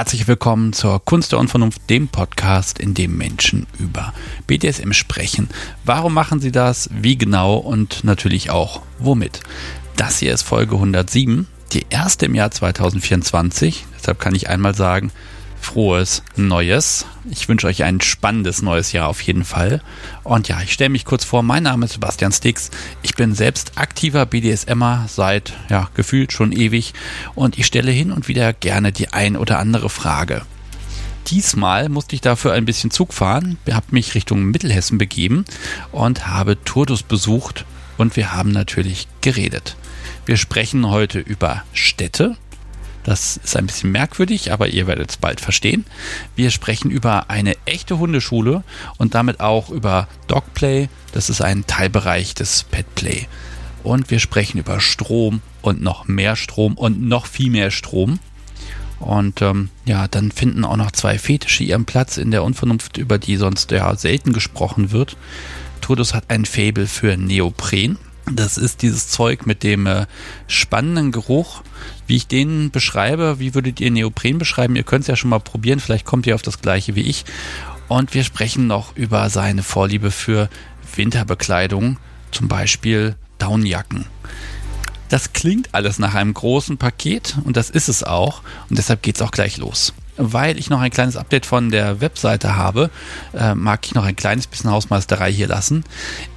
herzlich willkommen zur Kunst der Unvernunft, dem Podcast, in dem Menschen über BDSM sprechen. Warum machen sie das? Wie genau? Und natürlich auch womit? Das hier ist Folge 107, die erste im Jahr 2024. Deshalb kann ich einmal sagen, frohes Neues. Ich wünsche euch ein spannendes neues Jahr auf jeden Fall. Und ja, ich stelle mich kurz vor. Mein Name ist Sebastian Stix. Ich bin selbst aktiver BDSMer seit, ja, gefühlt schon ewig. Und ich stelle hin und wieder gerne die ein oder andere Frage. Diesmal musste ich dafür ein bisschen Zug fahren, habe mich Richtung Mittelhessen begeben und habe Turdus besucht und wir haben natürlich geredet. Wir sprechen heute über Städte, das ist ein bisschen merkwürdig, aber ihr werdet es bald verstehen. Wir sprechen über eine echte Hundeschule und damit auch über Dogplay. Das ist ein Teilbereich des Petplay. Und wir sprechen über Strom und noch mehr Strom und noch viel mehr Strom. Und ähm, ja, dann finden auch noch zwei Fetische ihren Platz in der Unvernunft, über die sonst ja selten gesprochen wird. Todus hat ein Fabel für Neopren. Das ist dieses Zeug mit dem äh, spannenden Geruch. Wie ich den beschreibe, wie würdet ihr Neopren beschreiben? Ihr könnt es ja schon mal probieren, vielleicht kommt ihr auf das gleiche wie ich. Und wir sprechen noch über seine Vorliebe für Winterbekleidung, zum Beispiel Downjacken. Das klingt alles nach einem großen Paket und das ist es auch. Und deshalb geht es auch gleich los weil ich noch ein kleines Update von der Webseite habe, äh, mag ich noch ein kleines bisschen Hausmeisterei hier lassen.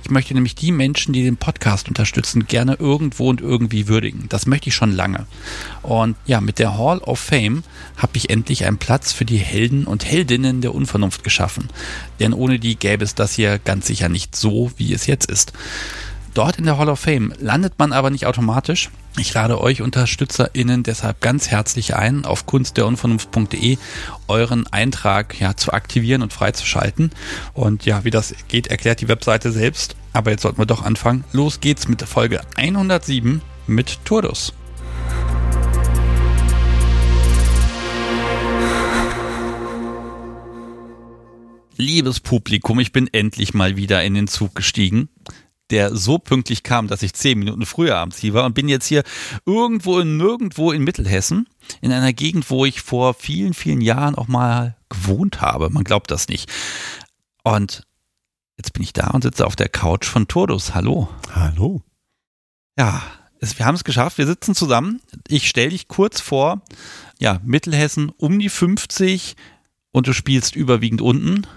Ich möchte nämlich die Menschen, die den Podcast unterstützen, gerne irgendwo und irgendwie würdigen. Das möchte ich schon lange. Und ja, mit der Hall of Fame habe ich endlich einen Platz für die Helden und Heldinnen der Unvernunft geschaffen. Denn ohne die gäbe es das hier ganz sicher nicht so, wie es jetzt ist. Dort in der Hall of Fame landet man aber nicht automatisch. Ich lade euch UnterstützerInnen deshalb ganz herzlich ein, auf kunstderunvernunft.de euren Eintrag ja, zu aktivieren und freizuschalten. Und ja, wie das geht, erklärt die Webseite selbst. Aber jetzt sollten wir doch anfangen. Los geht's mit Folge 107 mit Turdus. Liebes Publikum, ich bin endlich mal wieder in den Zug gestiegen der so pünktlich kam, dass ich zehn Minuten früher am Ziel war und bin jetzt hier irgendwo in nirgendwo in Mittelhessen, in einer Gegend, wo ich vor vielen, vielen Jahren auch mal gewohnt habe. Man glaubt das nicht. Und jetzt bin ich da und sitze auf der Couch von Turdus. Hallo. Hallo. Ja, es, wir haben es geschafft. Wir sitzen zusammen. Ich stelle dich kurz vor. Ja, Mittelhessen um die 50 und du spielst überwiegend unten.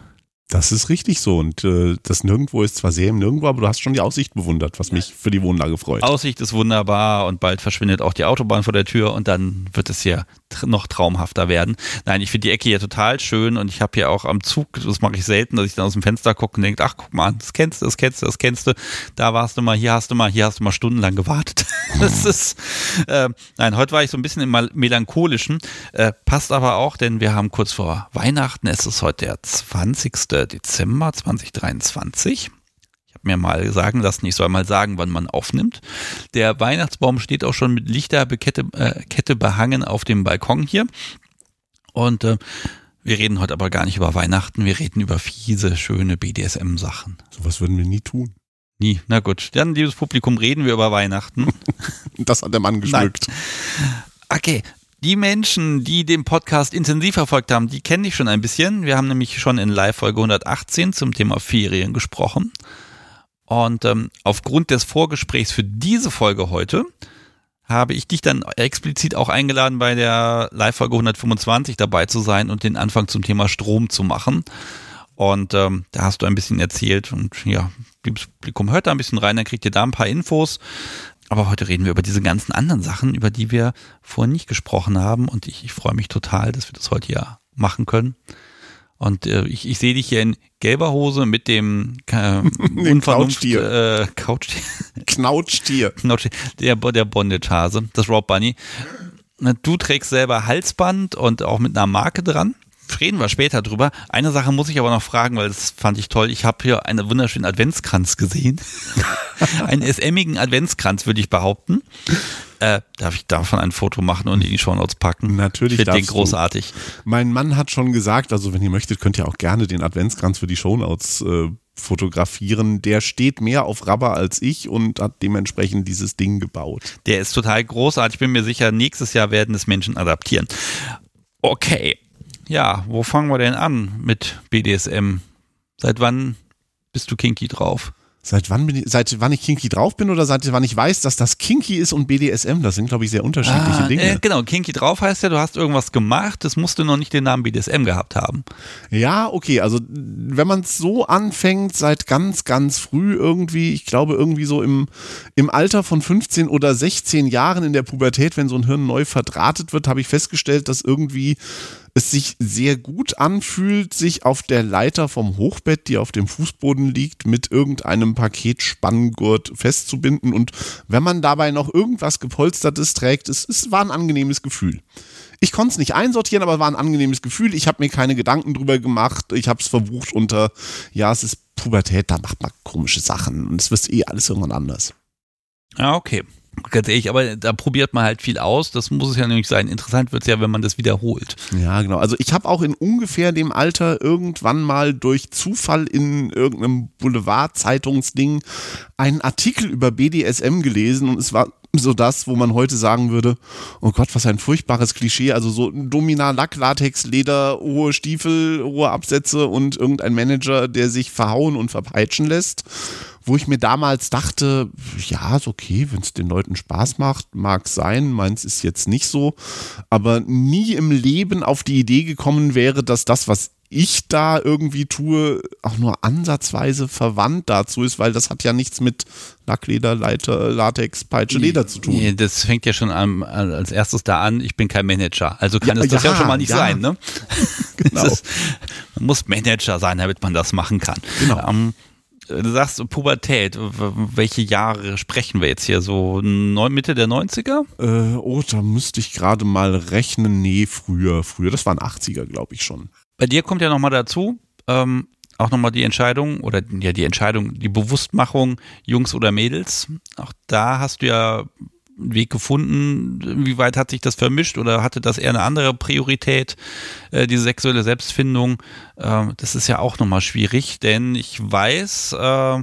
Das ist richtig so. Und äh, das Nirgendwo ist zwar sehr im Nirgendwo, aber du hast schon die Aussicht bewundert, was mich für die Wohnlage freut. Aussicht ist wunderbar und bald verschwindet auch die Autobahn vor der Tür und dann wird es hier noch traumhafter werden. Nein, ich finde die Ecke hier total schön und ich habe hier auch am Zug, das mache ich selten, dass ich dann aus dem Fenster gucke und denke, ach guck mal, das kennst du, das kennst du, das kennst du. Da warst du mal, hier hast du mal, hier hast du mal stundenlang gewartet. das ist, äh, nein, heute war ich so ein bisschen im melancholischen, äh, passt aber auch, denn wir haben kurz vor Weihnachten, es ist heute der 20. Dezember 2023 mir mal sagen lassen, ich soll mal sagen, wann man aufnimmt. Der Weihnachtsbaum steht auch schon mit Lichterkette äh, Kette behangen auf dem Balkon hier. Und äh, wir reden heute aber gar nicht über Weihnachten, wir reden über fiese, schöne BDSM-Sachen. Sowas würden wir nie tun. Nie. Na gut, dann, liebes Publikum, reden wir über Weihnachten. das hat der Mann geschmückt. Okay, die Menschen, die den Podcast intensiv verfolgt haben, die kenne ich schon ein bisschen. Wir haben nämlich schon in Live-Folge 118 zum Thema Ferien gesprochen. Und ähm, aufgrund des Vorgesprächs für diese Folge heute habe ich dich dann explizit auch eingeladen, bei der Live-Folge 125 dabei zu sein und den Anfang zum Thema Strom zu machen. Und ähm, da hast du ein bisschen erzählt und ja, liebes Publikum, hört da ein bisschen rein, dann kriegt ihr da ein paar Infos. Aber heute reden wir über diese ganzen anderen Sachen, über die wir vorhin nicht gesprochen haben. Und ich, ich freue mich total, dass wir das heute hier machen können. Und äh, ich, ich sehe dich hier in gelber Hose mit dem äh, Unvernunft äh, Couchtier. Knautschtier. Knautschtier. Der, der Bondage-Hase, das Rob Bunny. Du trägst selber Halsband und auch mit einer Marke dran. Reden wir später drüber. Eine Sache muss ich aber noch fragen, weil das fand ich toll. Ich habe hier einen wunderschönen Adventskranz gesehen. einen SM-igen Adventskranz, würde ich behaupten. Äh, darf ich davon ein Foto machen und in die Shownotes packen? Natürlich. Ich finde den großartig. Du. Mein Mann hat schon gesagt, also wenn ihr möchtet, könnt ihr auch gerne den Adventskranz für die Shownotes äh, fotografieren. Der steht mehr auf Rubber als ich und hat dementsprechend dieses Ding gebaut. Der ist total großartig. Ich bin mir sicher, nächstes Jahr werden es Menschen adaptieren. Okay. Ja, wo fangen wir denn an mit BDSM? Seit wann bist du kinky drauf? Seit wann, bin ich, seit wann ich kinky drauf bin oder seit wann ich weiß, dass das kinky ist und BDSM, das sind, glaube ich, sehr unterschiedliche Ah, Dinge. Äh, genau, kinky drauf heißt ja, du hast irgendwas gemacht, das musste noch nicht den Namen BDSM gehabt haben. Ja, okay, also wenn man es so anfängt, seit ganz, ganz früh irgendwie, ich glaube irgendwie so im, im Alter von 15 oder 16 Jahren in der Pubertät, wenn so ein Hirn neu verdrahtet wird, habe ich festgestellt, dass irgendwie es sich sehr gut anfühlt, sich auf der Leiter vom Hochbett, die auf dem Fußboden liegt, mit irgendeinem Paket Spanngurt festzubinden. Und wenn man dabei noch irgendwas gepolstertes trägt, es, es war ein angenehmes Gefühl. Ich konnte es nicht einsortieren, aber war ein angenehmes Gefühl. Ich habe mir keine Gedanken drüber gemacht. Ich habe es verbucht unter, ja, es ist Pubertät, da macht man komische Sachen und es wird eh alles irgendwann anders. Ja, okay. Ganz ehrlich, aber da probiert man halt viel aus. Das muss es ja nämlich sein. Interessant wird es ja, wenn man das wiederholt. Ja, genau. Also ich habe auch in ungefähr dem Alter irgendwann mal durch Zufall in irgendeinem Boulevard-Zeitungsding einen Artikel über BDSM gelesen und es war so das, wo man heute sagen würde, oh Gott, was ein furchtbares Klischee, also so Domina, Lack, Latex, Leder, hohe Stiefel, hohe Absätze und irgendein Manager, der sich verhauen und verpeitschen lässt. Wo ich mir damals dachte, ja, ist okay, wenn es den Leuten Spaß macht, mag sein, meins ist jetzt nicht so, aber nie im Leben auf die Idee gekommen wäre, dass das, was ich da irgendwie tue, auch nur ansatzweise verwandt dazu ist, weil das hat ja nichts mit Lackleder, Leiter, Latex, Peitsche, Leder zu tun. Nee, Das fängt ja schon an, als erstes da an, ich bin kein Manager. Also kann Ja, es das ja, ja, schon mal nicht ja. sein, ne? Genau. Das ist, man muss Manager sein, damit man das machen kann. Genau. Ähm, du sagst Pubertät, welche Jahre sprechen wir jetzt hier? So Mitte der 90er? Äh, oh, da müsste ich gerade mal rechnen. Nee, früher, früher. Das waren 80er, glaube ich schon. Bei dir kommt ja nochmal dazu, ähm, auch nochmal die Entscheidung oder ja die Entscheidung, die Bewusstmachung, Jungs oder Mädels. Auch da hast du ja einen Weg gefunden. Inwieweit hat sich das vermischt oder hatte das eher eine andere Priorität, äh, diese sexuelle Selbstfindung? Äh, das ist ja auch nochmal schwierig, denn ich weiß, äh,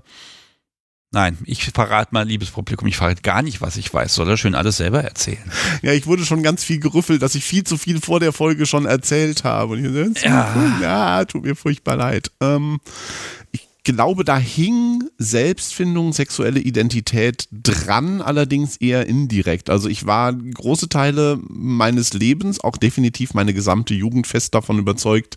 nein, ich verrate mal, liebes Publikum, ich verrate gar nicht, was ich weiß. Soll er schön alles selber erzählen? Ja, ich wurde schon ganz viel gerüffelt, dass ich viel zu viel vor der Folge schon erzählt habe. Und ich, Ja. ja, tut mir furchtbar leid. Ähm, ich glaube, da hing Selbstfindung, sexuelle Identität dran, allerdings eher indirekt. Also ich war große Teile meines Lebens, auch definitiv meine gesamte Jugend fest davon überzeugt,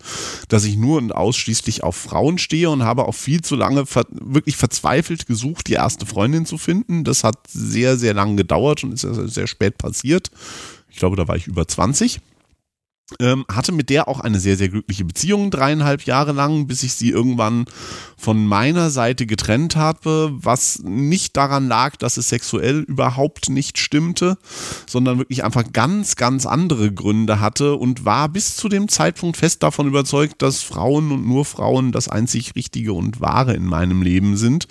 dass ich nur und ausschließlich auf Frauen stehe und habe auch viel zu lange ver wirklich verzweifelt gesucht, die erste Freundin zu finden. Das hat sehr, sehr lange gedauert und ist sehr, sehr spät passiert. Ich glaube, da war ich über 20. Ähm, hatte mit der auch eine sehr, sehr glückliche Beziehung, dreieinhalb Jahre lang, bis ich sie irgendwann von meiner Seite getrennt habe, was nicht daran lag, dass es sexuell überhaupt nicht stimmte, sondern wirklich einfach ganz, ganz andere Gründe hatte und war bis zu dem Zeitpunkt fest davon überzeugt, dass Frauen und nur Frauen das einzig Richtige und Wahre in meinem Leben sind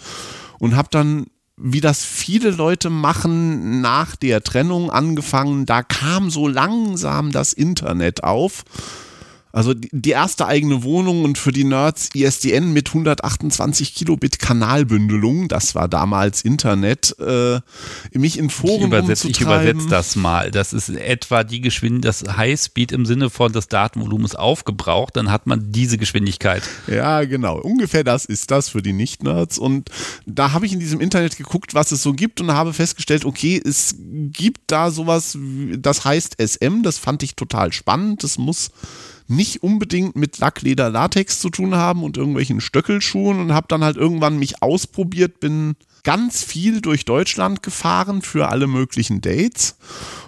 und habe dann wie das viele Leute machen, nach der Trennung angefangen, da kam so langsam das Internet auf. Also die die erste eigene Wohnung und für die Nerds ISDN mit 128 Kilobit Kanalbündelung, das war damals Internet, äh, mich in Ich Foren übersetze ich rumzutreiben. übersetz das mal. Das ist etwa die Geschwindigkeit, das Highspeed im Sinne von das Datenvolumen ist aufgebraucht, dann hat man diese Geschwindigkeit. Ja, genau. Ungefähr das ist das für die Nicht-Nerds. Und da habe ich in diesem Internet geguckt, was es so gibt und habe festgestellt, okay, es gibt da sowas, das heißt SM. Das fand ich total spannend. Das muss nicht unbedingt mit Lackleder, Latex zu tun haben und irgendwelchen Stöckelschuhen und habe dann halt irgendwann mich ausprobiert, bin ganz viel durch Deutschland gefahren für alle möglichen Dates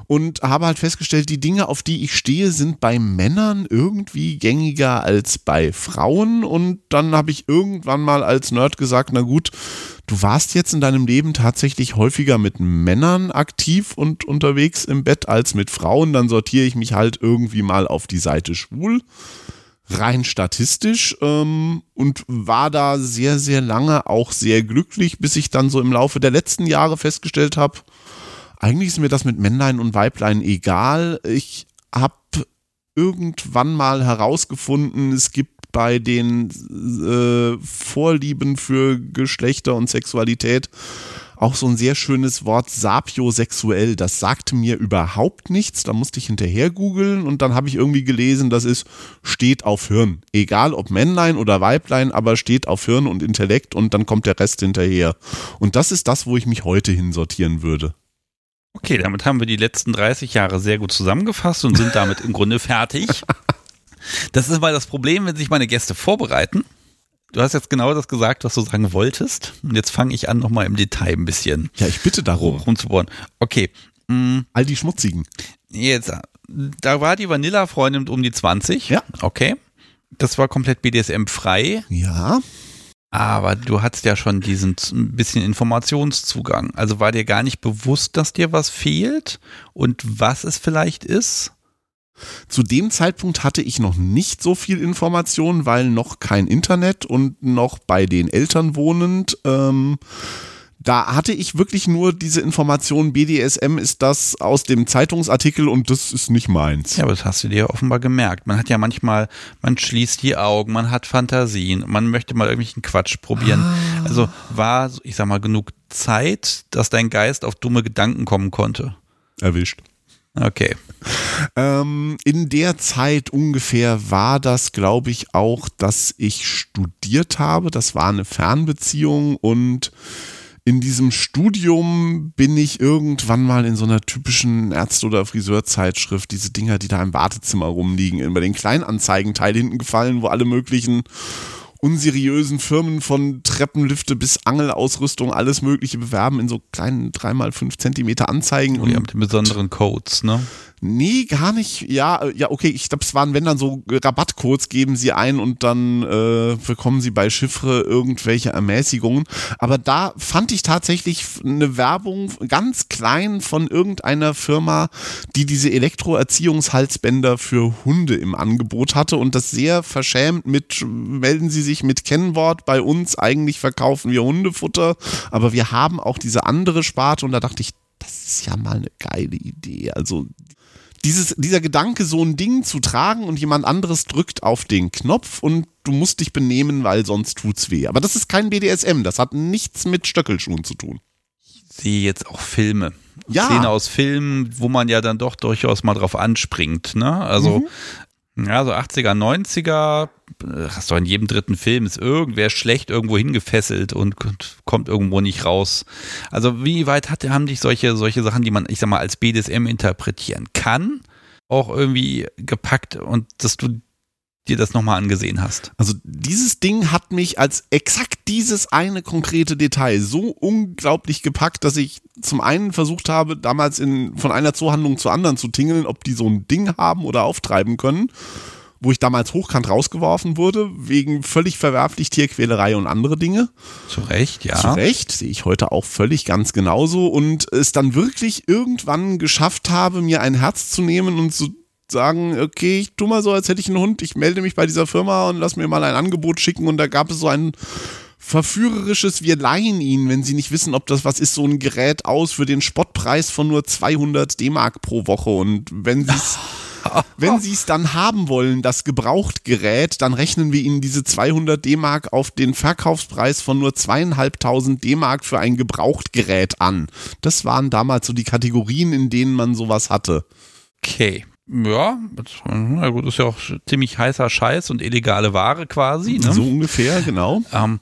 und habe halt festgestellt, die Dinge, auf die ich stehe, sind bei Männern irgendwie gängiger als bei Frauen. Und dann habe ich irgendwann mal als Nerd gesagt, na gut, du warst jetzt in deinem Leben tatsächlich häufiger mit Männern aktiv und unterwegs im Bett als mit Frauen, dann sortiere ich mich halt irgendwie mal auf die Seite schwul rein statistisch ähm, und war da sehr, sehr lange auch sehr glücklich, bis ich dann so im Laufe der letzten Jahre festgestellt habe, eigentlich ist mir das mit Männlein und Weiblein egal. Ich habe irgendwann mal herausgefunden, es gibt bei den äh, Vorlieben für Geschlechter und Sexualität auch so ein sehr schönes Wort sapiosexuell. Das sagte mir überhaupt nichts. Da musste ich hinterher googeln und dann habe ich irgendwie gelesen, das ist steht auf Hirn. Egal ob Männlein oder Weiblein, aber steht auf Hirn und Intellekt und dann kommt der Rest hinterher. Und das ist das, wo ich mich heute hinsortieren würde. Okay, damit haben wir die letzten 30 Jahre sehr gut zusammengefasst und sind damit im Grunde fertig. Das ist mal das Problem, wenn sich meine Gäste vorbereiten. Du hast jetzt genau das gesagt, was du sagen wolltest. Und jetzt fange ich an, nochmal im Detail ein bisschen. Ja, ich bitte darum. Rumzubohren. Okay. Mm. All die Schmutzigen. Jetzt, da war die Vanilla-Freundin um die 20. Ja. Okay. Das war komplett BDSM-frei. Ja. Aber du hattest ja schon diesen bisschen Informationszugang. Also war dir gar nicht bewusst, dass dir was fehlt und was es vielleicht ist? Zu dem Zeitpunkt hatte ich noch nicht so viel Information, weil noch kein Internet und noch bei den Eltern wohnend. Ähm, da hatte ich wirklich nur diese Information, BDSM ist das aus dem Zeitungsartikel und das ist nicht meins. Ja, aber das hast du dir offenbar gemerkt. Man hat ja manchmal, man schließt die Augen, man hat Fantasien, man möchte mal irgendwelchen Quatsch probieren. Ah. Also war, ich sag mal, genug Zeit, dass dein Geist auf dumme Gedanken kommen konnte. Erwischt. Okay. Ähm, in der Zeit ungefähr war das, glaube ich, auch, dass ich studiert habe. Das war eine Fernbeziehung und in diesem Studium bin ich irgendwann mal in so einer typischen Ärzte- oder Friseurzeitschrift, diese Dinger, die da im Wartezimmer rumliegen, bei den Kleinanzeigenteil hinten gefallen, wo alle möglichen unseriösen Firmen von Treppenlifte bis Angelausrüstung alles Mögliche bewerben in so kleinen 3x5 Zentimeter Anzeigen. Und, und mit besonderen Codes, ne? Nee, gar nicht. Ja, ja, okay, ich glaube, es waren, wenn dann so Rabattcodes, geben sie ein und dann äh, bekommen sie bei Chiffre irgendwelche Ermäßigungen. Aber da fand ich tatsächlich eine Werbung ganz klein von irgendeiner Firma, die diese Elektroerziehungshalsbänder für Hunde im Angebot hatte und das sehr verschämt mit, melden Sie sich mit Kennwort bei uns, eigentlich verkaufen wir Hundefutter, aber wir haben auch diese andere Sparte und da dachte ich, das ist ja mal eine geile Idee. Also dieses, dieser Gedanke, so ein Ding zu tragen und jemand anderes drückt auf den Knopf und du musst dich benehmen, weil sonst tut's weh. Aber das ist kein BDSM, das hat nichts mit Stöckelschuhen zu tun. Ich sehe jetzt auch Filme. Ja. Szene aus Filmen, wo man ja dann doch durchaus mal drauf anspringt. Ne? Also mhm. Ja, so 80er, 90er, hast du in jedem dritten Film, ist irgendwer schlecht irgendwo hingefesselt und kommt irgendwo nicht raus. Also wie weit hat, haben dich solche, solche Sachen, die man, ich sag mal, als BDSM interpretieren kann, auch irgendwie gepackt und dass du dir das nochmal angesehen hast. Also dieses Ding hat mich als exakt dieses eine konkrete Detail so unglaublich gepackt, dass ich zum einen versucht habe, damals in, von einer Zoohandlung zur anderen zu tingeln, ob die so ein Ding haben oder auftreiben können, wo ich damals hochkant rausgeworfen wurde, wegen völlig verwerflich Tierquälerei und andere Dinge. Zu Recht, ja. Zu Recht, sehe ich heute auch völlig ganz genauso und es dann wirklich irgendwann geschafft habe, mir ein Herz zu nehmen und so sagen, okay, ich tu mal so, als hätte ich einen Hund, ich melde mich bei dieser Firma und lass mir mal ein Angebot schicken und da gab es so ein verführerisches, wir leihen ihn, wenn sie nicht wissen, ob das was ist, so ein Gerät aus für den Spottpreis von nur 200 D-Mark pro Woche und wenn sie es wenn sie es dann haben wollen, das Gebrauchtgerät, dann rechnen wir ihnen diese 200 D-Mark auf den Verkaufspreis von nur zweieinhalbtausend D-Mark für ein Gebrauchtgerät an. Das waren damals so die Kategorien, in denen man sowas hatte. Okay. Ja, na gut, ist ja auch ziemlich heißer Scheiß und illegale Ware quasi. Ne? So ungefähr, genau. Ähm,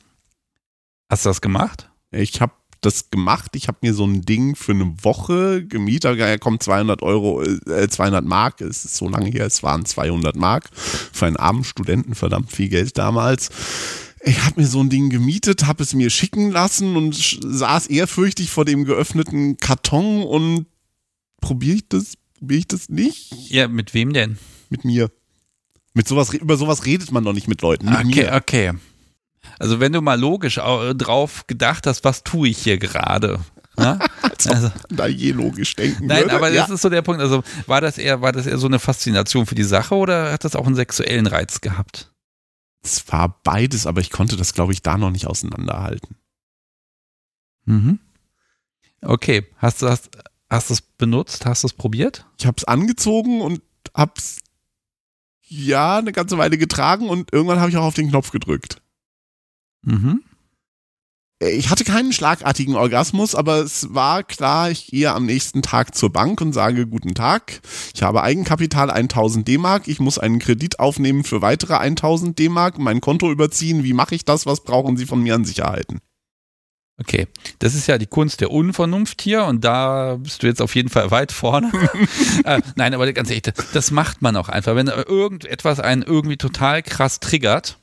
hast du das gemacht? Ich habe das gemacht. Ich habe mir so ein Ding für eine Woche gemietet. Da kommt 200 Euro, äh, 200 Mark. Es ist so lange her, es waren 200 Mark. Für einen armen Studenten verdammt viel Geld damals. Ich habe mir so ein Ding gemietet, habe es mir schicken lassen und saß ehrfürchtig vor dem geöffneten Karton und probiere ich das, probiere ich das nicht? Ja, mit wem denn? Mit mir. Mit sowas, über sowas redet man doch nicht mit Leuten. Mit okay, mir. okay. Also wenn du mal logisch drauf gedacht hast, was tue ich hier gerade? Ne? also, da je logisch denken Nein, würde. aber ja. das ist so der Punkt. Also war das eher, war das eher so eine Faszination für die Sache oder hat das auch einen sexuellen Reiz gehabt? Es war beides, aber ich konnte das, glaube ich, da noch nicht auseinanderhalten. Mhm. Okay, hast du hast, hast es benutzt? Hast du es probiert? Ich habe es angezogen und hab's ja eine ganze Weile getragen und irgendwann habe ich auch auf den Knopf gedrückt. Mhm. ich hatte keinen schlagartigen Orgasmus, aber es war klar, ich gehe am nächsten Tag zur Bank und sage, guten Tag, ich habe Eigenkapital 1000 D-Mark, ich muss einen Kredit aufnehmen für weitere 1000 D-Mark, mein Konto überziehen, wie mache ich das, was brauchen Sie von mir an Sicherheiten? Okay, das ist ja die Kunst der Unvernunft hier und da bist du jetzt auf jeden Fall weit vorne. äh, nein, aber ganz ehrlich, das macht man auch einfach. Wenn irgendetwas einen irgendwie total krass triggert,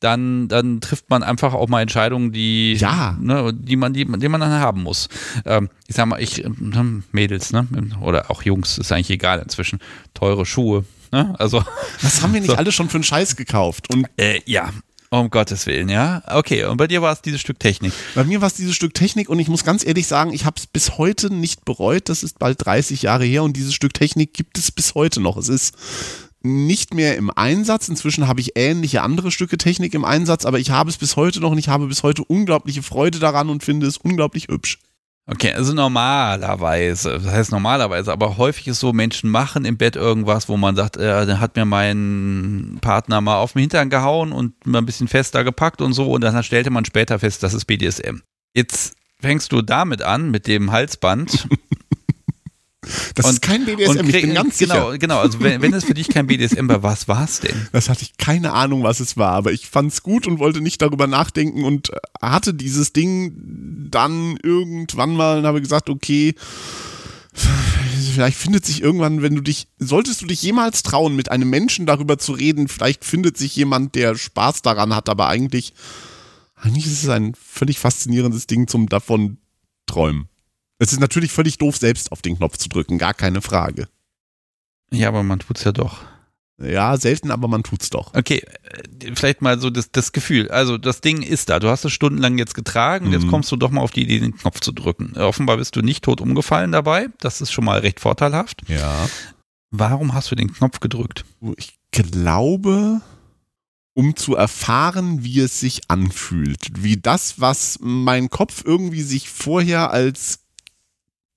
dann, dann trifft man einfach auch mal Entscheidungen, die, ja. ne, die, man, die, die man dann haben muss. Ähm, ich sag mal, ich, ähm, Mädels, ne, oder auch Jungs, ist eigentlich egal inzwischen, teure Schuhe. Ne? Also, Was haben wir nicht so. alle schon für einen Scheiß gekauft? Und äh, ja, um Gottes Willen, ja. Okay, und bei dir war es dieses Stück Technik. Bei mir war es dieses Stück Technik und ich muss ganz ehrlich sagen, ich habe es bis heute nicht bereut. Das ist bald 30 Jahre her und dieses Stück Technik gibt es bis heute noch. Es ist nicht mehr im Einsatz. Inzwischen habe ich ähnliche andere Stücke Technik im Einsatz, aber ich habe es bis heute noch und ich habe bis heute unglaubliche Freude daran und finde es unglaublich hübsch. Okay, also normalerweise, das heißt normalerweise, aber häufig ist so, Menschen machen im Bett irgendwas, wo man sagt, äh, dann hat mir mein Partner mal auf den Hintern gehauen und mal ein bisschen fester gepackt und so und dann stellte man später fest, das ist BDSM. Jetzt fängst du damit an, mit dem Halsband Das und, ist kein BDSM, ich bin ganz genau, sicher. Genau, also wenn, wenn es für dich kein BDSM war, was war es denn? Das hatte ich keine Ahnung, was es war, aber ich fand es gut und wollte nicht darüber nachdenken und hatte dieses Ding dann irgendwann mal und habe gesagt, okay, vielleicht findet sich irgendwann, wenn du dich, solltest du dich jemals trauen, mit einem Menschen darüber zu reden, vielleicht findet sich jemand, der Spaß daran hat, aber eigentlich, eigentlich ist es ein völlig faszinierendes Ding zum davon träumen. Es ist natürlich völlig doof, selbst auf den Knopf zu drücken, gar keine Frage. Ja, aber man tut's ja doch. Ja, selten, aber man tut's doch. Okay, äh, vielleicht mal so das, das Gefühl. Also das Ding ist da. Du hast es stundenlang jetzt getragen. Mhm. Jetzt kommst du doch mal auf die Idee, den Knopf zu drücken. Offenbar bist du nicht tot umgefallen dabei. Das ist schon mal recht vorteilhaft. Ja. Warum hast du den Knopf gedrückt? Ich glaube, um zu erfahren, wie es sich anfühlt. Wie das, was mein Kopf irgendwie sich vorher als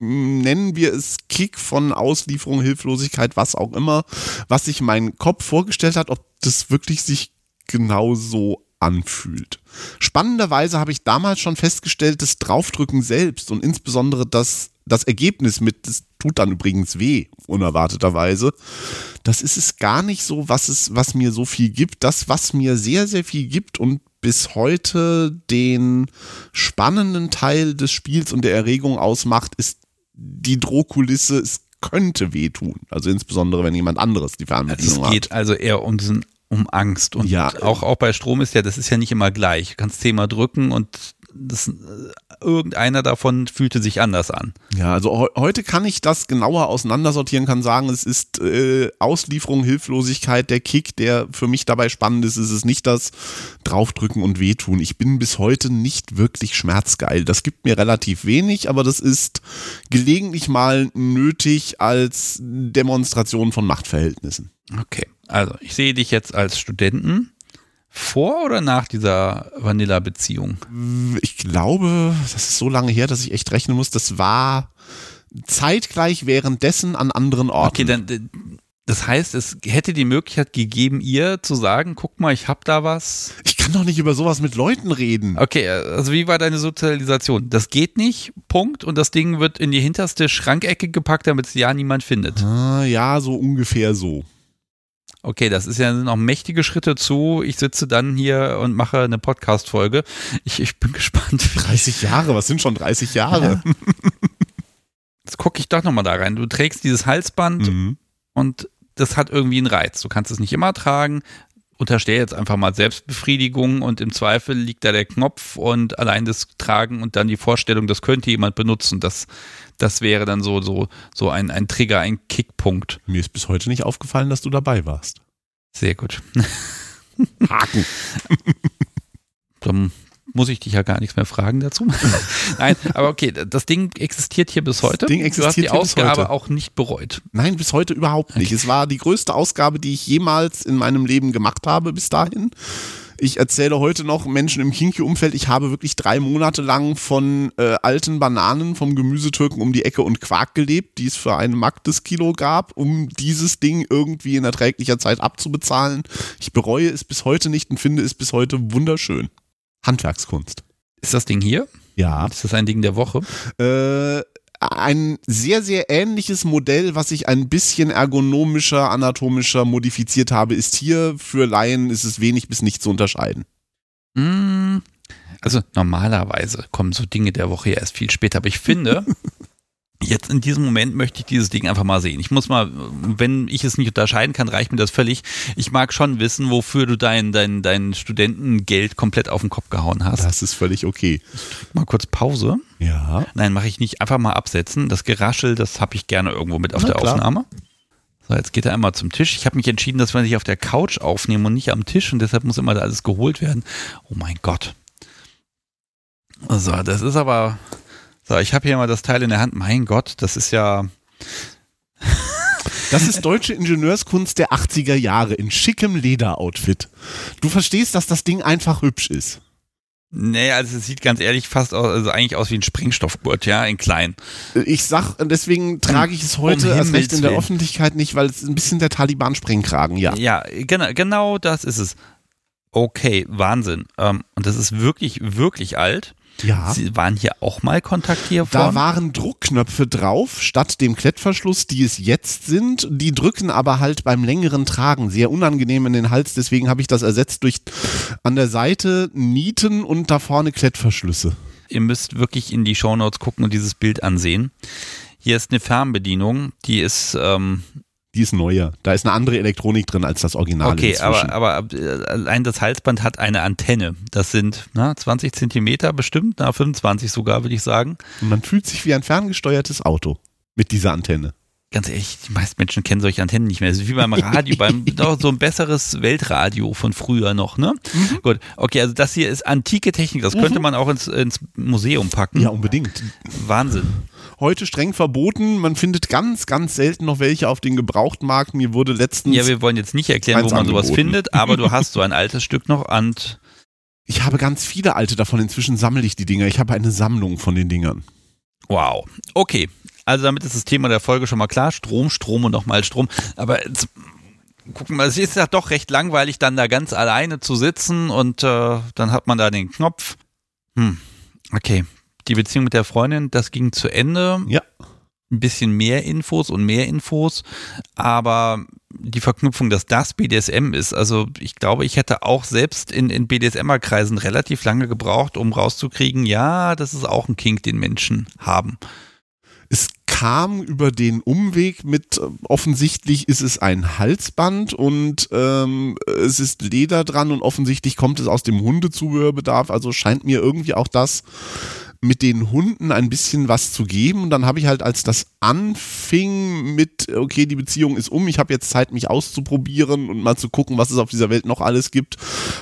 nennen wir es Kick von Auslieferung, Hilflosigkeit, was auch immer, was sich mein Kopf vorgestellt hat, ob das wirklich sich genau so anfühlt. Spannenderweise habe ich damals schon festgestellt, das Draufdrücken selbst und insbesondere das, das Ergebnis mit, das tut dann übrigens weh, unerwarteterweise, das ist es gar nicht so, was es, was mir so viel gibt. Das, was mir sehr, sehr viel gibt und bis heute den spannenden Teil des Spiels und der Erregung ausmacht, ist die Drohkulisse, es könnte wehtun. Also insbesondere, wenn jemand anderes die Fernbedienung hat. Es geht also eher um diesen um Angst. Und ja. auch, auch bei Strom ist ja, das ist ja nicht immer gleich. Du kannst zehnmal drücken und das, irgendeiner davon fühlte sich anders an. Ja, also heute kann ich das genauer auseinandersortieren, kann sagen, es ist äh, Auslieferung, Hilflosigkeit, der Kick, der für mich dabei spannend ist, ist es nicht das Draufdrücken und Wehtun. Ich bin bis heute nicht wirklich schmerzgeil. Das gibt mir relativ wenig, aber das ist gelegentlich mal nötig als Demonstration von Machtverhältnissen. Okay, also ich sehe dich jetzt als Studenten vor oder nach dieser Vanilla-Beziehung? Ich glaube, das ist so lange her, dass ich echt rechnen muss. Das war zeitgleich währenddessen an anderen Orten. Okay, dann das heißt, es hätte die Möglichkeit gegeben, ihr zu sagen, guck mal, ich hab da was. Ich kann doch nicht über sowas mit Leuten reden. Okay, also wie war deine Sozialisation? Das geht nicht, Punkt. Und das Ding wird in die hinterste Schrankecke gepackt, damit es ja niemand findet. Ah, ja, so ungefähr so. Okay, das ist ja noch mächtige Schritte zu. Ich sitze dann hier und mache eine Podcast-Folge. Ich, ich bin gespannt. 30 Jahre, was sind schon 30 Jahre? Ja. Jetzt gucke ich doch nochmal da rein. Du trägst dieses Halsband mhm. und das hat irgendwie einen Reiz. Du kannst es nicht immer tragen. Unterstell jetzt einfach mal Selbstbefriedigung und im Zweifel liegt da der Knopf und allein das Tragen und dann die Vorstellung, das könnte jemand benutzen. Das, das wäre dann so, so, so ein, ein Trigger, ein Kickpunkt. Mir ist bis heute nicht aufgefallen, dass du dabei warst. Sehr gut. Haken. Dann muss ich dich ja gar nichts mehr fragen dazu. Nein, aber okay, das Ding existiert hier bis heute. Das Ding existiert du hast die Ausgabe auch nicht bereut. Nein, bis heute überhaupt nicht. Okay. Es war die größte Ausgabe, die ich jemals in meinem Leben gemacht habe bis dahin. Ich erzähle heute noch Menschen im Kinky-Umfeld, ich habe wirklich drei Monate lang von äh, alten Bananen vom Gemüsetürken um die Ecke und Quark gelebt, die es für einen Mark des Kilo gab, um dieses Ding irgendwie in erträglicher Zeit abzubezahlen. Ich bereue es bis heute nicht und finde es bis heute wunderschön. Handwerkskunst. Ist das Ding hier? Ja. Ist das ein Ding der Woche? Äh, ein sehr, sehr ähnliches Modell, was ich ein bisschen ergonomischer, anatomischer modifiziert habe, ist hier. Für Laien ist es wenig bis nicht zu unterscheiden. Mm, Also normalerweise kommen so Dinge der Woche ja erst viel später, aber ich finde, jetzt in diesem Moment möchte ich dieses Ding einfach mal sehen. Ich muss mal, wenn ich es nicht unterscheiden kann, reicht mir das völlig. Ich mag schon wissen, wofür du dein, dein, dein Studentengeld komplett auf den Kopf gehauen hast. Das ist völlig okay. Mal kurz Pause. Ja. Nein, mache ich nicht. Einfach mal absetzen. Das Geraschel, das habe ich gerne irgendwo mit auf Na der klar. Aufnahme. So, jetzt geht er einmal zum Tisch. Ich habe mich entschieden, dass wir nicht auf der Couch aufnehmen und nicht am Tisch und deshalb muss immer da alles geholt werden. Oh mein Gott. So, das ist aber. So, ich habe hier mal das Teil in der Hand. Mein Gott, das ist ja. Das ist deutsche Ingenieurskunst der 80er Jahre in schickem Lederoutfit. Du verstehst, dass das Ding einfach hübsch ist. Nee, also es sieht ganz ehrlich fast aus, also eigentlich aus wie ein Sprengstoffgurt, ja, in klein. Ich sag, deswegen trage ich es heute um erst recht in der Öffentlichkeit nicht, weil es ein bisschen der Taliban-Sprengkragen, ja. Ja, genau, genau das ist es. Okay, Wahnsinn. Ähm, und das ist wirklich, wirklich alt. Ja. Sie waren hier auch mal kontaktiert Da worden. waren Druckknöpfe drauf, statt dem Klettverschluss, die es jetzt sind. Die drücken aber halt beim längeren Tragen sehr unangenehm in den Hals. Deswegen habe ich das ersetzt durch an der Seite Nieten und da vorne Klettverschlüsse. Ihr müsst wirklich in die Shownotes gucken und dieses Bild ansehen. Hier ist eine Fernbedienung, die ist, ähm, Die ist neuer. Da ist eine andere Elektronik drin als das Original. okay, inzwischen. aber, aber äh, allein das Halsband hat eine Antenne. Das sind na, 20 Zentimeter bestimmt, na 25 sogar, würde ich sagen. Und man fühlt sich wie ein ferngesteuertes Auto mit dieser Antenne. Ganz ehrlich, die meisten Menschen kennen solche Antennen nicht mehr. Das ist wie beim Radio, beim doch so ein besseres Weltradio von früher noch, ne? Mhm. Gut, okay, also das hier ist antike Technik, das könnte man auch ins, ins Museum packen. Ja, unbedingt. Wahnsinn. Heute streng verboten. Man findet ganz, ganz selten noch welche auf den Gebrauchtmarkt. Mir wurde letztens. Ja, wir wollen jetzt nicht erklären, wo man sowas angeboten. findet, aber du hast so ein altes Stück noch und ich habe ganz viele alte davon. Inzwischen sammle ich die Dinger. Ich habe eine Sammlung von den Dingern. wow. Okay, also damit ist das Thema der Folge schon mal klar. Strom, Strom und nochmal Strom. Aber jetzt, gucken wir, es ist ja doch recht langweilig, dann da ganz alleine zu sitzen und äh, dann hat man da den Knopf. Hm, okay. Die Beziehung mit der Freundin, das ging zu Ende. Ja. Ein bisschen mehr Infos und mehr Infos, aber die Verknüpfung, dass das BDSM ist, also ich glaube, ich hätte auch selbst in, in BDSM-Kreisen relativ lange gebraucht, um rauszukriegen, ja, das ist auch ein Kink, den Menschen haben. Es kam über den Umweg mit, äh, offensichtlich ist es ein Halsband und ähm, es ist Leder dran und offensichtlich kommt es aus dem Hundezubehörbedarf. Also scheint mir irgendwie auch das mit den Hunden ein bisschen was zu geben. Und dann habe ich halt, als das anfing mit, okay, die Beziehung ist um, ich habe jetzt Zeit, mich auszuprobieren und mal zu gucken, was es auf dieser Welt noch alles gibt,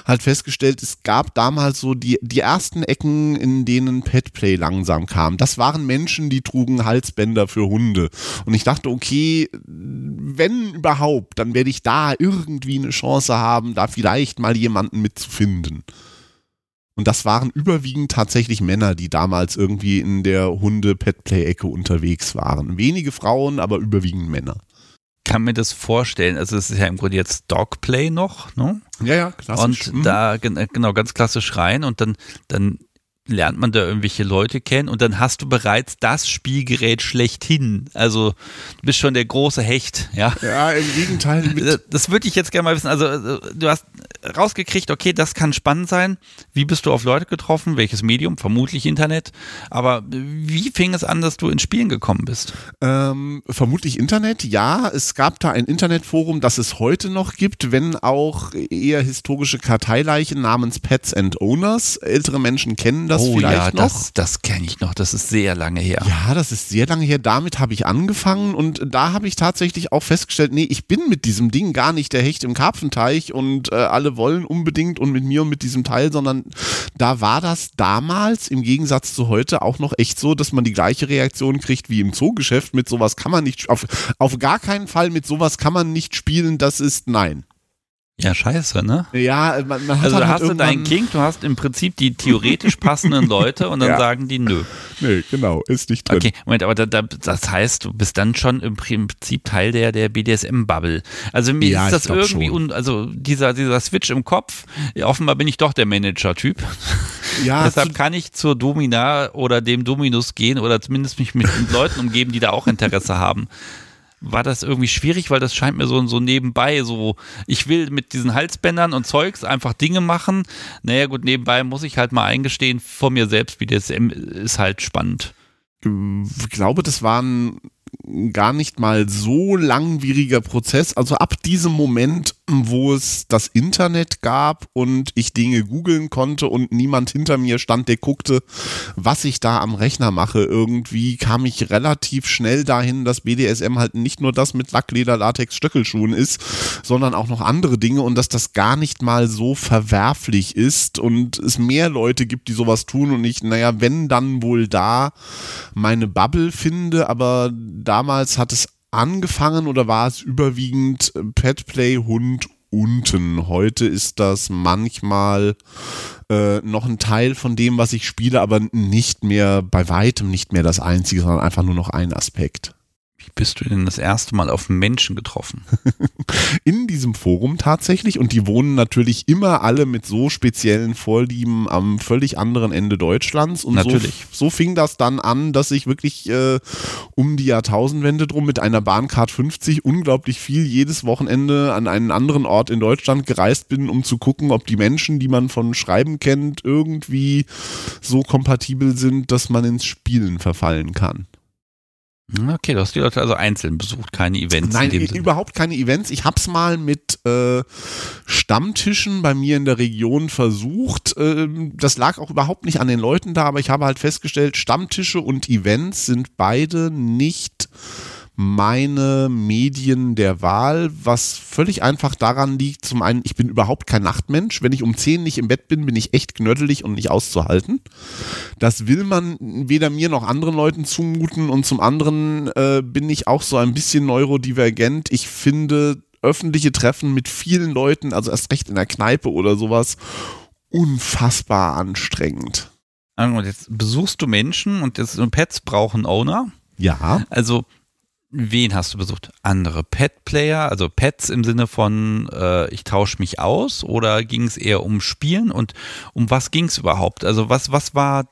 halt festgestellt, es gab damals so die, die ersten Ecken, in denen Petplay langsam kam. Das waren Menschen, die trugen Halsbänder für Hunde. Und ich dachte, okay, wenn überhaupt, dann werde ich da irgendwie eine Chance haben, da vielleicht mal jemanden mitzufinden. Und das waren überwiegend tatsächlich Männer, die damals irgendwie in der Hunde-Petplay-Ecke unterwegs waren. Wenige Frauen, aber überwiegend Männer. Kann mir das vorstellen, also es ist ja im Grunde jetzt Dogplay noch, ne? Ja, ja, klassisch. Und da, gen- genau, ganz klassisch rein und dann, dann lernt man da irgendwelche Leute kennen und dann hast du bereits das Spielgerät schlechthin. Also du bist schon der große Hecht, ja. ja, im Gegenteil. Das würde ich jetzt gerne mal wissen. Also äh, du hast rausgekriegt, okay, das kann spannend sein. Wie bist du auf Leute getroffen? Welches Medium? Vermutlich Internet. Aber wie fing es an, dass du ins Spielen gekommen bist? ähm, vermutlich Internet, ja. Es gab da ein Internetforum, das es heute noch gibt, wenn auch eher historische Karteileichen namens Pets and Owners. Ältere Menschen kennen das oh vielleicht ja, noch. das, das kenne ich noch. Das ist sehr lange her. Ja, das ist sehr lange her. Damit habe ich angefangen und da habe ich tatsächlich auch festgestellt, nee, ich bin mit diesem Ding gar nicht der Hecht im Karpfenteich und äh, alle wollen unbedingt und mit mir und mit diesem Teil, sondern da war das damals im Gegensatz zu heute auch noch echt so, dass man die gleiche Reaktion kriegt wie im Zoogeschäft. Mit sowas kann man nicht, auf, auf gar keinen Fall mit sowas kann man nicht spielen, das ist nein. Ja, scheiße, ne? Ja, man, man hat Also halt hast du deinen King, du hast im Prinzip die theoretisch passenden Leute und dann Ja. sagen die nö. Nee, genau, ist nicht drin. Okay, Moment, aber da, da, das heißt, du bist dann schon im Prinzip Teil der, der BDSM-Bubble. Also mir ja, ist das irgendwie, un, also dieser, dieser Switch im Kopf, ja, offenbar bin ich doch der Manager-Typ. Ja, Deshalb kann ich zur Domina oder dem Dominus gehen oder zumindest mich mit Leuten umgeben, die da auch Interesse haben war das irgendwie schwierig, weil das scheint mir so, so nebenbei so, ich will mit diesen Halsbändern und Zeugs einfach Dinge machen. Naja, gut, nebenbei muss ich halt mal eingestehen, vor mir selbst, BDSM ist halt spannend. Ich glaube, das waren gar nicht mal so langwieriger Prozess. Also ab diesem Moment, wo es das Internet gab und ich Dinge googeln konnte und niemand hinter mir stand, der guckte, was ich da am Rechner mache, irgendwie kam ich relativ schnell dahin, dass BDSM halt nicht nur das mit Lackleder, Latex, Stöckelschuhen ist, sondern auch noch andere Dinge und dass das gar nicht mal so verwerflich ist und es mehr Leute gibt, die sowas tun und ich, naja, wenn dann wohl da meine Bubble finde, aber damals hat es angefangen oder war es überwiegend Petplay, Hund, unten. Heute ist das manchmal äh, noch ein Teil von dem, was ich spiele, aber nicht mehr, bei weitem nicht mehr das einzige, sondern einfach nur noch ein Aspekt. Wie bist du denn das erste Mal auf Menschen getroffen? In diesem Forum tatsächlich und die wohnen natürlich immer alle mit so speziellen Vorlieben am völlig anderen Ende Deutschlands und natürlich. So, so fing das dann an, dass ich wirklich äh, um die Jahrtausendwende drum mit einer Bahncard 50 unglaublich viel jedes Wochenende an einen anderen Ort in Deutschland gereist bin, um zu gucken, ob die Menschen, die man von Schreiben kennt, irgendwie so kompatibel sind, dass man ins Spielen verfallen kann. Okay, du hast die Leute also einzeln besucht, keine Events. Nein, überhaupt keine Events. Ich habe es mal mit äh, Stammtischen bei mir in der Region versucht. Äh, das lag auch überhaupt nicht an den Leuten da, aber ich habe halt festgestellt, Stammtische und Events sind beide nicht meine Medien der Wahl, was völlig einfach daran liegt, zum einen, ich bin überhaupt kein Nachtmensch. Wenn ich um 10 nicht im Bett bin, bin ich echt knödelig und nicht auszuhalten. Das will man weder mir noch anderen Leuten zumuten und zum anderen äh, bin ich auch so ein bisschen neurodivergent. Ich finde öffentliche Treffen mit vielen Leuten, also erst recht in der Kneipe oder sowas, unfassbar anstrengend. Und jetzt besuchst du Menschen und jetzt Pets brauchen Owner. Ja. Also Wen hast du besucht? Andere Pet-Player, also Pets im Sinne von äh, ich tausche mich aus oder ging es eher um Spielen und um was ging es überhaupt? Also was, was war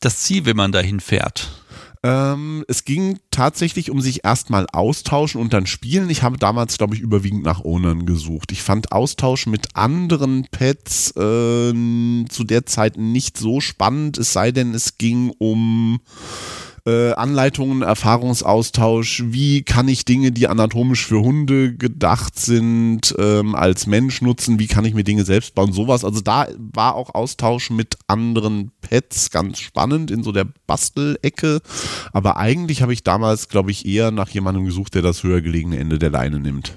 das Ziel, wenn man dahin fährt? Ähm, es ging tatsächlich um sich erstmal austauschen und dann spielen. Ich habe damals, glaube ich, überwiegend nach Ownern gesucht. Ich fand Austausch mit anderen Pets äh, zu der Zeit nicht so spannend, es sei denn, es ging um äh, Anleitungen, Erfahrungsaustausch, wie kann ich Dinge, die anatomisch für Hunde gedacht sind, ähm, als Mensch nutzen, wie kann ich mir Dinge selbst bauen, sowas. Also da war auch Austausch mit anderen Pets ganz spannend in so der Bastelecke. Aber eigentlich habe ich damals, glaube ich, eher nach jemandem gesucht, der das höher gelegene Ende der Leine nimmt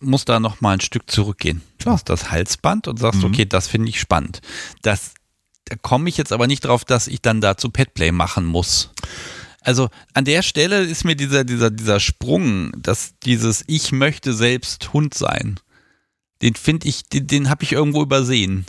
muss da noch mal ein Stück zurückgehen. Du hast das Halsband und sagst, mhm. okay, das finde ich spannend. Das, da komme ich jetzt aber nicht drauf, dass ich dann dazu Petplay machen muss also an der Stelle ist mir dieser, dieser, dieser Sprung, dass dieses Ich möchte selbst Hund sein, den finde ich, den, den habe ich irgendwo übersehen.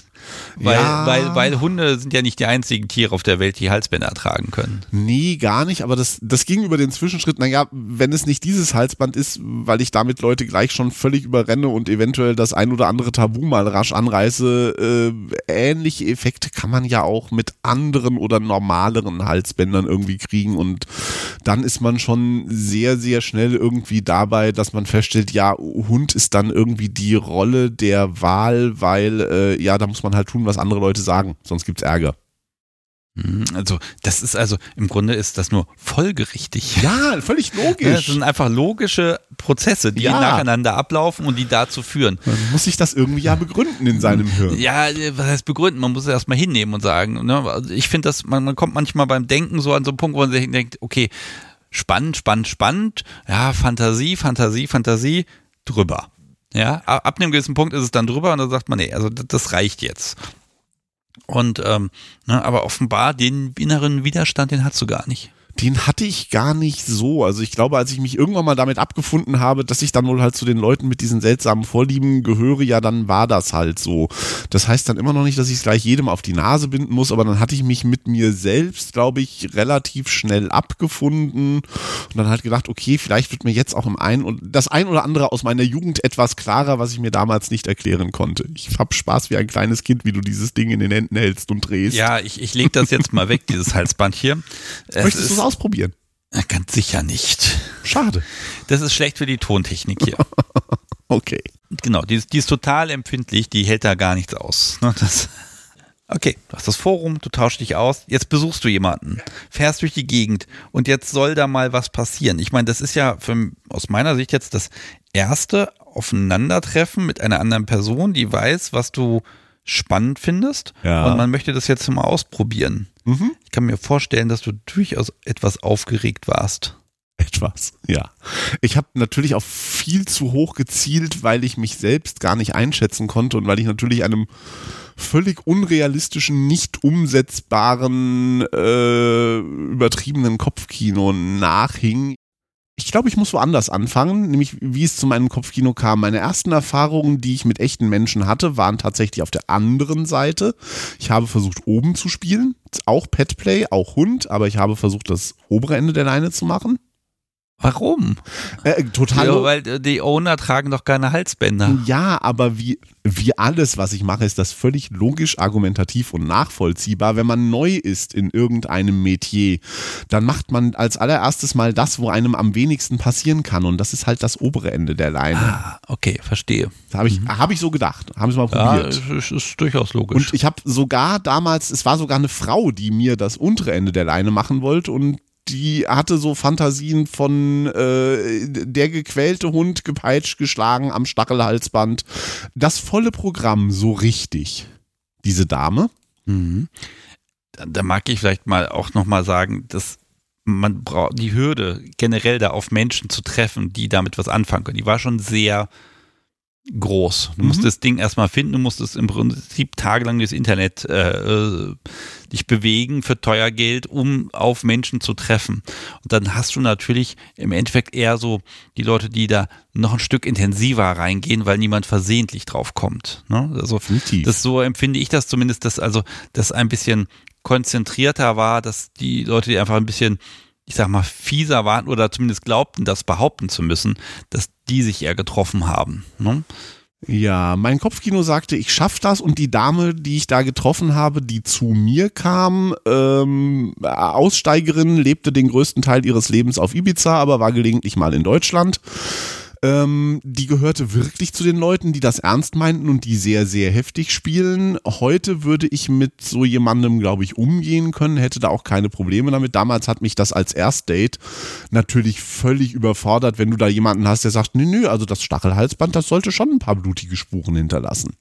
Weil, ja. weil, weil Hunde sind ja nicht die einzigen Tiere auf der Welt, die Halsbänder tragen können. Nee, gar nicht, aber das, das ging über den Zwischenschritt, naja, wenn es nicht dieses Halsband ist, weil ich damit Leute gleich schon völlig überrenne und eventuell das ein oder andere Tabu mal rasch anreiße, äh, ähnliche Effekte kann man ja auch mit anderen oder normaleren Halsbändern irgendwie kriegen und dann ist man schon sehr, sehr schnell irgendwie dabei, dass man feststellt, ja, Hund ist dann irgendwie die Rolle der Wahl, weil, äh, ja, da muss man man halt tun, was andere Leute sagen, sonst gibt es Ärger. Mhm, also, das ist also, im Grunde ist das nur folgerichtig. Ja, völlig logisch. Ja, das sind einfach logische Prozesse, die ja. nacheinander ablaufen und die dazu führen. Man muss sich das irgendwie ja begründen in seinem Hirn. Ja, was heißt begründen? Man muss es erstmal hinnehmen und sagen. Ne? Also ich finde, dass man, man kommt manchmal beim Denken so an so einen Punkt, wo man sich denkt, okay, spannend, spannend, spannend. Ja, Fantasie, Fantasie, Fantasie, drüber. Ja, ab einem gewissen Punkt ist es dann drüber und dann sagt man, nee, also das reicht jetzt. Und ähm, ne, aber offenbar den inneren Widerstand, den hast du gar nicht. Den hatte ich gar nicht so. Also ich glaube, als ich mich irgendwann mal damit abgefunden habe, dass ich dann wohl halt zu den Leuten mit diesen seltsamen Vorlieben gehöre, ja, dann war das halt so. Das heißt dann immer noch nicht, dass ich es gleich jedem auf die Nase binden muss, aber dann hatte ich mich mit mir selbst, glaube ich, relativ schnell abgefunden und dann halt gedacht, okay, vielleicht wird mir jetzt auch im ein und das ein oder andere aus meiner Jugend etwas klarer, was ich mir damals nicht erklären konnte. Ich hab Spaß wie ein kleines Kind, wie du dieses Ding in den Händen hältst und drehst. Ja, ich, ich lege das jetzt mal weg, dieses Halsband hier. Es Möchtest du es ausprobieren? Ganz sicher nicht. Schade. Das ist schlecht für die Tontechnik hier. okay. Genau, die ist, die ist total empfindlich, die hält da gar nichts aus. Ne, das, okay, du hast das Forum, du tauschst dich aus, jetzt besuchst du jemanden, fährst durch die Gegend und jetzt soll da mal was passieren. Ich meine, das ist ja für, aus meiner Sicht jetzt das erste Aufeinandertreffen mit einer anderen Person, die weiß, was du spannend findest Ja. und man möchte das jetzt mal ausprobieren. Mhm. Ich kann mir vorstellen, dass du durchaus etwas aufgeregt warst. Etwas, ja. Ich habe natürlich auch viel zu hoch gezielt, weil ich mich selbst gar nicht einschätzen konnte und weil ich natürlich einem völlig unrealistischen, nicht umsetzbaren, äh, übertriebenen Kopfkino nachhing. Ich glaube, ich muss woanders anfangen, nämlich wie es zu meinem Kopfkino kam. Meine ersten Erfahrungen, die ich mit echten Menschen hatte, waren tatsächlich auf der anderen Seite. Ich habe versucht, oben zu spielen, auch Petplay, auch Hund, aber ich habe versucht, das obere Ende der Leine zu machen. Warum? Äh, total. Ja, weil die Owner tragen doch keine Halsbänder. Ja, aber wie, wie alles, was ich mache, ist das völlig logisch, argumentativ und nachvollziehbar. Wenn man neu ist in irgendeinem Metier, dann macht man als allererstes mal das, wo einem am wenigsten passieren kann. Und das ist halt das obere Ende der Leine. Ah, okay, verstehe. Habe ich, hab ich so gedacht. Haben sie mal Ja, probiert. ist, ist, ist durchaus logisch. Und ich habe sogar damals, es war sogar eine Frau, die mir das untere Ende der Leine machen wollte und die hatte so Fantasien von äh, der gequälte Hund gepeitscht, geschlagen am Stachelhalsband. Das volle Programm so richtig. Diese Dame. Mhm. Da, da mag ich vielleicht mal auch nochmal sagen, dass man braucht die Hürde generell da auf Menschen zu treffen, die damit was anfangen können. Die war schon sehr groß. Du musst Mhm. das Ding erstmal finden, du musstest im Prinzip tagelang durchs Internet äh, äh, dich bewegen für teuer Geld, um auf Menschen zu treffen. Und dann hast du natürlich im Endeffekt eher so die Leute, die da noch ein Stück intensiver reingehen, weil niemand versehentlich drauf kommt. Ne? Also Definitiv. das so empfinde ich das zumindest, dass also das ein bisschen konzentrierter war, dass die Leute, die einfach ein bisschen, ich sag mal, fieser waren oder zumindest glaubten, das behaupten zu müssen, dass die sich eher getroffen haben. Ne? Ja, mein Kopfkino sagte, ich schaff das und die Dame, die ich da getroffen habe, die zu mir kam, ähm, Aussteigerin, lebte den größten Teil ihres Lebens auf Ibiza, aber war gelegentlich mal in Deutschland. Ähm, die gehörte wirklich zu den Leuten, die das ernst meinten und die sehr, sehr heftig spielen. Heute würde ich mit so jemandem, glaube ich, umgehen können, hätte da auch keine Probleme damit. Damals hat mich das als Erstdate natürlich völlig überfordert, wenn du da jemanden hast, der sagt, nö, nö, also das Stachelhalsband, das sollte schon ein paar blutige Spuren hinterlassen.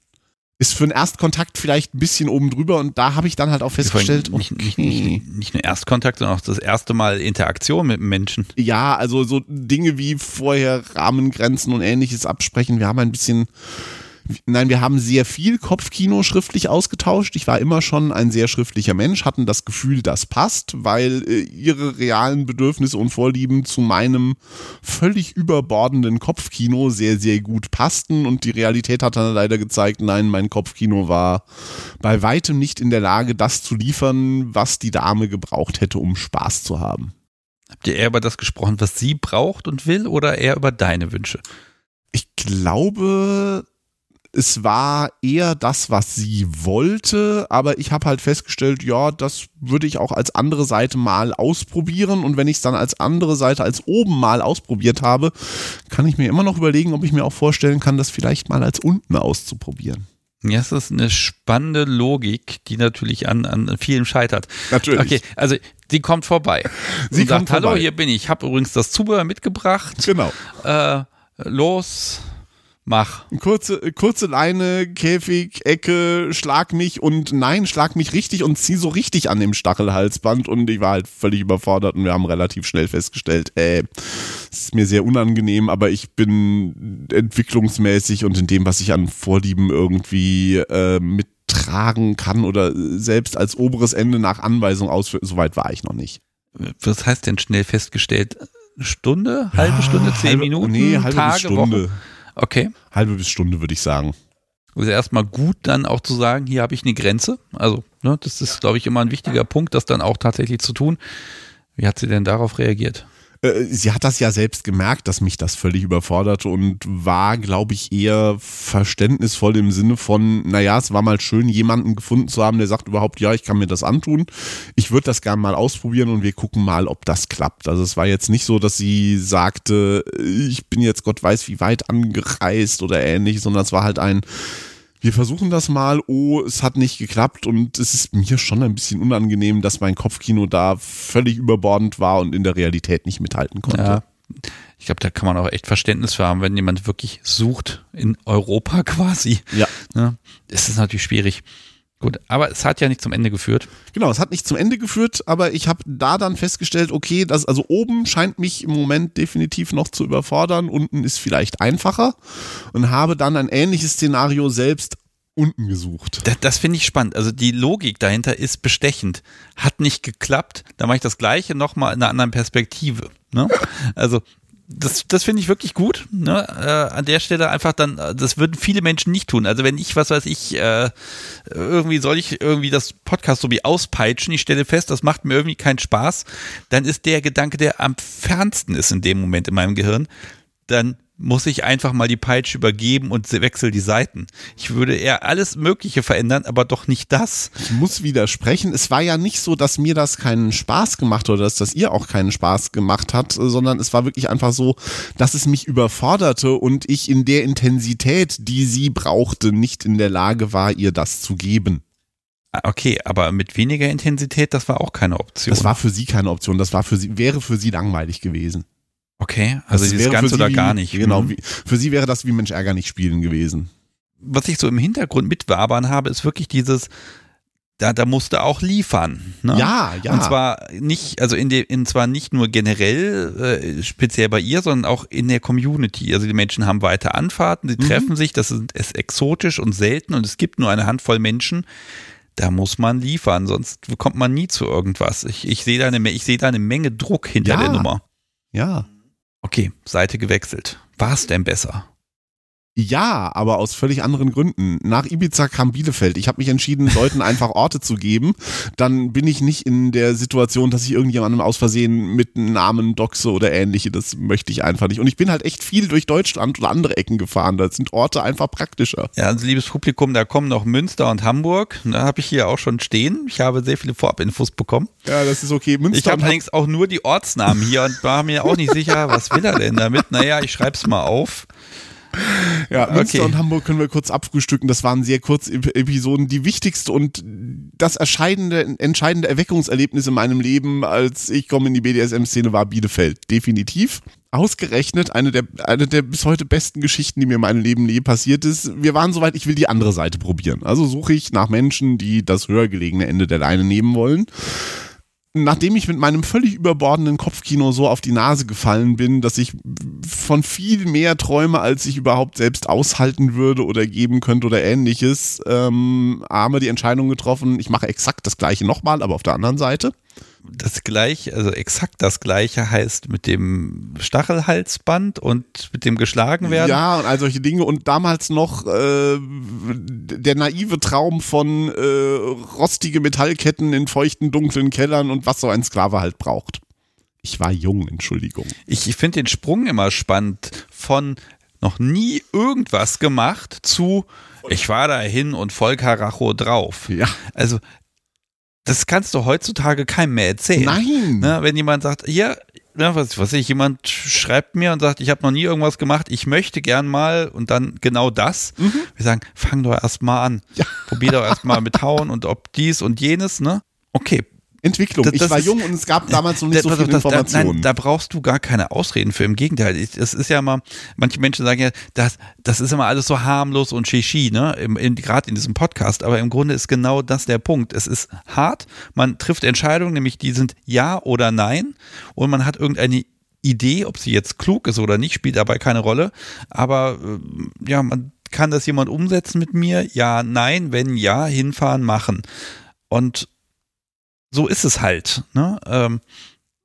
Ist für einen Erstkontakt vielleicht ein bisschen oben drüber und da habe ich dann halt auch festgestellt, nicht, nicht, okay. nicht, nicht nur Erstkontakt, sondern auch das erste Mal Interaktion mit Menschen. Ja, also so Dinge wie vorher Rahmengrenzen und ähnliches absprechen. Wir haben ein bisschen, nein, wir haben sehr viel Kopfkino schriftlich ausgetauscht. Ich war immer schon ein sehr schriftlicher Mensch, hatten das Gefühl, das passt, weil äh, ihre realen Bedürfnisse und Vorlieben zu meinem völlig überbordenden Kopfkino sehr, sehr gut passten und die Realität hat dann leider gezeigt, nein, mein Kopfkino war bei weitem nicht in der Lage, das zu liefern, was die Dame gebraucht hätte, um Spaß zu haben. Habt ihr eher über das gesprochen, was sie braucht und will, oder eher über deine Wünsche? Ich glaube, es war eher das, was sie wollte, aber ich habe halt festgestellt, ja, das würde ich auch als andere Seite mal ausprobieren und wenn ich es dann als andere Seite als oben mal ausprobiert habe, kann ich mir immer noch überlegen, ob ich mir auch vorstellen kann, das vielleicht mal als unten auszuprobieren. Ja, es ist eine spannende Logik, die natürlich an, an vielem scheitert. Natürlich. Okay, also sie kommt vorbei. Sie und sagt, kommt hallo, vorbei. hier bin ich. Ich habe übrigens das Zubehör mitgebracht. Genau. Äh, los, mach. Kurze, kurze Leine, Käfig, Ecke, schlag mich und nein, schlag mich richtig und zieh so richtig an dem Stachelhalsband und ich war halt völlig überfordert und wir haben relativ schnell festgestellt, äh, es ist mir sehr unangenehm, aber ich bin entwicklungsmäßig und in dem, was ich an Vorlieben irgendwie äh, mittragen kann oder selbst als oberes Ende nach Anweisung ausführen, soweit war ich noch nicht. Was heißt denn schnell festgestellt? Eine Stunde, halbe Stunde, zehn halbe, Minuten, nee, halbe Tage, Stunde. Wochen? Okay. Halbe bis Stunde würde ich sagen. Also erstmal gut, dann auch zu sagen, hier habe ich eine Grenze. Also, ne, das ist, glaube ich, immer ein wichtiger Punkt, das dann auch tatsächlich zu tun. Wie hat sie denn darauf reagiert? Äh, sie hat das ja selbst gemerkt, dass mich das völlig überfordert und war, glaube ich, eher verständnisvoll im Sinne von, naja, es war mal schön, jemanden gefunden zu haben, der sagt überhaupt, ja, ich kann mir das antun. Ich würde das gerne mal ausprobieren und wir gucken mal, ob das klappt. Also es war jetzt nicht so, dass sie sagte, ich bin jetzt Gott weiß wie weit angereist oder ähnlich, sondern es war halt ein, wir versuchen das mal, oh, es hat nicht geklappt und es ist mir schon ein bisschen unangenehm, dass mein Kopfkino da völlig überbordend war und in der Realität nicht mithalten konnte. Ja. Ich glaube, da kann man auch echt Verständnis für haben, wenn jemand wirklich sucht in Europa quasi. Ja. ja das ist natürlich schwierig. Gut, aber es hat ja nicht zum Ende geführt. Genau, es hat nicht zum Ende geführt, aber ich habe da dann festgestellt, okay, das, also oben scheint mich im Moment definitiv noch zu überfordern, unten ist vielleicht einfacher und habe dann ein ähnliches Szenario selbst unten gesucht. Das, das finde ich spannend. Also die Logik dahinter ist bestechend. Hat nicht geklappt, dann mache ich das gleiche nochmal in einer anderen Perspektive. Ne? Also das, das finde ich wirklich gut. Ne? Äh, an der Stelle einfach dann, das würden viele Menschen nicht tun. Also wenn ich, was weiß ich, äh, irgendwie soll ich irgendwie das Podcast so wie auspeitschen, ich stelle fest, das macht mir irgendwie keinen Spaß, dann ist der Gedanke, der am fernsten ist in dem Moment in meinem Gehirn, dann muss ich einfach mal die Peitsche übergeben und wechsel die Seiten. Ich würde eher alles Mögliche verändern, aber doch nicht das. Ich muss widersprechen. Es war ja nicht so, dass mir das keinen Spaß gemacht oder dass das ihr auch keinen Spaß gemacht hat, sondern es war wirklich einfach so, dass es mich überforderte und ich in der Intensität, die sie brauchte, nicht in der Lage war, ihr das zu geben. Ah, okay, aber mit weniger Intensität, das war auch keine Option. Das war für sie keine Option. Das war für sie, wäre für sie langweilig gewesen. Okay, also das dieses Ganze oder gar nicht. Genau, mhm. wie, für sie wäre das wie Mensch Ärger nicht spielen gewesen. Was ich so im Hintergrund mitwabern habe, ist wirklich dieses, da, da musste auch liefern. Ne? Ja, ja. Und zwar nicht, also in, de, in zwar nicht nur generell, äh, speziell bei ihr, sondern auch in der Community. Also die Menschen haben weiter Anfahrten, sie mhm. treffen sich, das ist, ist exotisch und selten und es gibt nur eine Handvoll Menschen. Da muss man liefern, sonst kommt man nie zu irgendwas. Ich, ich sehe da, eine, seh da eine Menge Druck hinter ja. der Nummer. Ja. Okay, Seite gewechselt. War es denn besser? Ja, aber aus völlig anderen Gründen. Nach Ibiza kam Bielefeld. Ich habe mich entschieden, Leuten einfach Orte zu geben. Dann bin ich nicht in der Situation, dass ich irgendjemandem aus Versehen mit Namen doxe oder ähnliche. Das möchte ich einfach nicht. Und ich bin halt echt viel durch Deutschland oder andere Ecken gefahren. Da sind Orte einfach praktischer. Ja, also liebes Publikum, da kommen noch Münster und Hamburg. Da habe ich hier auch schon stehen. Ich habe sehr viele Vorabinfos bekommen. Ja, das ist okay. Münster ich habe allerdings auch nur die Ortsnamen hier und war mir auch nicht sicher, was will er denn damit? Naja, ich schreibe es mal auf. Ja, Münster okay. und Hamburg können wir kurz abfrühstücken. Das waren sehr kurze Episoden. Die wichtigste und das entscheidende, entscheidende Erweckungserlebnis in meinem Leben, als ich komme in die BDSM-Szene, war Bielefeld. Definitiv. Ausgerechnet eine der, eine der bis heute besten Geschichten, die mir in meinem Leben je passiert ist. Wir waren soweit, ich will die andere Seite probieren. Also suche ich nach Menschen, die das höher gelegene Ende der Leine nehmen wollen nachdem ich mit meinem völlig überbordenden Kopfkino so auf die Nase gefallen bin, dass ich von viel mehr träume, als ich überhaupt selbst aushalten würde oder geben könnte oder ähnliches, ähm, haben die Entscheidung getroffen, ich mache exakt das gleiche nochmal, aber auf der anderen Seite das gleiche, also exakt das gleiche heißt mit dem Stachelhalsband und mit dem geschlagen werden. Ja, und all solche Dinge. Und damals noch äh, der naive Traum von äh, rostige Metallketten in feuchten, dunklen Kellern und was so ein Sklave halt braucht. Ich war jung, Entschuldigung. Ich finde den Sprung immer spannend von noch nie irgendwas gemacht zu ich war dahin und voll Karacho drauf. Ja. Also das kannst du heutzutage keinem mehr erzählen. Nein. Ne, wenn jemand sagt, hier, ne, was weiß ich, jemand schreibt mir und sagt, ich habe noch nie irgendwas gemacht, ich möchte gern mal und dann genau das. Mhm. Wir sagen, fang doch erst mal an. Ja. Probier doch erst mal mit Hauen und ob dies und jenes, ne? Okay, Entwicklung. Das, das ich war ist, jung und es gab damals noch nicht so viel Informationen. Nein, da brauchst du gar keine Ausreden für. Im Gegenteil, es ist ja immer, manche Menschen sagen ja, das, das ist immer alles so harmlos und shishi, ne? Gerade in diesem Podcast. Aber im Grunde ist genau das der Punkt. Es ist hart. Man trifft Entscheidungen, nämlich die sind ja oder nein. Und man hat irgendeine Idee, ob sie jetzt klug ist oder nicht, spielt dabei keine Rolle. Aber äh, ja, man kann das jemand umsetzen mit mir? Ja, nein, wenn ja, hinfahren, machen. Und so ist es halt. Ne? Ähm,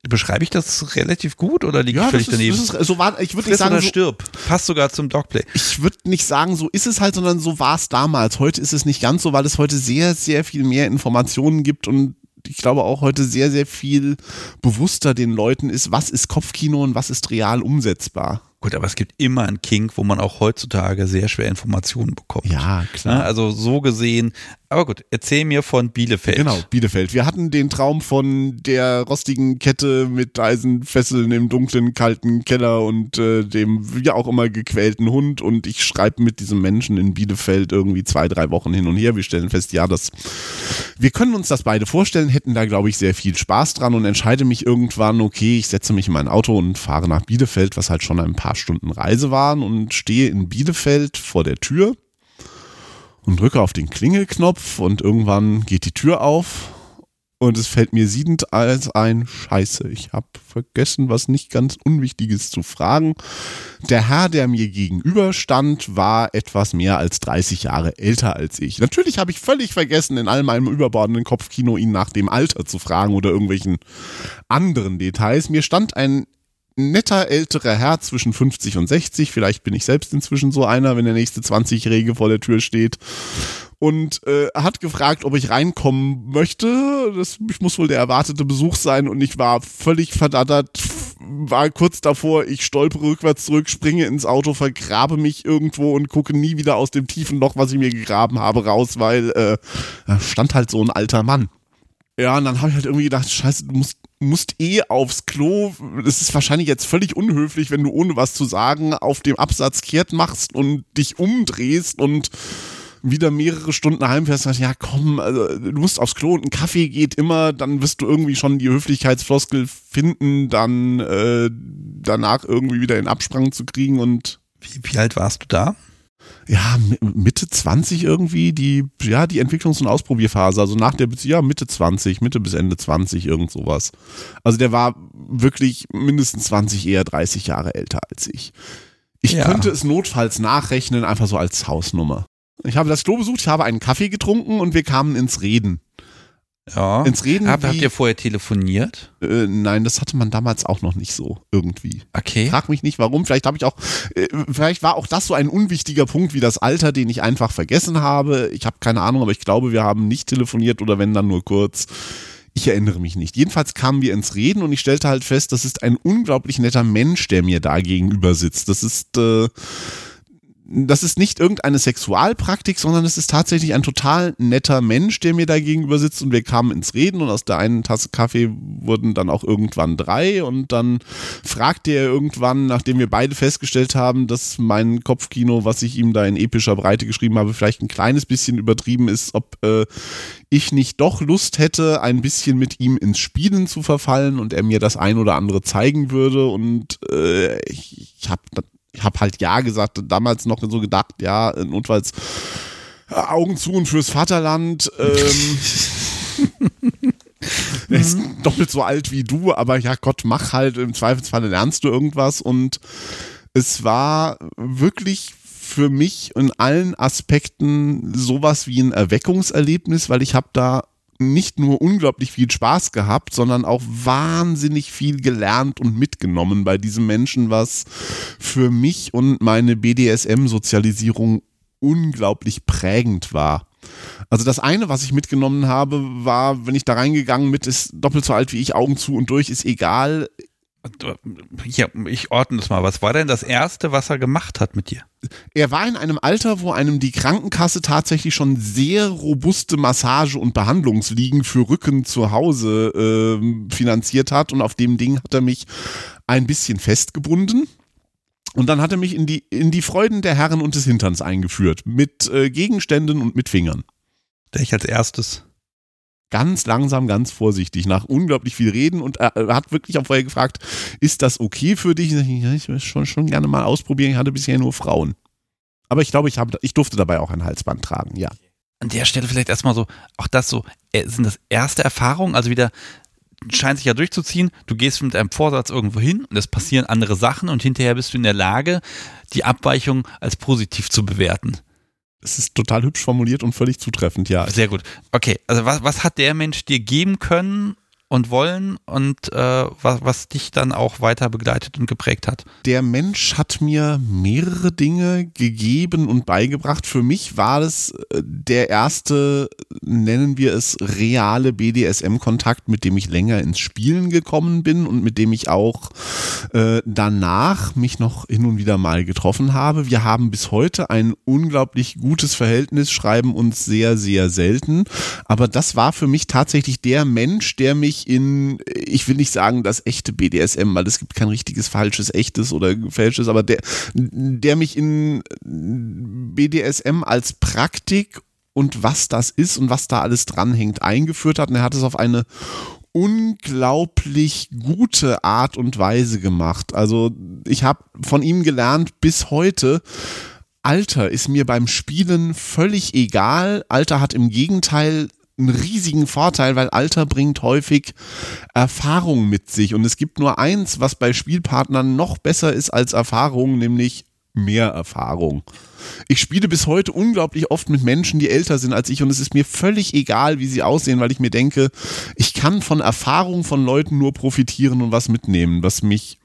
Beschreibe ich das relativ gut oder liege ja, ich völlig ist, daneben? Ist, so war, ich würde nicht sagen, so, stirb. Passt sogar zum Dogplay. Ich würde nicht sagen, so ist es halt, sondern so war es damals. Heute ist es nicht ganz so, weil es heute sehr, sehr viel mehr Informationen gibt und ich glaube auch heute sehr, sehr viel bewusster den Leuten ist, was ist Kopfkino und was ist real umsetzbar. Gut, aber es gibt immer einen Kink, wo man auch heutzutage sehr schwer Informationen bekommt. Ja, klar. Ne, also so gesehen aber gut, erzähl mir von Bielefeld. Genau, Bielefeld. Wir hatten den Traum von der rostigen Kette mit Eisenfesseln im dunklen, kalten Keller und äh, dem ja auch immer gequälten Hund. Und ich schreibe mit diesem Menschen in Bielefeld irgendwie zwei, drei Wochen hin und her. Wir stellen fest, ja, das, wir können uns das beide vorstellen, hätten da, glaube ich, sehr viel Spaß dran und entscheide mich irgendwann, okay, ich setze mich in mein Auto und fahre nach Bielefeld, was halt schon ein paar Stunden Reise waren und stehe in Bielefeld vor der Tür und drücke auf den Klingelknopf und irgendwann geht die Tür auf und es fällt mir siedend als ein Scheiße. Ich habe vergessen, was nicht ganz Unwichtiges zu fragen. Der Herr, der mir gegenüber stand, war etwas mehr als 30 Jahre älter als ich. Natürlich habe ich völlig vergessen, in all meinem überbordenden Kopfkino ihn nach dem Alter zu fragen oder irgendwelchen anderen Details. Mir stand ein netter älterer Herr zwischen 50 und 60. Vielleicht bin ich selbst inzwischen so einer, wenn der nächste 20-Jährige vor der Tür steht. Und äh, hat gefragt, ob ich reinkommen möchte. Das muss wohl der erwartete Besuch sein. Und ich war völlig verdattert, war kurz davor, ich stolpere rückwärts zurück, springe ins Auto, vergrabe mich irgendwo und gucke nie wieder aus dem tiefen Loch, was ich mir gegraben habe, raus, weil äh, da stand halt so ein alter Mann. Ja, und dann habe ich halt irgendwie gedacht, scheiße, du musst musst eh aufs Klo. Es ist wahrscheinlich jetzt völlig unhöflich, wenn du ohne was zu sagen auf dem Absatz kehrt machst und dich umdrehst und wieder mehrere Stunden heimfährst, sagst, ja komm, also, du musst aufs Klo und ein Kaffee geht immer, dann wirst du irgendwie schon die Höflichkeitsfloskel finden, dann äh, danach irgendwie wieder in Absprang zu kriegen und wie, wie alt warst du da? Ja, Mitte 20 irgendwie, die, ja, die Entwicklungs- und Ausprobierphase, also nach der, ja, Mitte 20, Mitte bis Ende 20, irgend sowas. Also der war wirklich mindestens 20, eher 30 Jahre älter als ich. Ich ja. könnte es notfalls nachrechnen, einfach so als Hausnummer. Ich habe das Klo besucht, ich habe einen Kaffee getrunken und wir kamen ins Reden. Ja. Ins Reden. Hab, habt ihr vorher telefoniert? Äh, nein, das hatte man damals auch noch nicht so irgendwie. Okay. Frag mich nicht warum. Vielleicht habe ich auch, äh, vielleicht war auch das so ein unwichtiger Punkt wie das Alter, den ich einfach vergessen habe. Ich habe keine Ahnung, aber ich glaube, wir haben nicht telefoniert oder wenn dann nur kurz. Ich erinnere mich nicht. Jedenfalls kamen wir ins Reden und ich stellte halt fest, das ist ein unglaublich netter Mensch, der mir da gegenüber sitzt. Das ist äh, das ist nicht irgendeine Sexualpraktik, sondern es ist tatsächlich ein total netter Mensch, der mir da gegenüber sitzt und wir kamen ins Reden und aus der einen Tasse Kaffee wurden dann auch irgendwann drei und dann fragte er irgendwann, nachdem wir beide festgestellt haben, dass mein Kopfkino, was ich ihm da in epischer Breite geschrieben habe, vielleicht ein kleines bisschen übertrieben ist, ob äh, ich nicht doch Lust hätte, ein bisschen mit ihm ins Spielen zu verfallen und er mir das ein oder andere zeigen würde und äh, ich, ich habe habe halt ja gesagt, damals noch so gedacht, ja, notfalls äh, Augen zu und fürs Vaterland. Ähm, er ist doppelt so alt wie du, aber ja Gott, mach halt, im Zweifelsfall lernst du irgendwas und es war wirklich für mich in allen Aspekten sowas wie ein Erweckungserlebnis, weil ich habe da nicht nur unglaublich viel Spaß gehabt, sondern auch wahnsinnig viel gelernt und mitgenommen bei diesem Menschen, was für mich und meine BDSM-Sozialisierung unglaublich prägend war. Also das eine, was ich mitgenommen habe, war, wenn ich da reingegangen mit, ist doppelt so alt wie ich, Augen zu und durch, ist egal. Ja, ich ordne das mal. Was war denn das Erste, was er gemacht hat mit dir? Er war in einem Alter, wo einem die Krankenkasse tatsächlich schon sehr robuste Massage- und Behandlungsliegen für Rücken zu Hause äh, finanziert hat. Und auf dem Ding hat er mich ein bisschen festgebunden. Und dann hat er mich in die, in die Freuden der Herren und des Hinterns eingeführt. Mit äh, Gegenständen und mit Fingern. Der ich als erstes ganz langsam, ganz vorsichtig, nach unglaublich viel Reden und er, er hat wirklich auch vorher gefragt, ist das okay für dich? Ich will schon, schon gerne mal ausprobieren, ich hatte bisher nur Frauen. Aber ich glaube, ich, hab, ich durfte dabei auch ein Halsband tragen, ja. An der Stelle vielleicht erstmal so, auch das so, äh, sind das erste Erfahrungen, also wieder scheint sich ja durchzuziehen, du gehst mit einem Vorsatz irgendwo hin und es passieren andere Sachen und hinterher bist du in der Lage, die Abweichung als positiv zu bewerten. Es ist total hübsch formuliert und völlig zutreffend, ja. Sehr gut. Okay, also was, was hat der Mensch dir geben können und wollen und äh, was, was dich dann auch weiter begleitet und geprägt hat? Der Mensch hat mir mehrere Dinge gegeben und beigebracht. Für mich war es äh, der erste, nennen wir es, reale BDSM-Kontakt, mit dem ich länger ins Spielen gekommen bin und mit dem ich auch äh, danach mich noch hin und wieder mal getroffen habe. Wir haben bis heute ein unglaublich gutes Verhältnis, schreiben uns sehr, sehr selten. Aber das war für mich tatsächlich der Mensch, der mich in, ich will nicht sagen das echte BDSM, weil es gibt kein richtiges, falsches, echtes oder falsches, aber der, der mich in BDSM als Praktik und was das ist und was da alles dranhängt eingeführt hat. Und er hat es auf eine unglaublich gute Art und Weise gemacht. Also ich habe von ihm gelernt bis heute, Alter ist mir beim Spielen völlig egal. Alter hat im Gegenteil einen riesigen Vorteil, weil Alter bringt häufig Erfahrung mit sich. Und es gibt nur eins, was bei Spielpartnern noch besser ist als Erfahrung, nämlich mehr Erfahrung. Ich spiele bis heute unglaublich oft mit Menschen, die älter sind als ich und es ist mir völlig egal, wie sie aussehen, weil ich mir denke, ich kann von Erfahrung von Leuten nur profitieren und was mitnehmen, was mich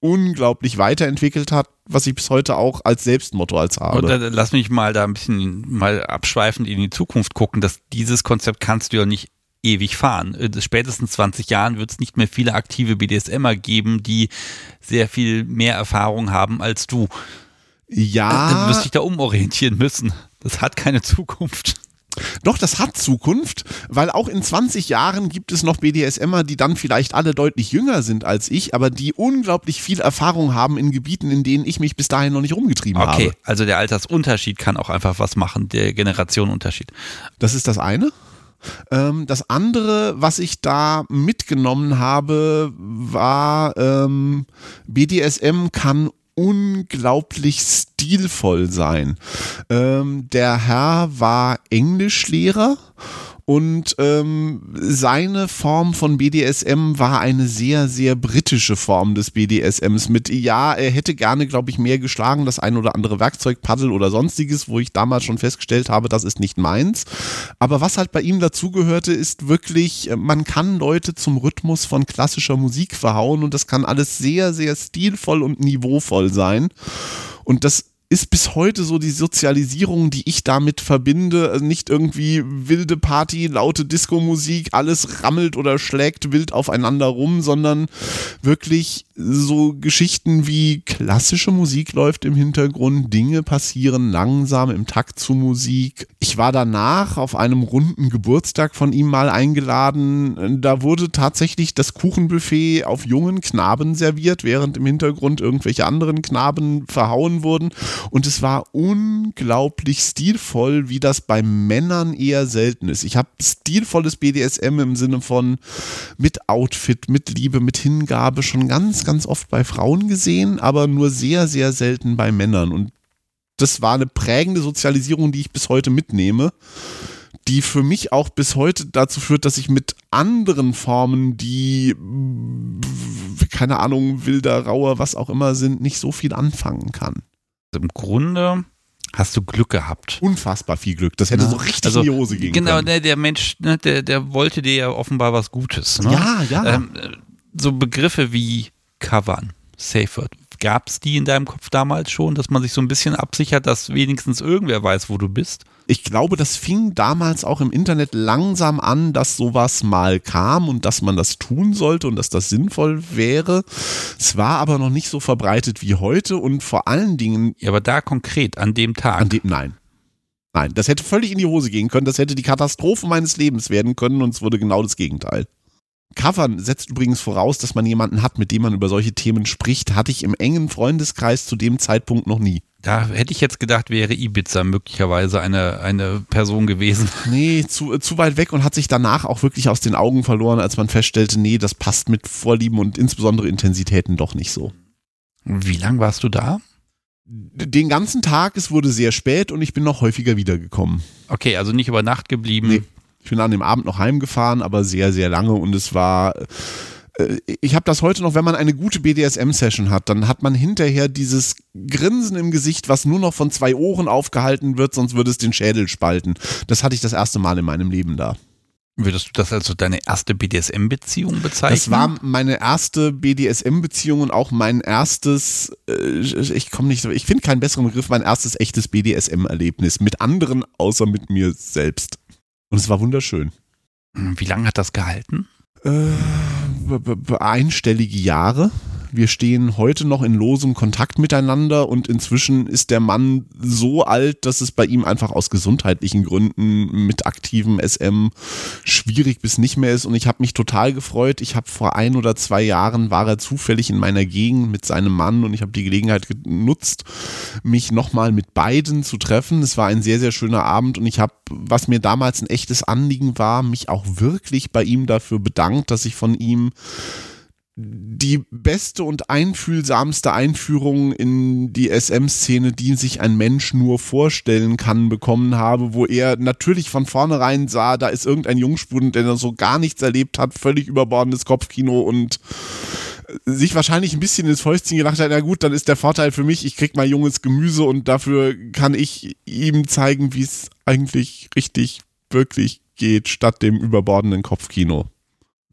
unglaublich weiterentwickelt hat, was ich bis heute auch als Selbstmotto als habe. Und dann lass mich mal da ein bisschen mal abschweifend in die Zukunft gucken, dass dieses Konzept kannst du ja nicht ewig fahren. In äh, spätestens 20 Jahren wird es nicht mehr viele aktive BDSMer geben, die sehr viel mehr Erfahrung haben als du. Ja. Dann wirst du dich da umorientieren müssen. Das hat keine Zukunft. Doch, das hat Zukunft, weil auch in 20 Jahren gibt es noch BDSMer, die dann vielleicht alle deutlich jünger sind als ich, aber die unglaublich viel Erfahrung haben in Gebieten, in denen ich mich bis dahin noch nicht rumgetrieben okay, habe. Okay, also der Altersunterschied kann auch einfach was machen, der Generationenunterschied. Das ist das eine. Ähm, das andere, was ich da mitgenommen habe, war, ähm, BDSM kann unglaublich stilvoll sein. Ähm, der Herr war Englischlehrer und ähm, seine Form von BDSM war eine sehr, sehr britische Form des BDSMs mit, ja, er hätte gerne, glaube ich, mehr geschlagen, das ein oder andere Werkzeug, Paddel oder sonstiges, wo ich damals schon festgestellt habe, das ist nicht meins. Aber was halt bei ihm dazugehörte, ist wirklich, man kann Leute zum Rhythmus von klassischer Musik verhauen und das kann alles sehr, sehr stilvoll und niveauvoll sein. Und das ist bis heute so die Sozialisierung, die ich damit verbinde. Also nicht irgendwie wilde Party, laute Disco-Musik, alles rammelt oder schlägt wild aufeinander rum, sondern wirklich so Geschichten wie klassische Musik läuft im Hintergrund, Dinge passieren langsam im Takt zu Musik. Ich war danach auf einem runden Geburtstag von ihm mal eingeladen. Da wurde tatsächlich das Kuchenbuffet auf jungen Knaben serviert, während im Hintergrund irgendwelche anderen Knaben verhauen wurden. Und es war unglaublich stilvoll, wie das bei Männern eher selten ist. Ich habe stilvolles BDSM im Sinne von mit Outfit, mit Liebe, mit Hingabe schon ganz, ganz oft bei Frauen gesehen, aber nur sehr, sehr selten bei Männern. Und das war eine prägende Sozialisierung, die ich bis heute mitnehme die für mich auch bis heute dazu führt, dass ich mit anderen Formen, die keine Ahnung, wilder, rauer, was auch immer sind, nicht so viel anfangen kann. Im Grunde hast du Glück gehabt. Unfassbar viel Glück. Das hätte ja. so richtig also, in die Hose gehen genau, können. Genau, der, Mensch, ne, der, der wollte dir ja offenbar was Gutes. Ne? Ja, ja. Ähm, so Begriffe wie Covern, Safe Word. Gab es die in deinem Kopf damals schon, dass man sich so ein bisschen absichert, dass wenigstens irgendwer weiß, wo du bist? Ich glaube, das fing damals auch im Internet langsam an, dass sowas mal kam und dass man das tun sollte und dass das sinnvoll wäre. Es war aber noch nicht so verbreitet wie heute und vor allen Dingen. Ja, aber da konkret, an dem Tag. An dem, nein. Nein, das hätte völlig in die Hose gehen können. Das hätte die Katastrophe meines Lebens werden können und es wurde genau das Gegenteil. Covern setzt übrigens voraus, dass man jemanden hat, mit dem man über solche Themen spricht. Hatte ich im engen Freundeskreis zu dem Zeitpunkt noch nie. Da hätte ich jetzt gedacht, wäre Ibiza möglicherweise eine, eine Person gewesen. Nee, zu, zu weit weg und hat sich danach auch wirklich aus den Augen verloren, als man feststellte, nee, das passt mit Vorlieben und insbesondere Intensitäten doch nicht so. Wie lang warst du da? Den ganzen Tag, es wurde sehr spät und ich bin noch häufiger wiedergekommen. Okay, also nicht über Nacht geblieben. Nee. Ich bin an dem Abend noch heimgefahren, aber sehr, sehr lange und es war äh, ich habe das heute noch, wenn man eine gute BDSM-Session hat, dann hat man hinterher dieses Grinsen im Gesicht, was nur noch von zwei Ohren aufgehalten wird, sonst würde es den Schädel spalten. Das hatte ich das erste Mal in meinem Leben da. Würdest du das also deine erste BDSM-Beziehung bezeichnen? Das war meine erste BDSM-Beziehung und auch mein erstes, äh, ich komme nicht, ich finde keinen besseren Begriff, mein erstes echtes BDSM-Erlebnis mit anderen außer mit mir selbst. Und es war wunderschön. Wie lange hat das gehalten? Äh, einstellige Jahre. Wir stehen heute noch in losem Kontakt miteinander und inzwischen ist der Mann so alt, dass es bei ihm einfach aus gesundheitlichen Gründen mit aktivem SM schwierig bis nicht mehr ist. Und ich habe mich total gefreut. Ich habe vor ein oder zwei Jahren war er zufällig in meiner Gegend mit seinem Mann und ich habe die Gelegenheit genutzt, mich nochmal mit beiden zu treffen. Es war ein sehr, sehr schöner Abend und ich habe, was mir damals ein echtes Anliegen war, mich auch wirklich bei ihm dafür bedankt, dass ich von ihm die beste und einfühlsamste Einführung in die SM-Szene, die sich ein Mensch nur vorstellen kann, bekommen habe, wo er natürlich von vornherein sah, da ist irgendein Jungspund, der so gar nichts erlebt hat, völlig überbordendes Kopfkino und sich wahrscheinlich ein bisschen ins Fäustchen gelacht hat, na gut, dann ist der Vorteil für mich, ich krieg mal junges Gemüse und dafür kann ich ihm zeigen, wie es eigentlich richtig, wirklich geht, statt dem überbordenden Kopfkino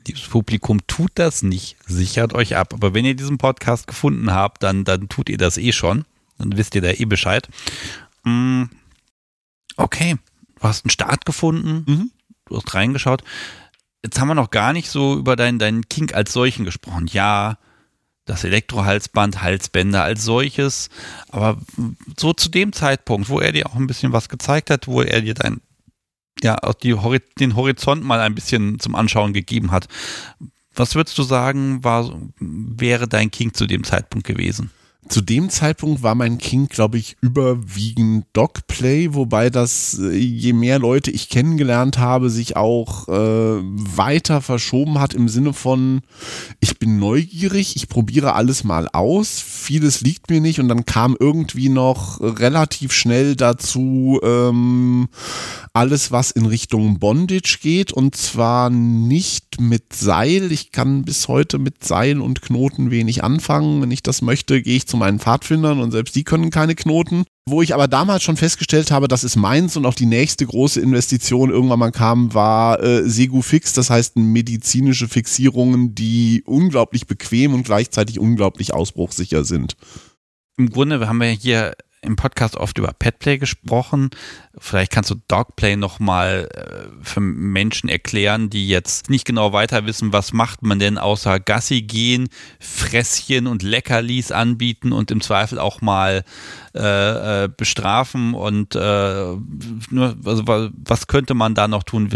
dieses Publikum tut das nicht, sichert euch ab. Aber wenn ihr diesen Podcast gefunden habt, dann, dann tut ihr das eh schon. Dann wisst ihr da eh Bescheid. Mm, okay, du hast einen Start gefunden, mhm. du hast reingeschaut. Jetzt haben wir noch gar nicht so über deinen, deinen Kink als solchen gesprochen. Ja, das Elektrohalsband, Halsbänder als solches. Aber so zu dem Zeitpunkt, wo er dir auch ein bisschen was gezeigt hat, wo er dir dein, ja, auch die, den Horizont mal ein bisschen zum Anschauen gegeben hat. Was würdest du sagen, war, wäre dein King zu dem Zeitpunkt gewesen? Zu dem Zeitpunkt war mein King, glaube ich, überwiegend Dogplay, wobei das, äh, je mehr Leute ich kennengelernt habe, sich auch äh, weiter verschoben hat im Sinne von, ich bin neugierig, ich probiere alles mal aus, vieles liegt mir nicht und dann kam irgendwie noch relativ schnell dazu ähm, alles, was in Richtung Bondage geht und zwar nicht mit Seil. Ich kann bis heute mit Seil und Knoten wenig anfangen. Wenn ich das möchte, gehe ich zum meinen Pfadfindern und selbst die können keine Knoten. Wo ich aber damals schon festgestellt habe, das ist meins und auch die nächste große Investition irgendwann mal kam, war äh, Segufix, das heißt medizinische Fixierungen, die unglaublich bequem und gleichzeitig unglaublich ausbruchsicher sind. Im Grunde haben wir hier im Podcast oft über Petplay gesprochen. Vielleicht kannst du Dogplay nochmal äh, für Menschen erklären, die jetzt nicht genau weiter wissen, was macht man denn außer Gassi gehen, Fresschen und Leckerlis anbieten und im Zweifel auch mal äh, äh bestrafen und äh, also, was könnte man da noch tun?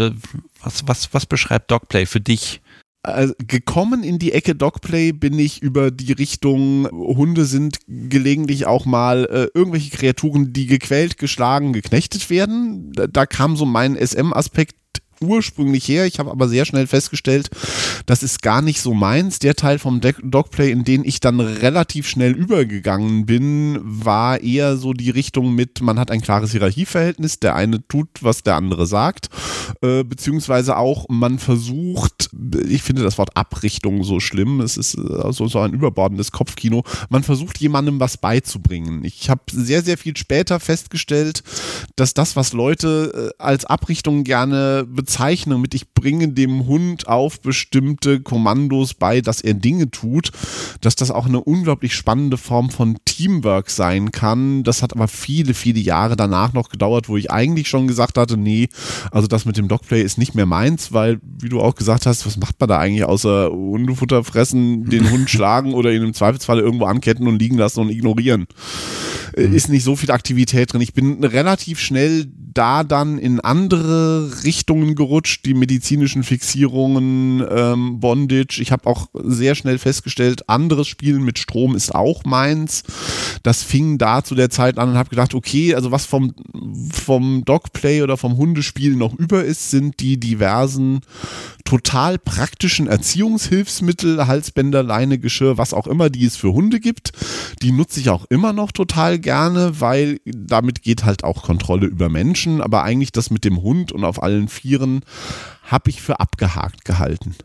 Was, was, was beschreibt Dogplay für dich? Also gekommen in die Ecke Dogplay bin ich über die Richtung Hunde sind gelegentlich auch mal äh, irgendwelche Kreaturen, die gequält, geschlagen, geknechtet werden. Da, da kam so mein SM-Aspekt ursprünglich her. Ich habe aber sehr schnell festgestellt, das ist gar nicht so meins. Der Teil vom Dogplay, in den ich dann relativ schnell übergegangen bin, war eher so die Richtung mit, man hat ein klares Hierarchieverhältnis, der eine tut, was der andere sagt, äh, beziehungsweise auch man versucht, ich finde das Wort Abrichtung so schlimm, es ist äh, so, so ein überbordendes Kopfkino, man versucht jemandem was beizubringen. Ich habe sehr, sehr viel später festgestellt, dass das, was Leute äh, als Abrichtung gerne bezeichnen, Bezeichnung mit, ich bringe dem Hund auf bestimmte Kommandos bei, dass er Dinge tut, dass das auch eine unglaublich spannende Form von Teamwork sein kann. Das hat aber viele, viele Jahre danach noch gedauert, wo ich eigentlich schon gesagt hatte, nee, also das mit dem Dogplay ist nicht mehr meins, weil, wie du auch gesagt hast, was macht man da eigentlich außer Hundefutter fressen, den Hund schlagen oder ihn im Zweifelsfall irgendwo anketten und liegen lassen und ignorieren? Mhm. Ist nicht so viel Aktivität drin. Ich bin relativ schnell da dann in andere Richtungen gerutscht, die medizinischen Fixierungen, ähm, Bondage. Ich habe auch sehr schnell festgestellt, anderes Spielen mit Strom ist auch meins. Das fing da zu der Zeit an und habe gedacht, okay, also was vom, vom Dogplay oder vom Hundespiel noch über ist, sind die diversen total praktischen Erziehungshilfsmittel, Halsbänder, Leine, Geschirr, was auch immer, die es für Hunde gibt. Die nutze ich auch immer noch total gerne, weil damit geht halt auch Kontrolle über Menschen. Aber eigentlich das mit dem Hund und auf allen Vieren habe ich für abgehakt gehalten.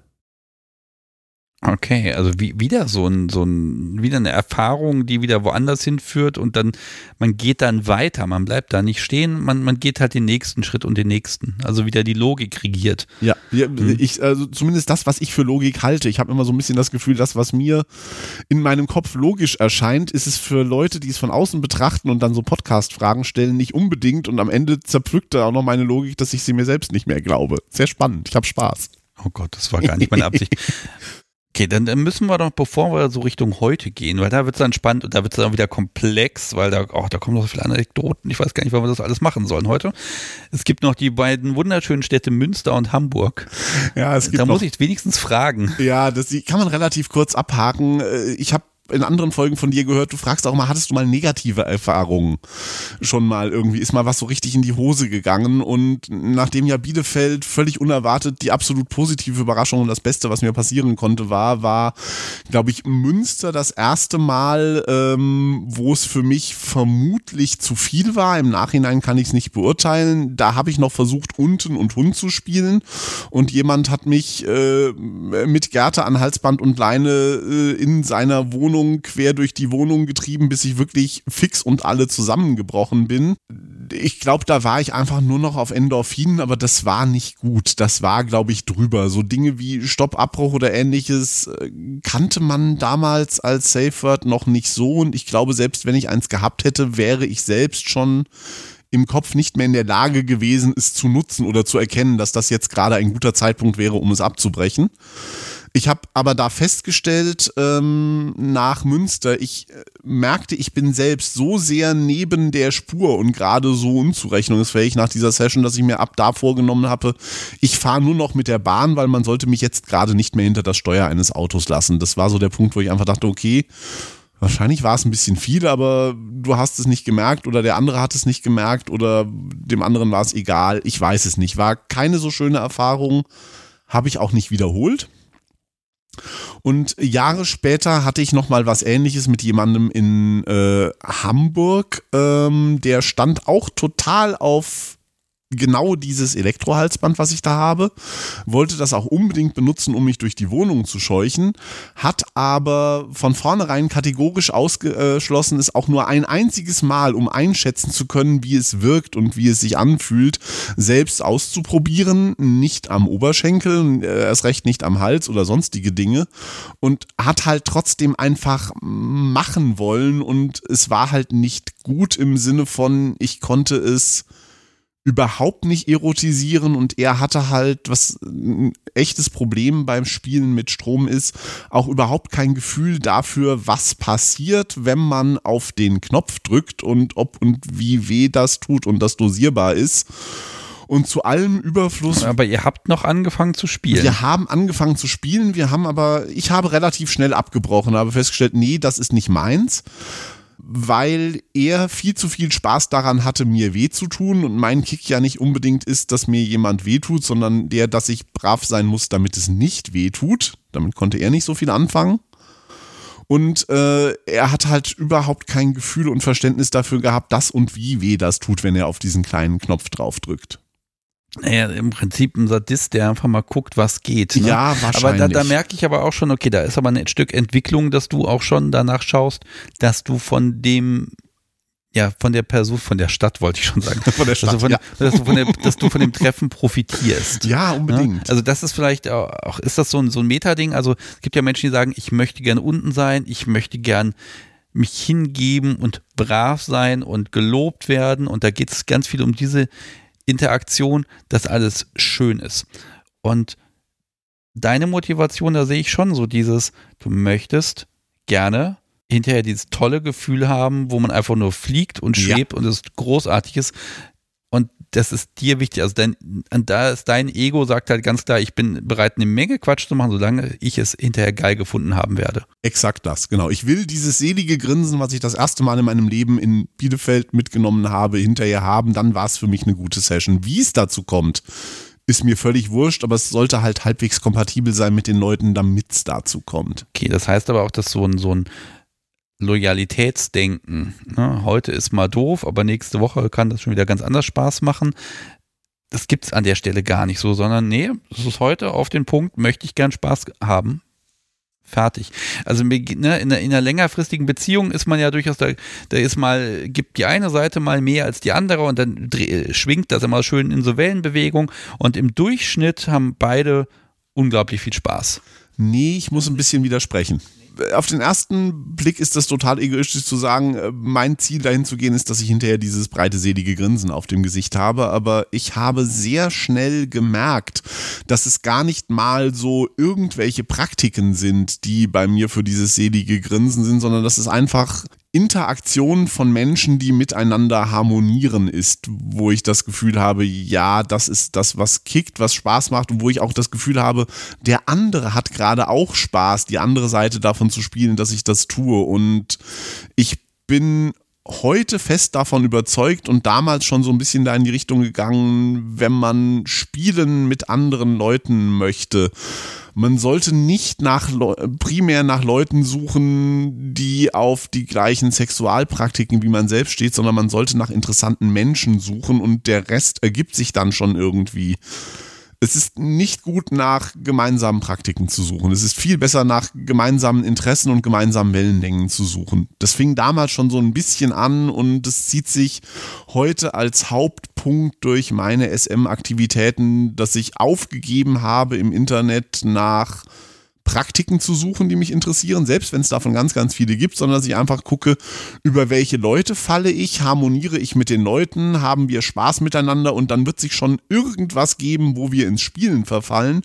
Okay, also wie, wieder so ein, so ein, wieder eine Erfahrung, die wieder woanders hinführt und dann, man geht dann weiter, man bleibt da nicht stehen, man, man geht halt den nächsten Schritt und den nächsten. Also wieder die Logik regiert. Ja, mhm. ich, also zumindest das, was ich für Logik halte. Ich habe immer so ein bisschen das Gefühl, das, was mir in meinem Kopf logisch erscheint, ist es für Leute, die es von außen betrachten und dann so Podcast-Fragen stellen, nicht unbedingt und am Ende zerpflückt da auch noch meine Logik, dass ich sie mir selbst nicht mehr glaube. Sehr spannend, ich habe Spaß. Oh Gott, das war gar nicht meine Absicht. Okay, dann, dann, müssen wir doch, bevor wir so Richtung heute gehen, weil da wird es dann spannend und da wird es dann wieder komplex, weil da, oh, da kommen noch so viele Anekdoten. Ich weiß gar nicht, wann wir das alles machen sollen heute. Es gibt noch die beiden wunderschönen Städte Münster und Hamburg. Ja, es gibt Da noch, muss ich wenigstens fragen. Ja, das kann man relativ kurz abhaken. Äh, ich habe in anderen Folgen von dir gehört, du fragst auch mal, hattest du mal negative Erfahrungen? Schon mal irgendwie, ist mal was so richtig in die Hose gegangen und nachdem ja Bielefeld völlig unerwartet die absolut positive Überraschung und das Beste, was mir passieren konnte, war, war, glaube ich, Münster das erste Mal, ähm, wo es für mich vermutlich zu viel war. Im Nachhinein kann ich es nicht beurteilen. Da habe ich noch versucht, unten und Hund zu spielen und jemand hat mich äh, mit Gerte an Halsband und Leine äh, in seiner Wohnung Wohnung quer durch die Wohnung getrieben, bis ich wirklich fix und alle zusammengebrochen bin. Ich glaube, da war ich einfach nur noch auf Endorphinen, aber das war nicht gut. Das war, glaube ich, drüber. So Dinge wie Stoppabbruch oder ähnliches äh, kannte man damals als Safe Word noch nicht so. Und ich glaube, selbst wenn ich eins gehabt hätte, wäre ich selbst schon im Kopf nicht mehr in der Lage gewesen, es zu nutzen oder zu erkennen, dass das jetzt gerade ein guter Zeitpunkt wäre, um es abzubrechen. Ich habe aber da festgestellt, ähm, nach Münster, ich äh, merkte, ich bin selbst so sehr neben der Spur und gerade so unzurechnungsfähig nach dieser Session, dass ich mir ab da vorgenommen habe, ich fahre nur noch mit der Bahn, weil man sollte mich jetzt gerade nicht mehr hinter das Steuer eines Autos lassen. Das war so der Punkt, wo ich einfach dachte, okay, Wahrscheinlich war es ein bisschen viel, aber du hast es nicht gemerkt oder der andere hat es nicht gemerkt oder dem anderen war es egal. Ich weiß es nicht. War keine so schöne Erfahrung, habe ich auch nicht wiederholt. Und Jahre später hatte ich noch mal was Ähnliches mit jemandem in äh, Hamburg. Ähm, der stand auch total auf genau dieses Elektrohalsband, was ich da habe, wollte das auch unbedingt benutzen, um mich durch die Wohnung zu scheuchen, hat aber von vornherein kategorisch ausgeschlossen, es auch nur ein einziges Mal, um einschätzen zu können, wie es wirkt und wie es sich anfühlt, selbst auszuprobieren, nicht am Oberschenkel, äh, erst recht nicht am Hals oder sonstige Dinge und hat halt trotzdem einfach machen wollen und es war halt nicht gut im Sinne von, ich konnte es überhaupt nicht erotisieren und er hatte halt, was ein echtes Problem beim Spielen mit Strom ist, auch überhaupt kein Gefühl dafür, was passiert, wenn man auf den Knopf drückt und ob und wie weh das tut und das dosierbar ist. Und zu allem Überfluss. Aber ihr habt noch angefangen zu spielen. Wir haben angefangen zu spielen, wir haben aber, ich habe relativ schnell abgebrochen, habe festgestellt, nee, das ist nicht meins weil er viel zu viel Spaß daran hatte, mir weh zu tun und mein Kick ja nicht unbedingt ist, dass mir jemand weh tut, sondern der, dass ich brav sein muss, damit es nicht weh tut. Damit konnte er nicht so viel anfangen. Und äh, er hat halt überhaupt kein Gefühl und Verständnis dafür gehabt, dass und wie weh das tut, wenn er auf diesen kleinen Knopf drauf drückt naja, im Prinzip ein Sadist, der einfach mal guckt, was geht. Ne? Ja, wahrscheinlich. Aber da, da merke ich aber auch schon, okay, da ist aber ein Stück Entwicklung, dass du auch schon danach schaust, dass du von dem ja, von der Person, von der Stadt wollte ich schon sagen. Von der Stadt, also von, ja. dass, du von der, dass du von dem Treffen profitierst. Ja, unbedingt. Ja? Also das ist vielleicht auch, ist das so ein, so ein Meta-Ding? Also es gibt ja Menschen, die sagen, ich möchte gerne unten sein, ich möchte gern mich hingeben und brav sein und gelobt werden und da geht es ganz viel um diese Interaktion, dass alles schön ist. Und deine Motivation, da sehe ich schon so dieses, du möchtest gerne hinterher dieses tolle Gefühl haben, wo man einfach nur fliegt und schwebt ja. und es großartig ist das ist dir wichtig. Also dein, da ist dein Ego sagt halt ganz klar, ich bin bereit, eine Menge Quatsch zu machen, solange ich es hinterher geil gefunden haben werde. Exakt das, genau. Ich will dieses selige Grinsen, was ich das erste Mal in meinem Leben in Bielefeld mitgenommen habe, hinterher haben. Dann war es für mich eine gute Session. Wie es dazu kommt, ist mir völlig wurscht, aber es sollte halt halbwegs kompatibel sein mit den Leuten, damit es dazu kommt. Okay, das heißt aber auch, dass so ein, so ein Loyalitätsdenken. Ne? Heute ist mal doof, aber nächste Woche kann das schon wieder ganz anders Spaß machen. Das gibt es an der Stelle gar nicht so, sondern nee, es ist heute auf den Punkt, möchte ich gern Spaß haben. Fertig. Also ne, in, einer, in einer längerfristigen Beziehung ist man ja durchaus, da, da ist mal, gibt die eine Seite mal mehr als die andere und dann dreh, schwingt das immer schön in so Wellenbewegung und im Durchschnitt haben beide unglaublich viel Spaß. Nee, ich muss ein bisschen widersprechen auf den ersten Blick ist das total egoistisch zu sagen, äh, mein Ziel dahin zu gehen ist, dass ich hinterher dieses breite selige Grinsen auf dem Gesicht habe. Aber ich habe sehr schnell gemerkt, dass es gar nicht mal so irgendwelche Praktiken sind, die bei mir für dieses selige Grinsen sind, sondern dass es einfach Interaktion von Menschen, die miteinander harmonieren ist, wo ich das Gefühl habe, ja, das ist das, was kickt, was Spaß macht und wo ich auch das Gefühl habe, der andere hat gerade auch Spaß, die andere Seite davon zu spielen, dass ich das tue. Und ich bin heute fest davon überzeugt und damals schon so ein bisschen da in die Richtung gegangen, wenn man spielen mit anderen Leuten möchte. Man sollte nicht nach primär nach Leuten suchen, die auf die gleichen Sexualpraktiken wie man selbst steht, sondern man sollte nach interessanten Menschen suchen und der Rest ergibt sich dann schon irgendwie es ist nicht gut, nach gemeinsamen Praktiken zu suchen. Es ist viel besser, nach gemeinsamen Interessen und gemeinsamen Wellenlängen zu suchen. Das fing damals schon so ein bisschen an und es zieht sich heute als Hauptpunkt durch meine SM-Aktivitäten, dass ich aufgegeben habe im Internet nach Praktiken zu suchen, die mich interessieren, selbst wenn es davon ganz, ganz viele gibt, sondern dass ich einfach gucke, über welche Leute falle ich, harmoniere ich mit den Leuten, haben wir Spaß miteinander und dann wird sich schon irgendwas geben, wo wir ins Spielen verfallen.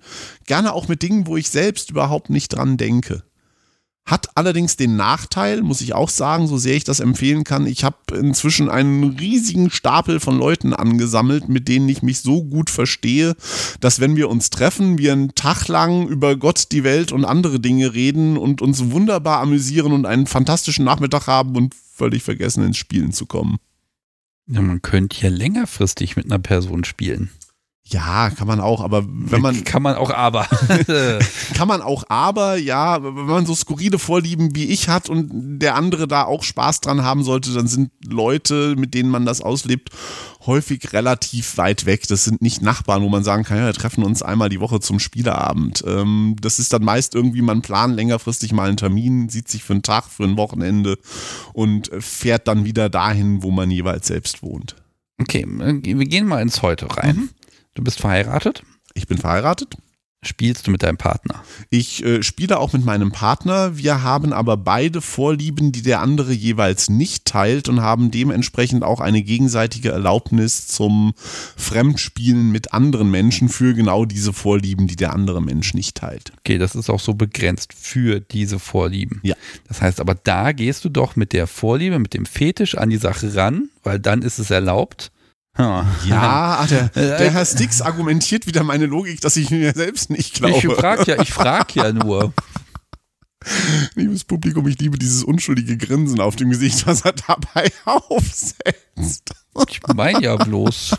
Gerne auch mit Dingen, wo ich selbst überhaupt nicht dran denke. Hat allerdings den Nachteil, muss ich auch sagen, so sehr ich das empfehlen kann, ich habe inzwischen einen riesigen Stapel von Leuten angesammelt, mit denen ich mich so gut verstehe, dass wenn wir uns treffen, wir einen Tag lang über Gott, die Welt und andere Dinge reden und uns wunderbar amüsieren und einen fantastischen Nachmittag haben und völlig vergessen ins Spielen zu kommen. Ja, man könnte ja längerfristig mit einer Person spielen. Ja, kann man auch, aber wenn man. Kann man auch aber. kann man auch aber, ja, wenn man so skurrile Vorlieben wie ich hat und der andere da auch Spaß dran haben sollte, dann sind Leute, mit denen man das auslebt, häufig relativ weit weg. Das sind nicht Nachbarn, wo man sagen kann, ja, wir treffen uns einmal die Woche zum Spieleabend. Ähm, das ist dann meist irgendwie, man plant längerfristig mal einen Termin, sieht sich für einen Tag, für ein Wochenende und fährt dann wieder dahin, wo man jeweils selbst wohnt. Okay, wir gehen mal ins Heute rein. Mhm. Du bist verheiratet? Ich bin verheiratet. Spielst du mit deinem Partner? Ich äh, spiele auch mit meinem Partner. Wir haben aber beide Vorlieben, die der andere jeweils nicht teilt und haben dementsprechend auch eine gegenseitige Erlaubnis zum Fremdspielen mit anderen Menschen für genau diese Vorlieben, die der andere Mensch nicht teilt. Okay, das ist auch so begrenzt für diese Vorlieben. Ja. Das heißt aber, da gehst du doch mit der Vorliebe, mit dem Fetisch an die Sache ran, weil dann ist es erlaubt ja, der, der Herr Stix argumentiert wieder meine Logik, dass ich mir selbst nicht glaube. Ich frage ja, ich frag ja nur. Liebes Publikum, ich liebe dieses unschuldige Grinsen auf dem Gesicht, was er dabei aufsetzt. Ich meine ja bloß.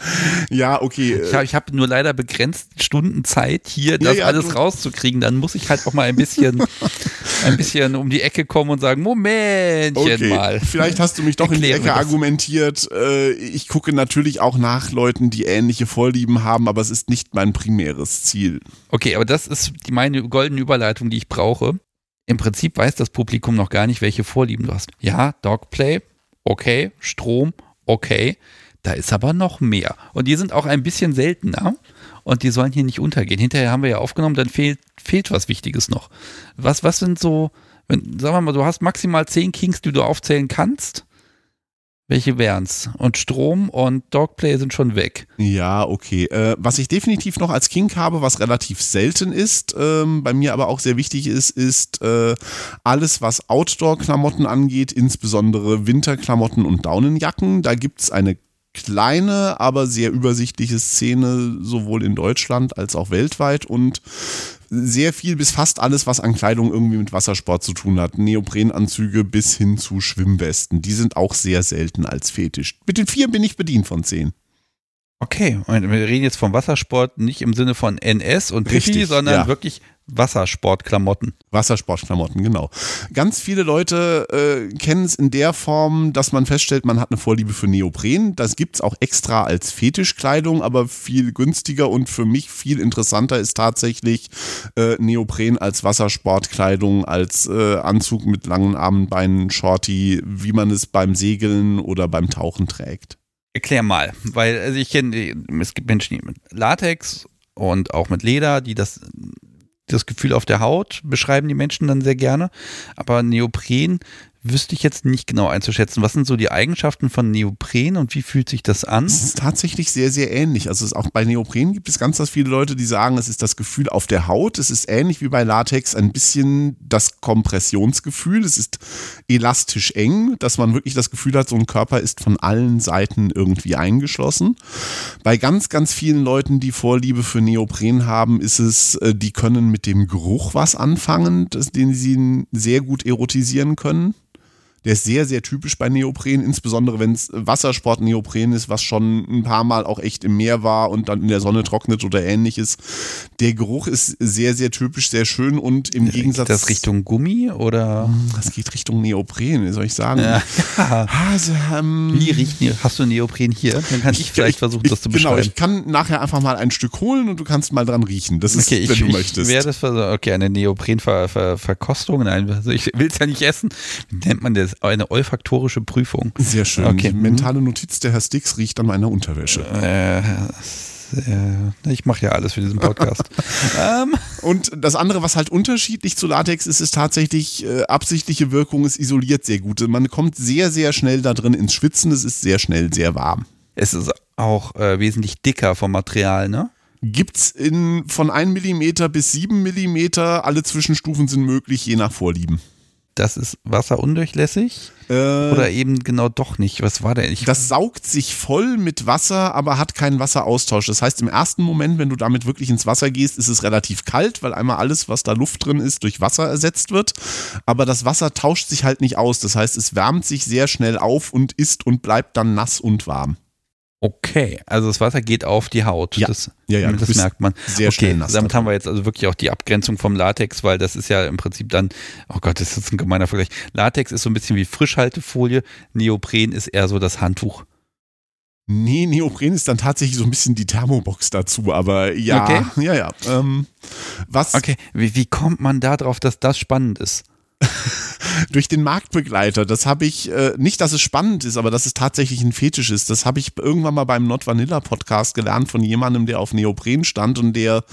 Ja, okay. Ich habe ich hab nur leider begrenzt Stunden Zeit, hier das ja, ja, alles rauszukriegen. Dann muss ich halt auch mal ein bisschen, ein bisschen um die Ecke kommen und sagen, Momentchen okay. mal. Vielleicht hast du mich doch Erklären in die Ecke argumentiert. Äh, ich gucke natürlich auch nach Leuten, die ähnliche Vorlieben haben, aber es ist nicht mein primäres Ziel. Okay, aber das ist meine goldene Überleitung, die ich brauche. Im Prinzip weiß das Publikum noch gar nicht, welche Vorlieben du hast. Ja, Dogplay, okay, Strom, okay. Da ist aber noch mehr. Und die sind auch ein bisschen seltener und die sollen hier nicht untergehen. Hinterher haben wir ja aufgenommen, dann fehlt, fehlt was Wichtiges noch. Was, was sind so, wenn, sagen wir mal, du hast maximal zehn Kings, die du aufzählen kannst. Welche wären's? Und Strom und Dogplay sind schon weg. Ja, okay. Äh, was ich definitiv noch als King habe, was relativ selten ist, ähm, bei mir aber auch sehr wichtig ist, ist äh, alles, was Outdoor-Klamotten angeht, insbesondere Winterklamotten und Daunenjacken. Da gibt's eine kleine, aber sehr übersichtliche Szene, sowohl in Deutschland als auch weltweit und sehr viel bis fast alles, was an Kleidung irgendwie mit Wassersport zu tun hat. Neoprenanzüge bis hin zu Schwimmwesten. Die sind auch sehr selten als Fetisch. Mit den vier bin ich bedient von zehn. Okay, und wir reden jetzt vom Wassersport nicht im Sinne von NS und Pipi, Richtig, sondern ja. wirklich Wassersportklamotten. Wassersportklamotten, genau. Ganz viele Leute äh, kennen es in der Form, dass man feststellt, man hat eine Vorliebe für Neopren. Das gibt's auch extra als Fetischkleidung, aber viel günstiger und für mich viel interessanter ist tatsächlich äh, Neopren als Wassersportkleidung, als äh, Anzug mit langen Armenbeinen, Shorty, wie man es beim Segeln oder beim Tauchen trägt. Erklär mal, weil also ich kenne, es gibt Menschen, die mit Latex und auch mit Leder, die das, das Gefühl auf der Haut beschreiben die Menschen dann sehr gerne. Aber Neopren wüsste ich jetzt nicht genau einzuschätzen. Was sind so die Eigenschaften von Neopren und wie fühlt sich das an? Es ist tatsächlich sehr, sehr ähnlich. Also auch bei Neopren gibt es ganz, ganz viele Leute, die sagen, es ist das Gefühl auf der Haut. Es ist ähnlich wie bei Latex ein bisschen das Kompressionsgefühl. Es ist elastisch eng, dass man wirklich das Gefühl hat, so ein Körper ist von allen Seiten irgendwie eingeschlossen. Bei ganz, ganz vielen Leuten, die Vorliebe für Neopren haben, ist es, äh, die können mit dem Geruch was anfangen, den sie sehr gut erotisieren können. Der ist sehr, sehr typisch bei Neopren, insbesondere wenn es Wassersport-Neopren ist, was schon ein paar Mal auch echt im Meer war und dann in der Sonne trocknet oder ähnliches. Der Geruch ist sehr, sehr typisch, sehr schön und im Gegensatz. Geht das Richtung Gummi oder? Das geht Richtung Neopren, soll ich sagen? Ja. Also, ähm, Wie riecht Ne Hast du Neopren hier? Dann kann ich, vielleicht versuchen, das zu Genau, beschreiben. ich kann nachher einfach mal ein Stück holen und du kannst mal dran riechen. Das ist, Okay, ich, wenn du ich möchtest. es versuchen. Okay, eine Neoprenverkostung. Nein, also ich will es ja nicht essen. Wie nennt man das? Eine olfaktorische Prüfung. Sehr schön. Okay, Die mentale Notiz, der Herr Stix riecht an meiner Unterwäsche. Äh, ich mache ja alles für diesen Podcast. ähm, Und das andere, was halt unterschiedlich zu Latex ist, ist tatsächlich äh, absichtliche Wirkung. Es isoliert sehr gut. Man kommt sehr, sehr schnell da drin ins Schwitzen. Es ist sehr schnell sehr warm. es ist auch äh, wesentlich dicker vom Material, ne? Gibt's in von 1 mm bis 7 mm. Alle Zwischenstufen sind möglich, je nach Vorlieben. Das ist wasserundurchlässig Äh, oder eben genau doch nicht. Was war der? Ich, Das saugt sich voll mit Wasser, aber hat keinen Wasseraustausch. Das heißt, im ersten Moment, wenn du damit wirklich ins Wasser gehst, ist es relativ kalt, weil einmal alles, was da Luft drin ist, durch Wasser ersetzt wird. Aber das Wasser tauscht sich halt nicht aus. Das heißt, es wärmt sich sehr schnell auf und ist und bleibt dann nass und warm. Okay, also das Wasser geht auf die Haut. Ja. Das, Ja, ja, das merkt man. sehr okay, schnell nass Damit haben wir jetzt also wirklich auch die Abgrenzung vom Latex, weil das ist ja im Prinzip dann, oh Gott, das ist jetzt ein gemeiner Vergleich. Latex ist so ein bisschen wie Frischhaltefolie, Neopren ist eher so das Handtuch. Nee, Neopren ist dann tatsächlich so ein bisschen die Thermobox dazu, aber ja, Okay. ja, ja. Ähm, was Okay, wie, wie kommt man da drauf, dass das spannend ist? durch den Marktbegleiter, das habe ich, äh, nicht, dass es spannend ist, aber dass es tatsächlich ein Fetisch ist. Das habe ich irgendwann mal beim Not Vanilla Podcast gelernt von jemandem, der auf Neopren stand und der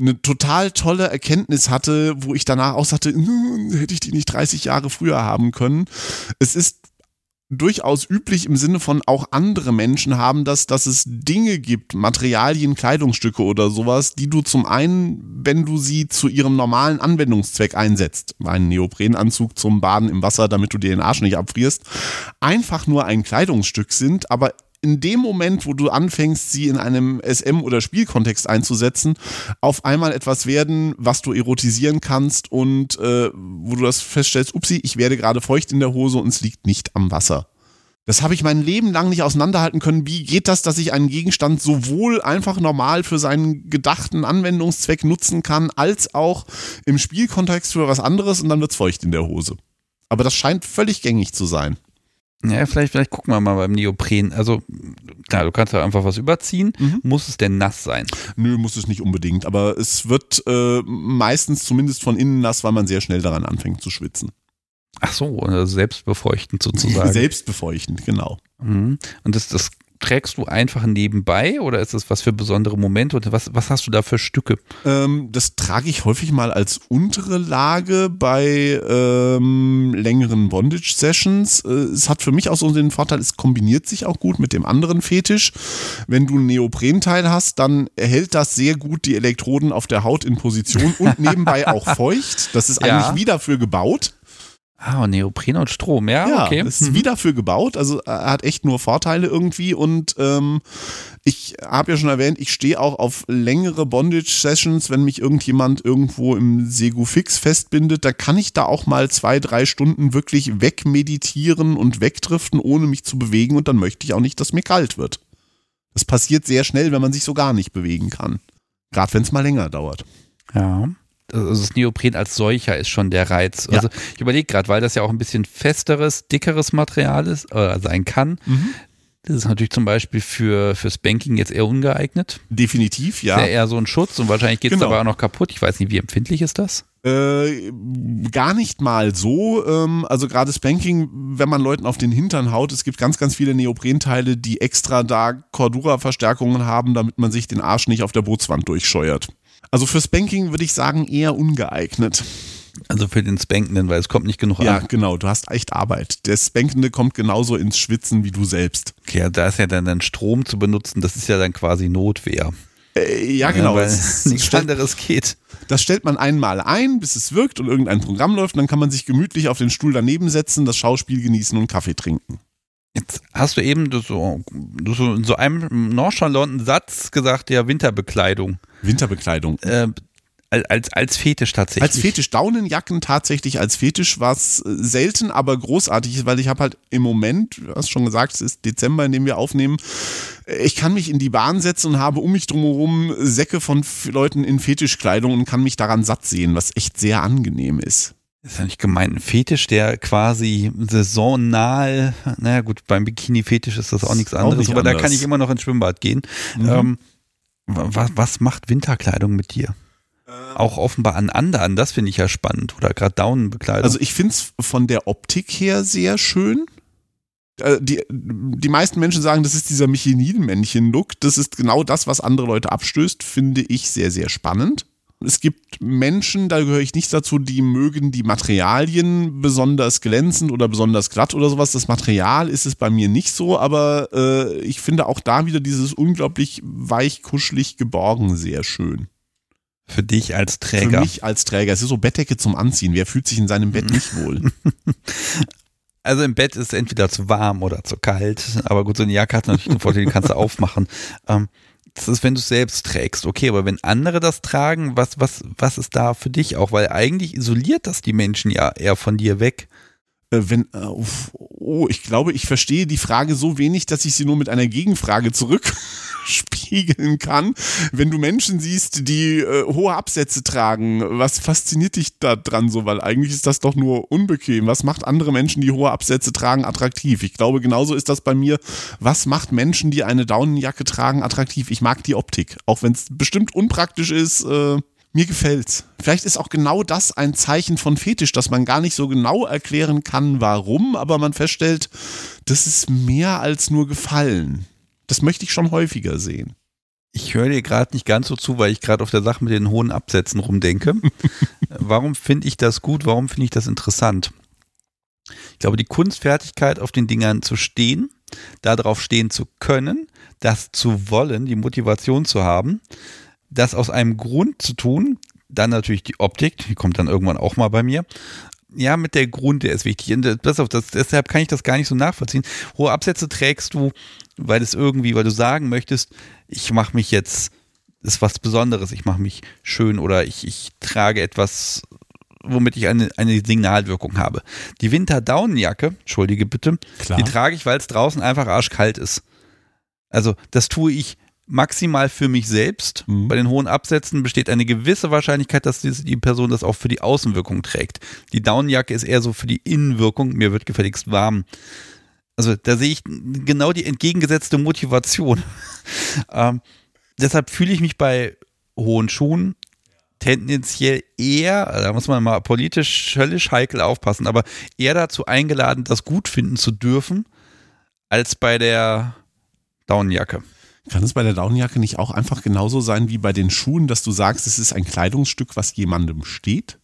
eine total tolle Erkenntnis hatte, wo ich danach auch sagte, "Hm, hätte ich die nicht 30 Jahre früher haben können. Es ist durchaus üblich im Sinne von auch andere Menschen haben das, dass es Dinge gibt, Materialien, Kleidungsstücke oder sowas, die du zum einen, wenn du sie zu ihrem normalen Anwendungszweck einsetzt, einen Neoprenanzug zum Baden im Wasser, damit du dir den Arsch nicht abfrierst, einfach nur ein Kleidungsstück sind, aber in dem Moment, wo du anfängst, sie in einem SM- oder Spielkontext einzusetzen, auf einmal etwas werden, was du erotisieren kannst und äh, wo du das feststellst, upsi, ich werde gerade feucht in der Hose und es liegt nicht am Wasser. Das habe ich mein Leben lang nicht auseinanderhalten können. Wie geht das, dass ich einen Gegenstand sowohl einfach normal für seinen gedachten Anwendungszweck nutzen kann, als auch im Spielkontext für was anderes und dann wird's feucht in der Hose. Aber das scheint völlig gängig zu sein. Ja, vielleicht, vielleicht gucken wir mal beim Neopren. Also, klar, du kannst ja einfach was überziehen. Mhm. Muss es denn nass sein? Nö, muss es nicht unbedingt, aber es wird äh, meistens zumindest von innen nass, weil man sehr schnell daran anfängt zu schwitzen. Ach so, also selbstbefeuchtend sozusagen. Selbstbefeuchtend, genau. Mhm. Und das, das trägst du einfach nebenbei oder ist das was für besondere Momente? Und was, was hast du da für Stücke? Ähm, das trage ich häufig mal als untere Lage bei ähm, längeren Bondage-Sessions. Äh, es hat für mich auch so den Vorteil, es kombiniert sich auch gut mit dem anderen Fetisch. Wenn du ein Neoprenteil hast, dann hält das sehr gut die Elektroden auf der Haut in Position und nebenbei auch feucht. Das ist Ja. eigentlich wie dafür gebaut. Ah, Neopren und Strom, ja, Ja, okay. es ist Mhm. wie dafür gebaut. Also er hat echt nur Vorteile irgendwie. Und ähm, ich habe ja schon erwähnt, ich stehe auch auf längere Bondage-Sessions, wenn mich irgendjemand irgendwo im Segu-Fix festbindet. Da kann ich da auch mal zwei, drei Stunden wirklich wegmeditieren und wegdriften, ohne mich zu bewegen. Und dann möchte ich auch nicht, dass mir kalt wird. Das passiert sehr schnell, wenn man sich so gar nicht bewegen kann. Gerade wenn es mal länger dauert. Ja. Also das Neopren als solcher ist schon der Reiz. Ja. Also ich überlege gerade, weil das ja auch ein bisschen festeres, dickeres Material ist, äh, sein kann. Mhm. Das ist natürlich zum Beispiel für, fürs Banking jetzt eher ungeeignet. Definitiv, ja. Ist ja eher so ein Schutz und wahrscheinlich geht es Genau. aber auch noch kaputt. Ich weiß nicht, wie empfindlich ist das? Äh, gar nicht mal so. Ähm, also gerade Spanking, wenn man Leuten auf den Hintern haut, es gibt ganz, ganz viele Neoprenteile, die extra da Cordura-Verstärkungen haben, damit man sich den Arsch nicht auf der Bootswand durchscheuert. Also für Spanking würde ich sagen, eher ungeeignet. Also für den Spankenden, weil es kommt nicht genug Ja, an. genau, du hast echt Arbeit. Der Spankende kommt genauso ins Schwitzen wie du selbst. Okay, ja, da ist ja dann, dann Strom zu benutzen, das ist ja dann quasi Notwehr. Äh, ja, genau. weil Das, nichts stellt, anderes geht. das stellt man einmal ein, bis es wirkt und irgendein Programm läuft. Und dann kann man sich gemütlich auf den Stuhl daneben setzen, das Schauspiel genießen und Kaffee trinken. Jetzt hast du eben so, so in so einem nonchalanten Satz gesagt, ja, Winterbekleidung. Winterbekleidung. Äh, als, als Fetisch tatsächlich. Als Fetisch Daunenjacken tatsächlich als Fetisch was äh, selten, aber großartig ist, weil ich habe halt im Moment, du hast schon gesagt, es ist Dezember, in dem wir aufnehmen, äh, ich kann mich in die Bahn setzen und habe um mich drumherum Säcke von Leuten in Fetischkleidung und kann mich daran satt sehen, was echt sehr angenehm ist. Ist ja nicht gemeint. Ein Fetisch, der quasi saisonal, naja gut, beim Bikini-Fetisch ist das auch nichts Auch anderes, nicht aber da anders. kann ich immer noch ins Schwimmbad gehen. Mhm. Ähm, was, was macht Winterkleidung mit dir? Ähm. Auch offenbar an anderen, das finde ich ja spannend. Oder gerade Daunenbekleidung. Also ich finde es von der Optik her sehr schön. Äh, Die, die meisten Menschen sagen, das ist dieser Michelin-Männchen-Look. Das ist genau das, was andere Leute abstößt, finde ich sehr, sehr spannend. Es gibt Menschen, da gehöre ich nicht dazu, die mögen die Materialien besonders glänzend oder besonders glatt oder sowas. Das Material ist es bei mir nicht so, aber äh, ich finde auch da wieder dieses unglaublich weich, kuschelig, geborgen sehr schön. für dich als Für Träger. mich als Träger. Es ist so Bettdecke zum Anziehen. Wer fühlt sich in seinem Bett nicht wohl? Also im Bett ist entweder zu warm oder zu kalt. Aber gut, so eine Jacke hat natürlich den Vorteil, die kannst du aufmachen. Ähm, das ist, wenn du es selbst trägst. Okay, aber wenn andere das tragen, was, was, was ist da für dich auch? Weil eigentlich isoliert das die Menschen ja eher von dir weg. Äh, wenn, äh, oh, ich glaube, ich verstehe die Frage so wenig, dass ich sie nur mit einer Gegenfrage zurückspiegeln kann. Wenn du Menschen siehst, die äh, hohe Absätze tragen, was fasziniert dich da dran so? Weil eigentlich ist das doch nur unbequem. Was macht andere Menschen, die hohe Absätze tragen, attraktiv? Ich glaube, genauso ist das bei mir. Was macht Menschen, die eine Daunenjacke tragen, attraktiv? Ich mag die Optik. Auch wenn es bestimmt unpraktisch ist, äh, mir gefällt's. Vielleicht ist auch genau das ein Zeichen von Fetisch, dass man gar nicht so genau erklären kann, warum, aber man feststellt, das ist mehr als nur Gefallen. Das möchte ich schon häufiger sehen. Ich höre dir gerade nicht ganz so zu, weil ich gerade auf der Sache mit den hohen Absätzen rumdenke. Warum finde ich das gut? Warum finde ich das interessant? Ich glaube, die Kunstfertigkeit, auf den Dingern zu stehen, darauf stehen zu können, das zu wollen, die Motivation zu haben, das aus einem Grund zu tun, dann natürlich die Optik, die kommt dann irgendwann auch mal bei mir. Ja, mit der Grund, der ist wichtig. Und das, auf, das, deshalb kann ich das gar nicht so nachvollziehen. Hohe Absätze trägst du, weil es irgendwie, weil du sagen möchtest, ich mache mich jetzt, ist was Besonderes, ich mache mich schön oder ich, ich trage etwas, womit ich eine, eine Signalwirkung habe. Die Winterdaunenjacke, entschuldige bitte, Klar. die trage ich, weil es draußen einfach arschkalt ist. Also das tue ich maximal für mich selbst. Mhm. Bei den hohen Absätzen besteht eine gewisse Wahrscheinlichkeit, dass die, Person das auch für die Außenwirkung trägt. Die Daunenjacke ist eher so für die Innenwirkung. Mir wird gefälligst warm. Also da sehe ich genau die entgegengesetzte Motivation. ähm, deshalb fühle ich mich bei hohen Schuhen tendenziell eher, da muss man mal politisch höllisch heikel aufpassen, aber eher dazu eingeladen, das gut finden zu dürfen, als bei der Daunenjacke. Kann es bei der Daunenjacke nicht auch einfach genauso sein wie bei den Schuhen, dass du sagst, es ist ein Kleidungsstück, was jemandem steht?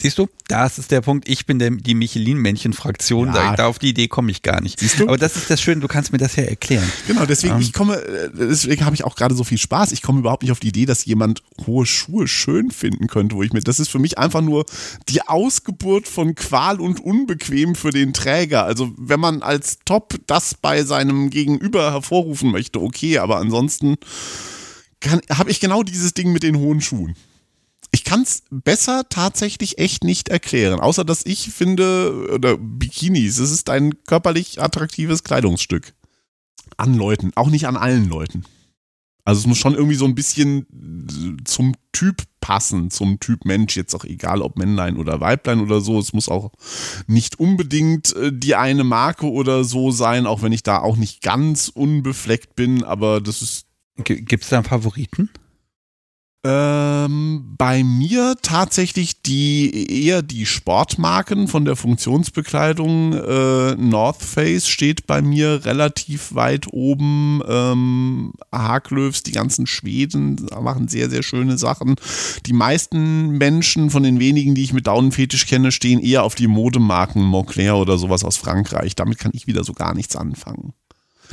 Siehst du, das ist der Punkt. Ich bin der, die Michelin-Männchen-Fraktion. Ja. Da, auf die Idee komme ich gar nicht. Siehst du? Aber das ist das Schöne, du kannst mir das ja erklären. Genau, deswegen Ähm. ich komme, äh, deswegen habe ich auch gerade so viel Spaß. Ich komme überhaupt nicht auf die Idee, dass jemand hohe Schuhe schön finden könnte, wo ich mir, das ist für mich einfach nur die Ausgeburt von Qual und Unbequem für den Träger. Also wenn man als Top das bei seinem Gegenüber hervorrufen möchte, okay, aber ansonsten habe ich genau dieses Ding mit den hohen Schuhen. Ich kann es besser tatsächlich echt nicht erklären, außer dass ich finde, oder Bikinis, es ist ein körperlich attraktives Kleidungsstück. An Leuten, auch nicht an allen Leuten. Also es muss schon irgendwie so ein bisschen zum Typ passen, zum Typ Mensch, jetzt auch egal ob Männlein oder Weiblein oder so. Es muss auch nicht unbedingt äh, die eine Marke oder so sein, auch wenn ich da auch nicht ganz unbefleckt bin, aber das ist. Gibt es da einen Favoriten? Ähm, bei mir tatsächlich die eher die Sportmarken von der Funktionsbekleidung. Äh, North Face steht bei mir relativ weit oben. Ähm, Haglöfs, die ganzen Schweden machen sehr, sehr schöne Sachen. Die meisten Menschen von den wenigen, die ich mit Daunenfetisch kenne, stehen eher auf die Modemarken Moncler oder sowas aus Frankreich. Damit kann ich wieder so gar nichts anfangen.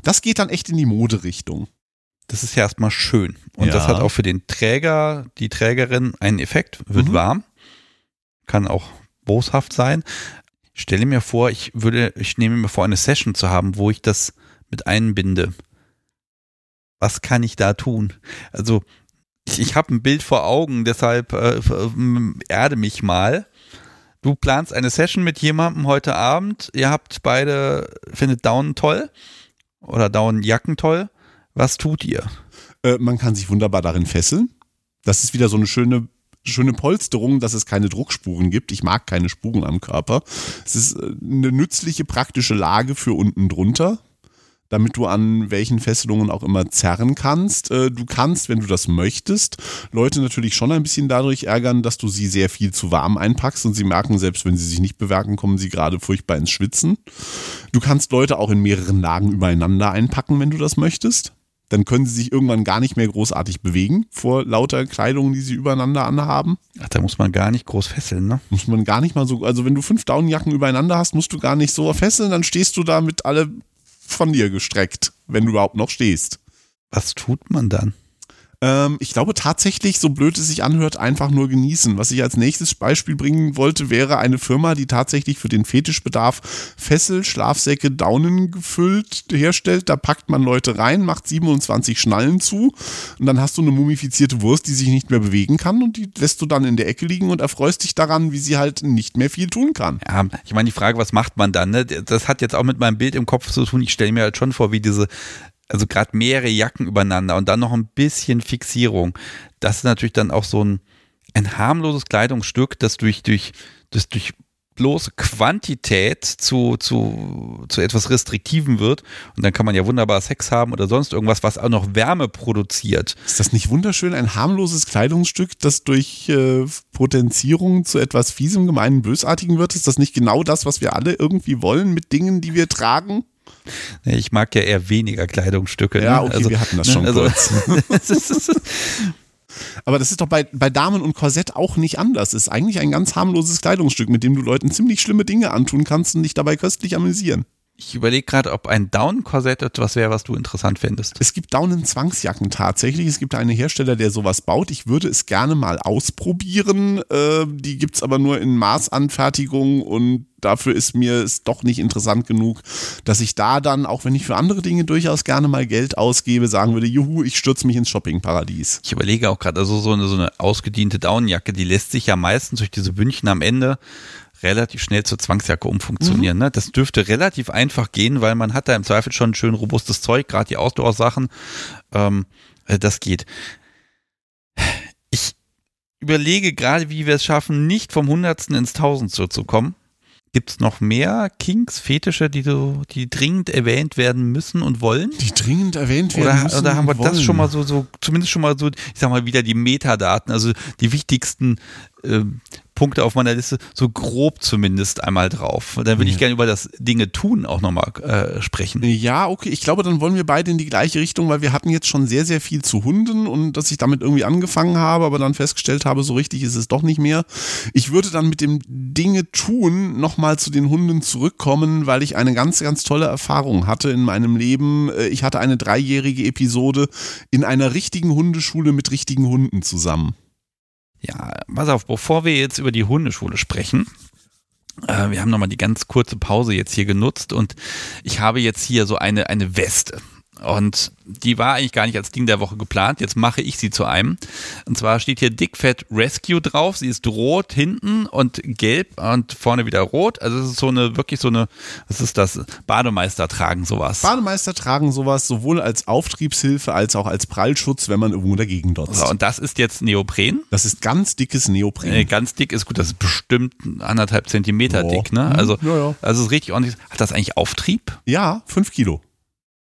Das geht dann echt in die Moderichtung. Das ist ja erstmal schön. Und ja. das hat auch für den Träger, die Trägerin einen Effekt, wird mhm. warm, kann auch boshaft sein. Ich stelle mir vor, ich würde, ich nehme mir vor, eine Session zu haben, wo ich das mit einbinde. Was kann ich da tun? Also, ich, ich habe ein Bild vor Augen, deshalb äh, erde mich mal. Du planst eine Session mit jemandem heute Abend, ihr habt beide, findet Down toll oder Down Jacken toll was tut ihr? Äh, man kann sich wunderbar darin fesseln. Das ist wieder so eine schöne schöne Polsterung, dass es keine Druckspuren gibt. Ich mag keine Spuren am Körper. Es ist äh, eine nützliche, praktische Lage für unten drunter, damit du an welchen Fesselungen auch immer zerren kannst. Äh, du kannst, wenn du das möchtest, Leute natürlich schon ein bisschen dadurch ärgern, dass du sie sehr viel zu warm einpackst und sie merken, selbst wenn sie sich nicht bewerken, kommen sie gerade furchtbar ins Schwitzen. Du kannst Leute auch in mehreren Lagen übereinander einpacken, wenn du das möchtest dann können sie sich irgendwann gar nicht mehr großartig bewegen vor lauter Kleidung, die sie übereinander anhaben. Ach, da muss man gar nicht groß fesseln, ne? Muss man gar nicht mal so, also wenn du fünf Daunenjacken übereinander hast, musst du gar nicht so fesseln, dann stehst du da mit alle von dir gestreckt, wenn du überhaupt noch stehst. Was tut man dann? Ähm, ich glaube tatsächlich, so blöd es sich anhört, einfach nur genießen. Was ich als nächstes Beispiel bringen wollte, wäre eine Firma, die tatsächlich für den Fetischbedarf Fessel, Schlafsäcke, Daunen gefüllt herstellt. Da packt man Leute rein, macht 27 Schnallen zu und dann hast du eine mumifizierte Wurst, die sich nicht mehr bewegen kann und die lässt du dann in der Ecke liegen und erfreust dich daran, wie sie halt nicht mehr viel tun kann. Ja, ich meine, die Frage, was macht man dann? Ne? Das hat jetzt auch mit meinem Bild im Kopf zu tun. Ich stelle mir halt schon vor, wie diese also gerade mehrere Jacken übereinander und dann noch ein bisschen Fixierung. Das ist natürlich dann auch so ein, ein harmloses Kleidungsstück, das durch, durch, das durch bloße Quantität zu, zu, zu etwas Restriktiven wird. Und dann kann man ja wunderbar Sex haben oder sonst irgendwas, was auch noch Wärme produziert. Ist das nicht wunderschön? Ein harmloses Kleidungsstück, das durch äh, Potenzierung zu etwas fiesem, gemeinen, bösartigen wird? Ist das nicht genau das, was wir alle irgendwie wollen mit Dingen, die wir tragen? Ich mag ja eher weniger Kleidungsstücke. Ja, ne? okay, also, wir hatten das ne, schon also, kurz. Aber das ist doch bei, bei Damen und Korsett auch nicht anders. Es ist eigentlich ein ganz harmloses Kleidungsstück, mit dem du Leuten ziemlich schlimme Dinge antun kannst und dich dabei köstlich amüsieren. Ich überlege gerade, ob ein Down-Korsett etwas wäre, was du interessant fändest. Es gibt Daunen-Zwangsjacken tatsächlich. Es gibt einen Hersteller, der sowas baut. Ich würde es gerne mal ausprobieren. Äh, die gibt es aber nur in Maßanfertigung und dafür ist mir es doch nicht interessant genug, dass ich da dann, auch wenn ich für andere Dinge durchaus gerne mal Geld ausgebe, sagen würde, juhu, ich stürze mich ins Shoppingparadies. Ich überlege auch gerade, also so eine, so eine ausgediente Daunenjacke, die lässt sich ja meistens durch diese Bündchen am Ende relativ schnell zur Zwangsjacke umfunktionieren. Mhm. Ne? Das dürfte relativ einfach gehen, weil man hat da im Zweifel schon ein schön robustes Zeug, gerade die Ausdauersachen. Ähm, äh, das geht. Ich überlege gerade, wie wir es schaffen, nicht vom Hundertsten ins Tausendste zu kommen. Gibt es noch mehr Kinks, Fetische, die so, die dringend erwähnt werden müssen und wollen? Die dringend erwähnt werden oder, müssen. Oder haben wir das schon mal so, so, zumindest schon mal so, ich sag mal wieder die Metadaten, also die wichtigsten äh, Punkte auf meiner Liste, so grob zumindest einmal drauf. Dann würde ich gerne über das Dinge tun auch nochmal äh, sprechen. Ja, okay. Ich glaube, dann wollen wir beide in die gleiche Richtung, weil wir hatten jetzt schon sehr, sehr viel zu Hunden und dass ich damit irgendwie angefangen habe, aber dann festgestellt habe, so richtig ist es doch nicht mehr. Ich würde dann mit dem Dinge tun nochmal zu den Hunden zurückkommen, weil ich eine ganz, ganz tolle Erfahrung hatte in meinem Leben. Äh, ich hatte eine dreijährige Episode in einer richtigen Hundeschule mit richtigen Hunden zusammen. Ja, pass auf, bevor wir jetzt über die Hundeschule sprechen, äh, wir haben nochmal die ganz kurze Pause jetzt hier genutzt und ich habe jetzt hier so eine, eine Weste. Und die war eigentlich gar nicht als Ding der Woche geplant. Jetzt mache ich sie zu einem. Und zwar steht hier Dickfett Rescue drauf. Sie ist rot hinten und gelb und vorne wieder rot. Also es ist so eine, wirklich so eine, was ist das? Bademeister tragen sowas. Bademeister tragen sowas sowohl als Auftriebshilfe als auch als Prallschutz, wenn man irgendwo dagegen dotzt. So, und das ist jetzt Neopren. Das ist ganz dickes Neopren. Äh, ganz dick ist gut, das ist bestimmt anderthalb Zentimeter Boah. dick, ne? Mhm, Also, ja, ja. also es ist richtig ordentlich. Hat das eigentlich Auftrieb? Ja, fünf Kilo.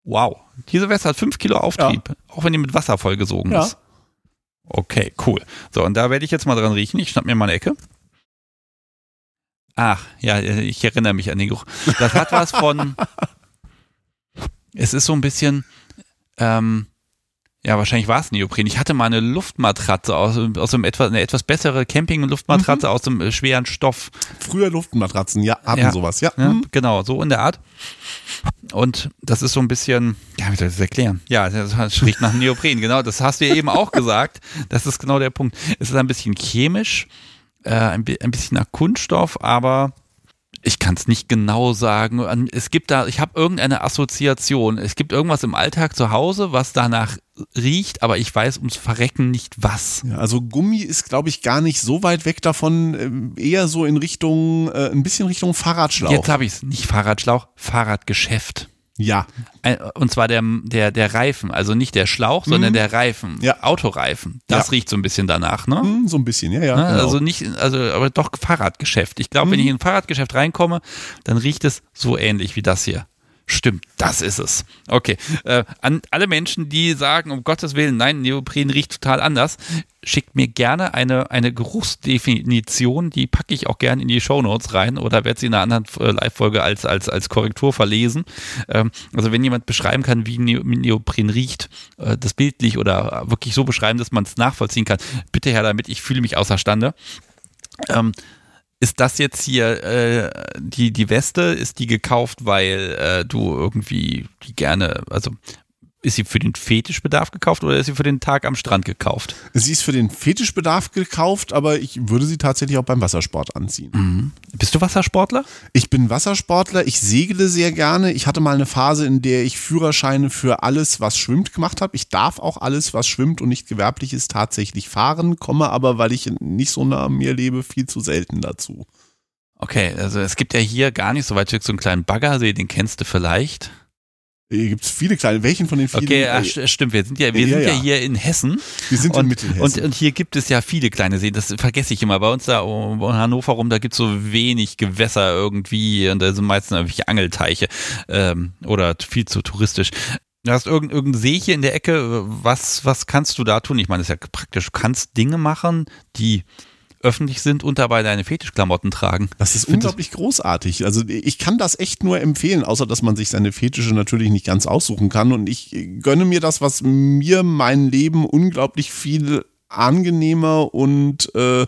Wow. Diese Weste hat 5 Kilo Auftrieb, auch wenn die mit Wasser vollgesogen Ja. ist. Okay, cool. So, und da werde ich jetzt mal dran riechen. Ich schnapp mir mal eine Ecke. Ach, ja, ich erinnere mich an den Geruch. Das hat was von. es ist so ein bisschen. Ähm, ja, wahrscheinlich war es Neopren. Ich hatte mal eine Luftmatratze aus, aus einem etwas, eine etwas bessere Camping-Luftmatratze aus einem schweren Stoff. Früher Luftmatratzen, ja, hatten Ja. sowas, ja. Ja, Mhm. Genau, so in der Art. Und das ist so ein bisschen, ja, wie soll ich das erklären? Ja, das riecht nach Neopren, genau, das hast du ja eben auch gesagt. Das ist genau der Punkt. Es ist ein bisschen chemisch, äh, ein, ein bisschen nach Kunststoff, aber ich kann es nicht genau sagen. Es gibt da, ich habe irgendeine Assoziation. Es gibt irgendwas im Alltag zu Hause, was danach riecht, aber ich weiß ums Verrecken nicht was. Ja, also Gummi ist, glaube ich, gar nicht so weit weg davon, ähm, eher so in Richtung, äh, ein bisschen Richtung Fahrradschlauch. Jetzt habe ich es. Nicht Fahrradschlauch, Fahrradgeschäft. ja, Und zwar der, der, der Reifen, also nicht der Schlauch, sondern der Reifen. Mhm. Ja. Autoreifen. Das Ja. riecht so ein bisschen danach, ne? hm, so ein bisschen, ja, ja. Ne? genau. Also nicht, also aber doch Fahrradgeschäft. Ich glaube, wenn Mhm. ich in ein Fahrradgeschäft reinkomme, dann riecht es so ähnlich wie das hier. Stimmt, das ist es. Okay. Äh, an alle Menschen, die sagen, um Gottes Willen, nein, Neopren riecht total anders, schickt mir gerne eine, eine Geruchsdefinition, die packe ich auch gerne in die Shownotes rein oder werde sie in einer anderen äh, Live-Folge als, als, als Korrektur verlesen. Ähm, also wenn jemand beschreiben kann, wie Neo- Neopren riecht, äh, das bildlich oder wirklich so beschreiben, dass man es nachvollziehen kann, bitte her damit, ich fühle mich außerstande. Ähm, ist das jetzt hier äh, die, die Weste, ist die gekauft, weil äh, du irgendwie die gerne, also ist sie für den Fetischbedarf gekauft oder ist sie für den Tag am Strand gekauft? Sie ist für den Fetischbedarf gekauft, aber ich würde sie tatsächlich auch beim Wassersport anziehen. Bist du Wassersportler? Ich bin Wassersportler, ich segle sehr gerne. Ich hatte mal eine Phase, in der ich Führerscheine für alles, was schwimmt, gemacht habe. Ich darf auch alles, was schwimmt und nicht gewerblich ist, tatsächlich fahren, komme aber, weil ich nicht so nah an mir lebe, viel zu selten dazu. Okay, also es gibt ja hier gar nicht so weit weg so einen kleinen Baggersee, den kennst du vielleicht. Hier gibt es viele kleine. Welchen von den vielen? Okay, ach, Äh, st- stimmt, wir sind ja, wir Ja, sind ja ja. hier in Hessen. wir sind in Und, Mittelhessen. und, und hier gibt es ja viele kleine Seen, das vergesse ich immer. Bei uns da um Hannover rum, da gibt es so wenig Gewässer irgendwie und da sind meistens irgendwelche Angelteiche ähm, oder viel zu touristisch. Du hast irgendein, irgendein See hier in der Ecke, was, was kannst du da tun? Ich meine, das ist ja praktisch, du kannst Dinge machen, die öffentlich sind und dabei deine Fetischklamotten tragen. Das ist unglaublich großartig. Also ich kann das echt nur empfehlen, außer dass man sich seine Fetische natürlich nicht ganz aussuchen kann. Und ich gönne mir das, was mir mein Leben unglaublich viel angenehmer und äh,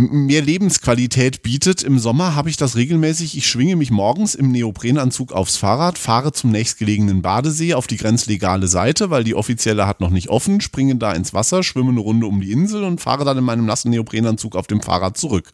mehr Lebensqualität bietet. Im Sommer habe ich das regelmäßig. Ich schwinge mich morgens im Neoprenanzug aufs Fahrrad, fahre zum nächstgelegenen Badesee auf die grenzlegale Seite, weil die offizielle hat noch nicht offen, springe da ins Wasser, schwimme eine Runde um die Insel und fahre dann in meinem nassen Neoprenanzug auf dem Fahrrad zurück.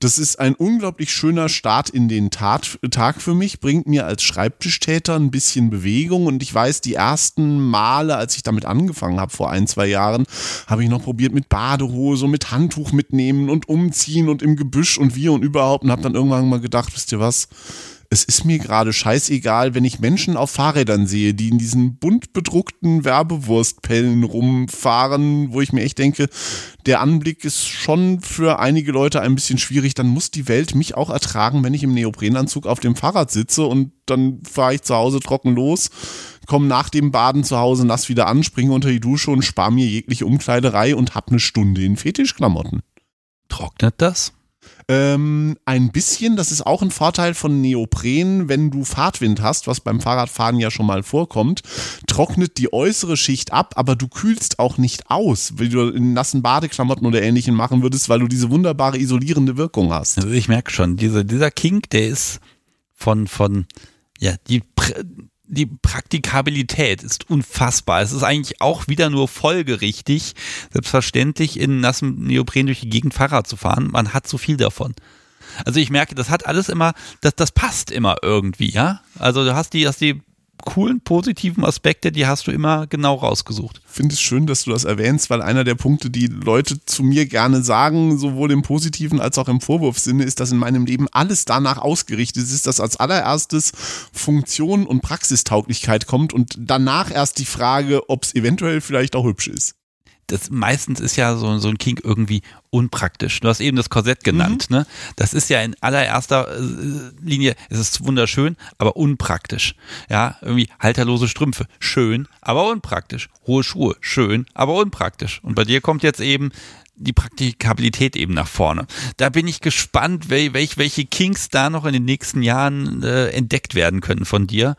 Das ist ein unglaublich schöner Start in den Tat, Tag für mich, bringt mir als Schreibtischtäter ein bisschen Bewegung und ich weiß, die ersten Male, als ich damit angefangen habe vor ein, zwei Jahren, habe ich noch probiert mit Badehose, mit Handtuch mitnehmen und umziehen und im Gebüsch und wie und überhaupt und habe dann irgendwann mal gedacht, wisst ihr was, es ist mir gerade scheißegal, wenn ich Menschen auf Fahrrädern sehe, die in diesen bunt bedruckten Werbewurstpellen rumfahren, wo ich mir echt denke, der Anblick ist schon für einige Leute ein bisschen schwierig, dann muss die Welt mich auch ertragen, wenn ich im Neoprenanzug auf dem Fahrrad sitze und dann fahre ich zu Hause trocken los, komme nach dem Baden zu Hause nass wieder an, springe unter die Dusche und spare mir jegliche Umkleiderei und hab eine Stunde in Fetischklamotten. Trocknet das? Ähm, ein bisschen, das ist auch ein Vorteil von Neopren, wenn du Fahrtwind hast, was beim Fahrradfahren ja schon mal vorkommt, trocknet die äußere Schicht ab, aber du kühlst auch nicht aus, wie du in nassen Badeklamotten oder ähnlichem machen würdest, weil du diese wunderbare isolierende Wirkung hast. Also ich merke schon, diese, dieser Kink, der ist von, von, ja, die, die Praktikabilität ist unfassbar. Es ist eigentlich auch wieder nur folgerichtig, selbstverständlich in nassem Neopren durch die Gegend Fahrrad zu fahren. Man hat so viel davon. Also ich merke, das hat alles immer, das, das passt immer irgendwie, ja. Also du hast die, hast die coolen, positiven Aspekte, die hast du immer genau rausgesucht. Finde es schön, dass du das erwähnst, weil einer der Punkte, die Leute zu mir gerne sagen, sowohl im positiven als auch im Vorwurfssinne, ist, dass in meinem Leben alles danach ausgerichtet ist, dass als allererstes Funktion und Praxistauglichkeit kommt und danach erst die Frage, ob es eventuell vielleicht auch hübsch ist das meistens ist ja so, so ein Kink irgendwie unpraktisch. Du hast eben das Korsett genannt, mhm. ne? Das ist ja in allererster äh, Linie, es ist wunderschön, aber unpraktisch. Ja, irgendwie halterlose Strümpfe, schön, aber unpraktisch. Hohe Schuhe, schön, aber unpraktisch. Und bei dir kommt jetzt eben die Praktikabilität eben nach vorne. Da bin ich gespannt, welch, welche Kinks da noch in den nächsten Jahren äh, entdeckt werden können von dir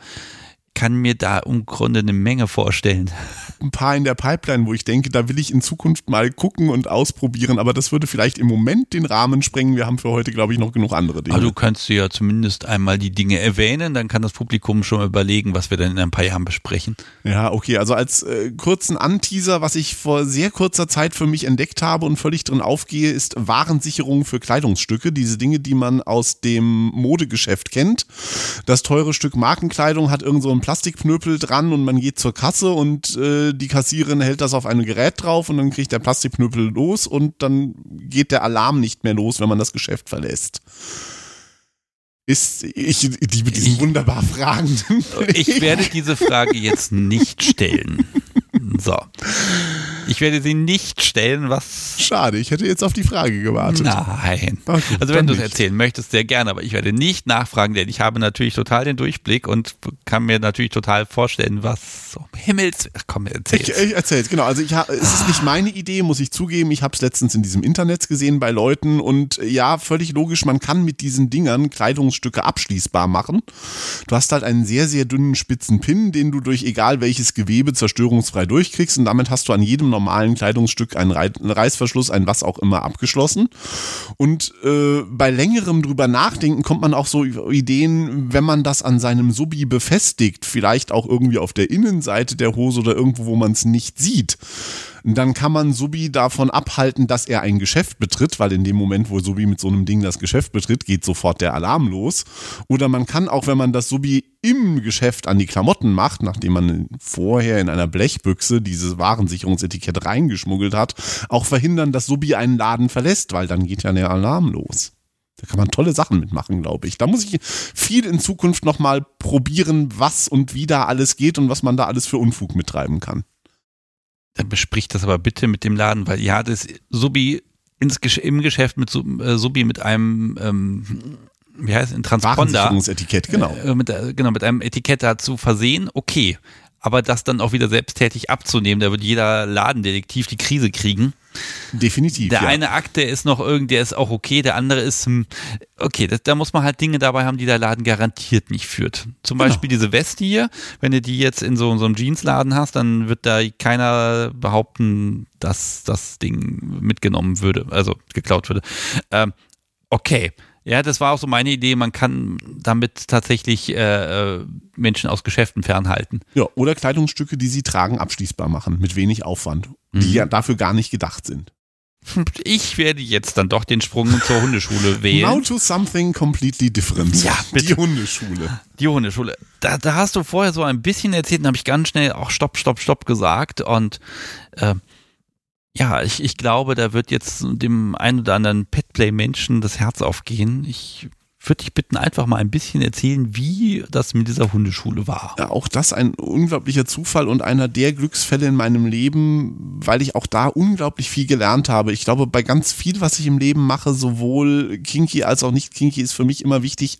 kann mir da im Grunde eine Menge vorstellen. Ein paar in der Pipeline, wo ich denke, da will ich in Zukunft mal gucken und ausprobieren, aber das würde vielleicht im Moment den Rahmen sprengen. Wir haben für heute, glaube ich, noch genug andere Dinge. Aber du kannst ja zumindest einmal die Dinge erwähnen, dann kann das Publikum schon mal überlegen, was wir dann in ein paar Jahren besprechen. Ja, okay, also als äh, kurzen Anteaser, was ich vor sehr kurzer Zeit für mich entdeckt habe und völlig drin aufgehe, ist Warensicherung für Kleidungsstücke. Diese Dinge, die man aus dem Modegeschäft kennt. Das teure Stück Markenkleidung hat irgend so ein Plastikpnöpel dran und man geht zur Kasse und äh, die Kassiererin hält das auf ein Gerät drauf und dann kriegt der Plastikpnöpel los und dann geht der Alarm nicht mehr los, wenn man das Geschäft verlässt. Ist, ich liebe diesen wunderbar Fragenden. Ich werde diese Frage jetzt nicht stellen. So. Ich werde sie nicht stellen, was. Schade, ich hätte jetzt auf die Frage gewartet. Nein. Okay, also wenn du es erzählen möchtest, sehr gerne, aber ich werde nicht nachfragen, denn ich habe natürlich total den Durchblick und kann mir natürlich total vorstellen, was um Himmels. Ach, komm, erzähl. Ich, ich erzähl's, genau. Also ich, es ist nicht meine Idee, muss ich zugeben. Ich habe es letztens in diesem Internet gesehen bei Leuten und ja, völlig logisch, man kann mit diesen Dingern Kleidungsstücke abschließbar machen. Du hast halt einen sehr, sehr dünnen spitzen Pin, den du durch egal welches Gewebe zerstörungsfrei durchkriegst und damit hast du an jedem normalen Kleidungsstück einen Reißverschluss, ein was auch immer abgeschlossen. Und äh, bei längerem drüber nachdenken kommt man auch so Ideen, wenn man das an seinem Subi befestigt, vielleicht auch irgendwie auf der Innenseite der Hose oder irgendwo, wo man es nicht sieht dann kann man Subi davon abhalten, dass er ein Geschäft betritt, weil in dem Moment, wo Subi mit so einem Ding das Geschäft betritt, geht sofort der Alarm los. Oder man kann auch, wenn man das Subi im Geschäft an die Klamotten macht, nachdem man vorher in einer Blechbüchse dieses Warensicherungsetikett reingeschmuggelt hat, auch verhindern, dass Subi einen Laden verlässt, weil dann geht ja der Alarm los. Da kann man tolle Sachen mitmachen, glaube ich. Da muss ich viel in Zukunft nochmal probieren, was und wie da alles geht und was man da alles für Unfug mittreiben kann dann besprich das aber bitte mit dem Laden, weil ja, das Subi ins, im Geschäft mit äh, Subi mit einem ähm, wie heißt es, ein Transponder. Etikett, genau. Äh, mit, genau, mit einem Etikett dazu versehen, okay. Aber das dann auch wieder selbsttätig abzunehmen, da wird jeder Ladendetektiv die Krise kriegen. Definitiv. Der ja. eine Akt, der ist noch irgendwie, der ist auch okay, der andere ist, hm, okay, das, da muss man halt Dinge dabei haben, die der Laden garantiert nicht führt. Zum genau. Beispiel diese Weste hier, wenn du die jetzt in so, in so einem Jeansladen hast, dann wird da keiner behaupten, dass das Ding mitgenommen würde, also geklaut würde. Ähm, okay. Ja, das war auch so meine Idee. Man kann damit tatsächlich äh, äh Menschen aus Geschäften fernhalten. Ja, oder Kleidungsstücke, die sie tragen, abschließbar machen, mit wenig Aufwand, mhm. die ja dafür gar nicht gedacht sind. Ich werde jetzt dann doch den Sprung zur Hundeschule wählen. Now to something completely different. Ja, bitte. Die Hundeschule. Die Hundeschule. Da, da hast du vorher so ein bisschen erzählt und habe ich ganz schnell auch Stopp, Stopp, Stopp gesagt. Und äh, ja, ich, ich glaube, da wird jetzt dem einen oder anderen Petplay-Menschen das Herz aufgehen. Ich würde ich bitten, einfach mal ein bisschen erzählen, wie das mit dieser Hundeschule war. Ja, auch das ein unglaublicher Zufall und einer der Glücksfälle in meinem Leben, weil ich auch da unglaublich viel gelernt habe. Ich glaube, bei ganz viel, was ich im Leben mache, sowohl kinky als auch nicht kinky, ist für mich immer wichtig,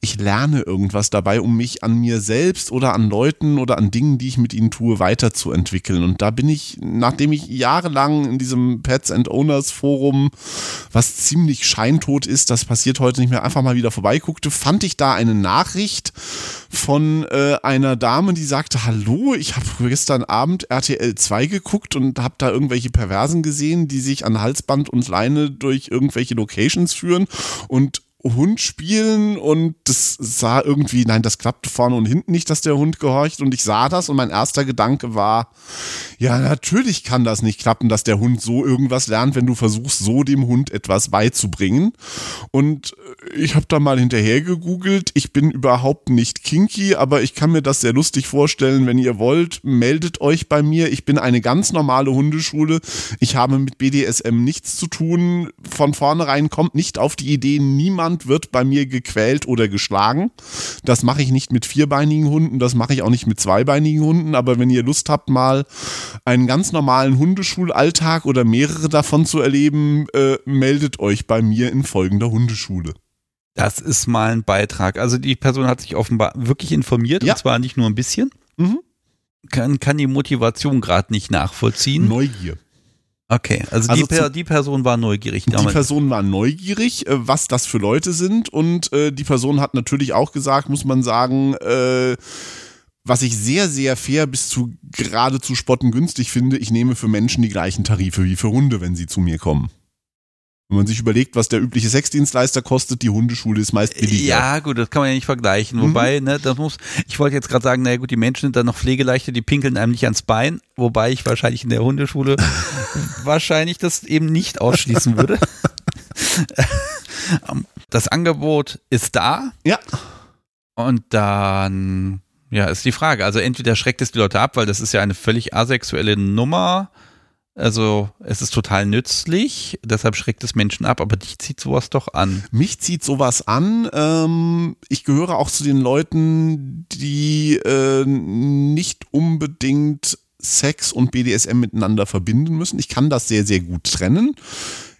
ich lerne irgendwas dabei, um mich an mir selbst oder an Leuten oder an Dingen, die ich mit ihnen tue, weiterzuentwickeln. Und da bin ich, nachdem ich jahrelang in diesem Pets and Owners Forum, was ziemlich scheintot ist, das passiert heute nicht mehr, einfach mal wieder vorbeiguckte, fand ich da eine Nachricht von äh, einer Dame, die sagte, hallo, ich habe gestern Abend RTL 2 geguckt und habe da irgendwelche Perversen gesehen, die sich an Halsband und Leine durch irgendwelche Locations führen und Hund spielen und das sah irgendwie, nein, das klappte vorne und hinten nicht, dass der Hund gehorcht und ich sah das und mein erster Gedanke war, ja, natürlich kann das nicht klappen, dass der Hund so irgendwas lernt, wenn du versuchst, so dem Hund etwas beizubringen. Und ich habe da mal hinterher gegoogelt. Ich bin überhaupt nicht kinky, aber ich kann mir das sehr lustig vorstellen. Wenn ihr wollt, meldet euch bei mir. Ich bin eine ganz normale Hundeschule. Ich habe mit BDSM nichts zu tun. Von vornherein kommt nicht auf die Idee, niemand wird bei mir gequält oder geschlagen. Das mache ich nicht mit vierbeinigen Hunden, das mache ich auch nicht mit zweibeinigen Hunden. Aber wenn ihr Lust habt, mal einen ganz normalen Hundeschulalltag oder mehrere davon zu erleben, äh, meldet euch bei mir in folgender Hundeschule. Das ist mal ein Beitrag. Also die Person hat sich offenbar wirklich informiert ja. und zwar nicht nur ein bisschen. Mhm. Kann, kann die Motivation gerade nicht nachvollziehen. Neugier. Okay, also, also die, per, die, Person war neugierig. Damals. Die Person war neugierig, äh, was das für Leute sind und äh, die Person hat natürlich auch gesagt, muss man sagen, äh, was ich sehr, sehr fair bis zu geradezu spotten günstig finde, ich nehme für Menschen die gleichen Tarife wie für Hunde, wenn sie zu mir kommen. Wenn man sich überlegt, was der übliche Sexdienstleister kostet, die Hundeschule ist meist billiger. Ja, gut, das kann man ja nicht vergleichen. Mhm. Wobei, ne, das muss, ich wollte jetzt gerade sagen, naja gut, die Menschen sind dann noch pflegeleichter, die pinkeln einem nicht ans Bein, wobei ich wahrscheinlich in der Hundeschule wahrscheinlich das eben nicht ausschließen würde. das Angebot ist da. Ja. Und dann, ja, ist die Frage. Also entweder schreckt es die Leute ab, weil das ist ja eine völlig asexuelle Nummer also es ist total nützlich, deshalb schreckt es Menschen ab, aber dich zieht sowas doch an. Mich zieht sowas an. Ähm, ich gehöre auch zu den Leuten, die äh, nicht unbedingt Sex und BDSM miteinander verbinden müssen. Ich kann das sehr, sehr gut trennen.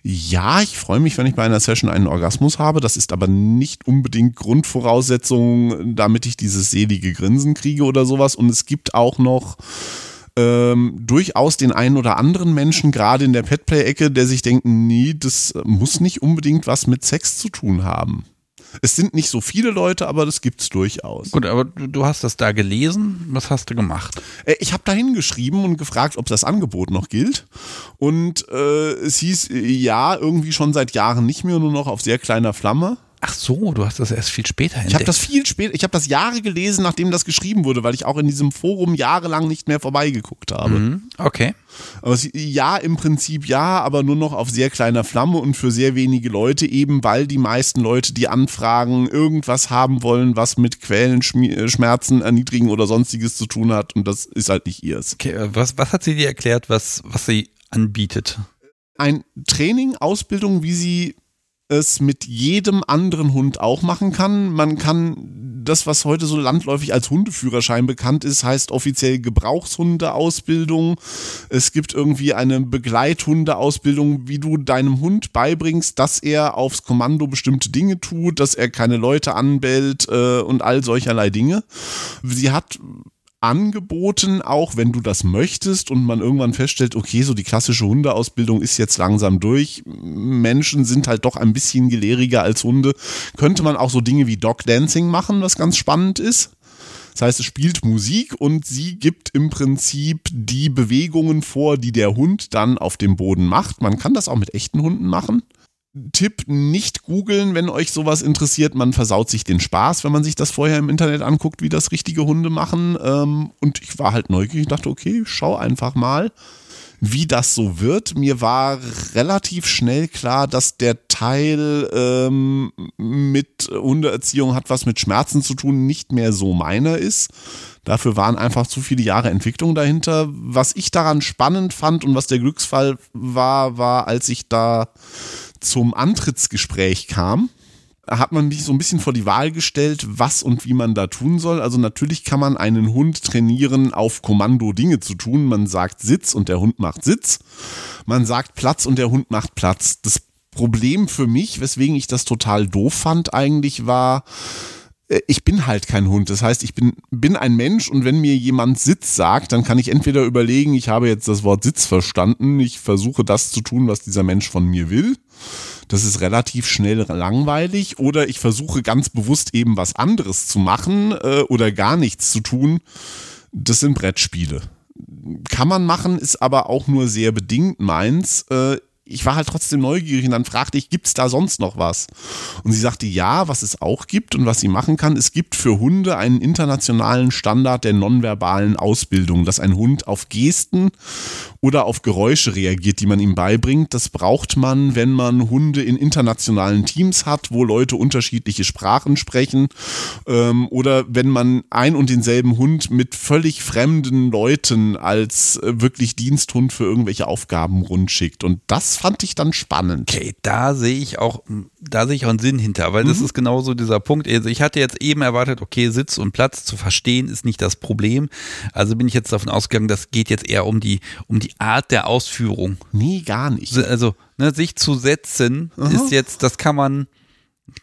Ja, ich freue mich, wenn ich bei einer Session einen Orgasmus habe. Das ist aber nicht unbedingt Grundvoraussetzung, damit ich dieses selige Grinsen kriege oder sowas. Und es gibt auch noch ähm, durchaus den einen oder anderen Menschen, gerade in der Petplay-Ecke, der sich denkt, nee, das muss nicht unbedingt was mit Sex zu tun haben. Es sind nicht so viele Leute, aber das gibt's durchaus. Gut, aber du hast das da gelesen. Was hast du gemacht? Äh, ich habe da hingeschrieben und gefragt, ob das Angebot noch gilt. Und äh, es hieß, ja, irgendwie schon seit Jahren nicht mehr, nur noch auf sehr kleiner Flamme. Ach so, du hast das erst viel später entdeckt. Ich habe das viel später, ich habe das Jahre gelesen, nachdem das geschrieben wurde, weil ich auch in diesem Forum jahrelang nicht mehr vorbeigeguckt habe. Mhm, okay. Aber es, ja, im Prinzip ja, aber nur noch auf sehr kleiner Flamme und für sehr wenige Leute, eben weil die meisten Leute, die anfragen, irgendwas haben wollen, was mit Quellen, Schmerzen, Erniedrigen oder sonstiges zu tun hat und das ist halt nicht ihrs. Okay, äh, was, was hat sie dir erklärt, was, was sie anbietet? Ein Training, Ausbildung, wie sie es mit jedem anderen Hund auch machen kann. Man kann das, was heute so landläufig als Hundeführerschein bekannt ist, heißt offiziell Gebrauchshundeausbildung. Es gibt irgendwie eine Begleithundeausbildung, wie du deinem Hund beibringst, dass er aufs Kommando bestimmte Dinge tut, dass er keine Leute anbellt äh, und all solcherlei Dinge. Sie hat angeboten, auch wenn du das möchtest und man irgendwann feststellt, okay, so die klassische Hundeausbildung ist jetzt langsam durch. Menschen sind halt doch ein bisschen gelehriger als Hunde. Könnte man auch so Dinge wie Dog Dancing machen, was ganz spannend ist. Das heißt, es spielt Musik und sie gibt im Prinzip die Bewegungen vor, die der Hund dann auf dem Boden macht. Man kann das auch mit echten Hunden machen. Tipp, nicht googeln, wenn euch sowas interessiert. Man versaut sich den Spaß, wenn man sich das vorher im Internet anguckt, wie das richtige Hunde machen. Ähm, und ich war halt neugierig und dachte, okay, schau einfach mal, wie das so wird. Mir war relativ schnell klar, dass der Teil ähm, mit Hundeerziehung hat was mit Schmerzen zu tun, nicht mehr so meiner ist. Dafür waren einfach zu viele Jahre Entwicklung dahinter. Was ich daran spannend fand und was der Glücksfall war, war, als ich da zum Antrittsgespräch kam, hat man mich so ein bisschen vor die Wahl gestellt, was und wie man da tun soll. Also natürlich kann man einen Hund trainieren, auf Kommando Dinge zu tun. Man sagt Sitz und der Hund macht Sitz. Man sagt Platz und der Hund macht Platz. Das Problem für mich, weswegen ich das total doof fand eigentlich, war, äh, ich bin halt kein Hund. Das heißt, ich bin, bin ein Mensch und wenn mir jemand Sitz sagt, dann kann ich entweder überlegen, ich habe jetzt das Wort Sitz verstanden, ich versuche das zu tun, was dieser Mensch von mir will. Das ist relativ schnell langweilig oder ich versuche ganz bewusst eben was anderes zu machen äh, oder gar nichts zu tun. Das sind Brettspiele. Kann man machen, ist aber auch nur sehr bedingt meins. Äh, ich war halt trotzdem neugierig und dann fragte ich, gibt es da sonst noch was? Und sie sagte, ja, was es auch gibt und was sie machen kann, es gibt für Hunde einen internationalen Standard der nonverbalen Ausbildung, dass ein Hund auf Gesten oder auf Geräusche reagiert, die man ihm beibringt. Das braucht man, wenn man Hunde in internationalen Teams hat, wo Leute unterschiedliche Sprachen sprechen ähm, oder wenn man ein und denselben Hund mit völlig fremden Leuten als äh, wirklich Diensthund für irgendwelche Aufgaben rundschickt. Und das fand ich dann spannend. Okay, da sehe ich auch, da sehe ich auch einen Sinn hinter, weil mhm. das ist genauso dieser Punkt. Also ich hatte jetzt eben erwartet, okay, Sitz und Platz zu verstehen ist nicht das Problem. Also bin ich jetzt davon ausgegangen, das geht jetzt eher um die, um die Art der Ausführung. Nee, gar nicht. Also, ne, sich zu setzen Aha. ist jetzt, das kann man,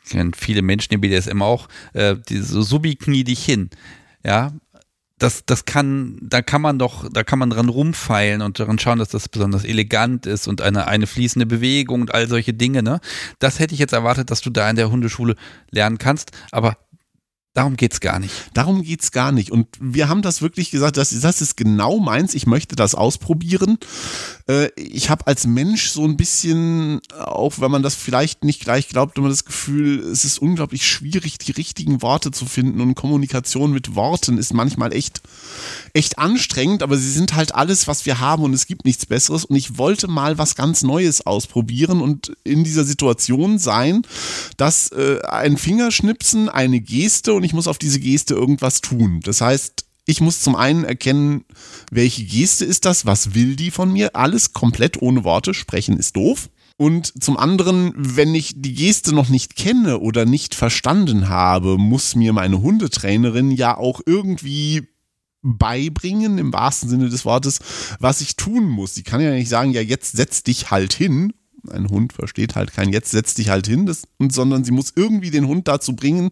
kennen viele Menschen im BDSM auch, äh, diese Subi knie dich hin. Ja, das, das kann, da kann man doch, da kann man dran rumfeilen und daran schauen, dass das besonders elegant ist und eine, eine fließende Bewegung und all solche Dinge, ne? Das hätte ich jetzt erwartet, dass du da in der Hundeschule lernen kannst, aber Darum geht's gar nicht. Darum geht's gar nicht. Und wir haben das wirklich gesagt, das, das ist genau meins. Ich möchte das ausprobieren. Äh, ich habe als Mensch so ein bisschen, auch wenn man das vielleicht nicht gleich glaubt, immer das Gefühl, es ist unglaublich schwierig, die richtigen Worte zu finden. Und Kommunikation mit Worten ist manchmal echt, echt anstrengend, aber sie sind halt alles, was wir haben und es gibt nichts Besseres. Und ich wollte mal was ganz Neues ausprobieren und in dieser Situation sein, dass äh, ein Fingerschnipsen, eine Geste und und ich muss auf diese Geste irgendwas tun. Das heißt, ich muss zum einen erkennen, welche Geste ist das, was will die von mir, alles komplett ohne Worte, sprechen ist doof. Und zum anderen, wenn ich die Geste noch nicht kenne oder nicht verstanden habe, muss mir meine Hundetrainerin ja auch irgendwie beibringen, im wahrsten Sinne des Wortes, was ich tun muss. Sie kann ja nicht sagen, ja, jetzt setz dich halt hin ein Hund versteht halt kein jetzt setz dich halt hin, das, sondern sie muss irgendwie den Hund dazu bringen,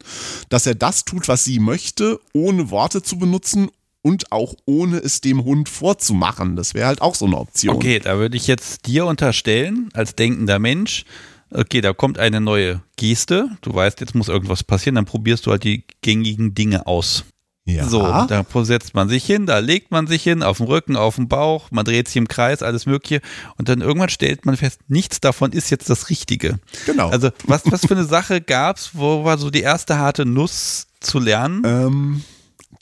dass er das tut, was sie möchte, ohne Worte zu benutzen und auch ohne es dem Hund vorzumachen. Das wäre halt auch so eine Option. Okay, da würde ich jetzt dir unterstellen, als denkender Mensch, okay, da kommt eine neue Geste, du weißt, jetzt muss irgendwas passieren, dann probierst du halt die gängigen Dinge aus. Ja. So, da setzt man sich hin, da legt man sich hin, auf dem Rücken, auf dem Bauch, man dreht sich im Kreis, alles Mögliche. Und dann irgendwann stellt man fest, nichts davon ist jetzt das Richtige. Genau. Also, was, was für eine Sache gab es, wo war so die erste harte Nuss zu lernen? Ähm.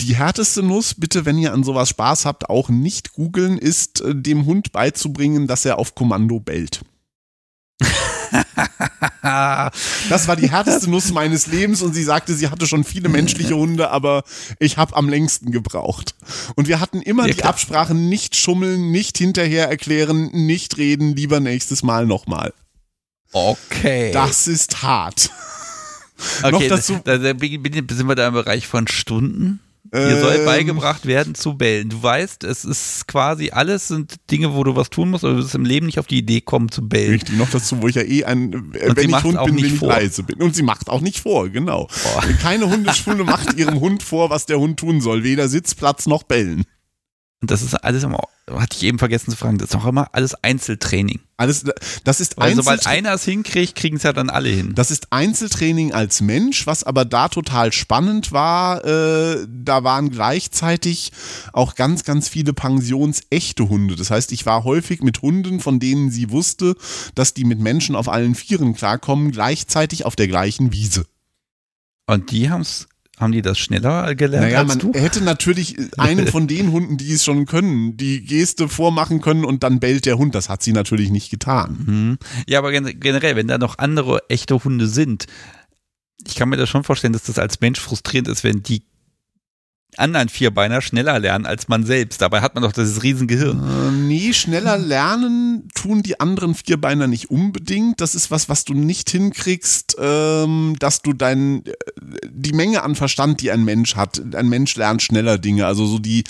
Die härteste Nuss, bitte, wenn ihr an sowas Spaß habt, auch nicht googeln, ist äh, dem Hund beizubringen, dass er auf Kommando bellt. das war die härteste Nuss meines Lebens und sie sagte, sie hatte schon viele menschliche Hunde, aber ich habe am längsten gebraucht. Und wir hatten immer ja, die Absprache, nicht schummeln, nicht hinterher erklären, nicht reden, lieber nächstes Mal nochmal. Okay. Das ist hart. Okay, Noch dazu, da, da, sind wir da im Bereich von Stunden? Dir soll ähm, beigebracht werden zu bellen. Du weißt, es ist quasi alles sind Dinge, wo du was tun musst, aber du wirst im Leben nicht auf die Idee kommen zu bellen. Richtig, noch dazu, wo ich ja eh ein, äh, wenn ich Hund bin, wenn ich leise bin. Und sie macht auch nicht vor, genau. Boah. Keine Hundeschule macht ihrem Hund vor, was der Hund tun soll. Weder Sitzplatz noch bellen. Und das ist alles immer, hatte ich eben vergessen zu fragen, das ist auch immer alles Einzeltraining. Alles, das ist Weil sobald einer es hinkriegt, kriegen es ja dann alle hin. Das ist Einzeltraining als Mensch, was aber da total spannend war. Äh, da waren gleichzeitig auch ganz, ganz viele pensionsechte Hunde. Das heißt, ich war häufig mit Hunden, von denen sie wusste, dass die mit Menschen auf allen Vieren klarkommen, gleichzeitig auf der gleichen Wiese. Und die haben es haben die das schneller gelernt naja, als man du? hätte natürlich einen von den Hunden, die es schon können, die Geste vormachen können und dann bellt der Hund. Das hat sie natürlich nicht getan. Mhm. Ja, aber generell, wenn da noch andere echte Hunde sind, ich kann mir das schon vorstellen, dass das als Mensch frustrierend ist, wenn die anderen Vierbeiner schneller lernen als man selbst. Dabei hat man doch dieses Riesengehirn. Äh, nee, schneller lernen tun die anderen Vierbeiner nicht unbedingt. Das ist was, was du nicht hinkriegst, ähm, dass du dein, äh, die Menge an Verstand, die ein Mensch hat. Ein Mensch lernt schneller Dinge. Also so die,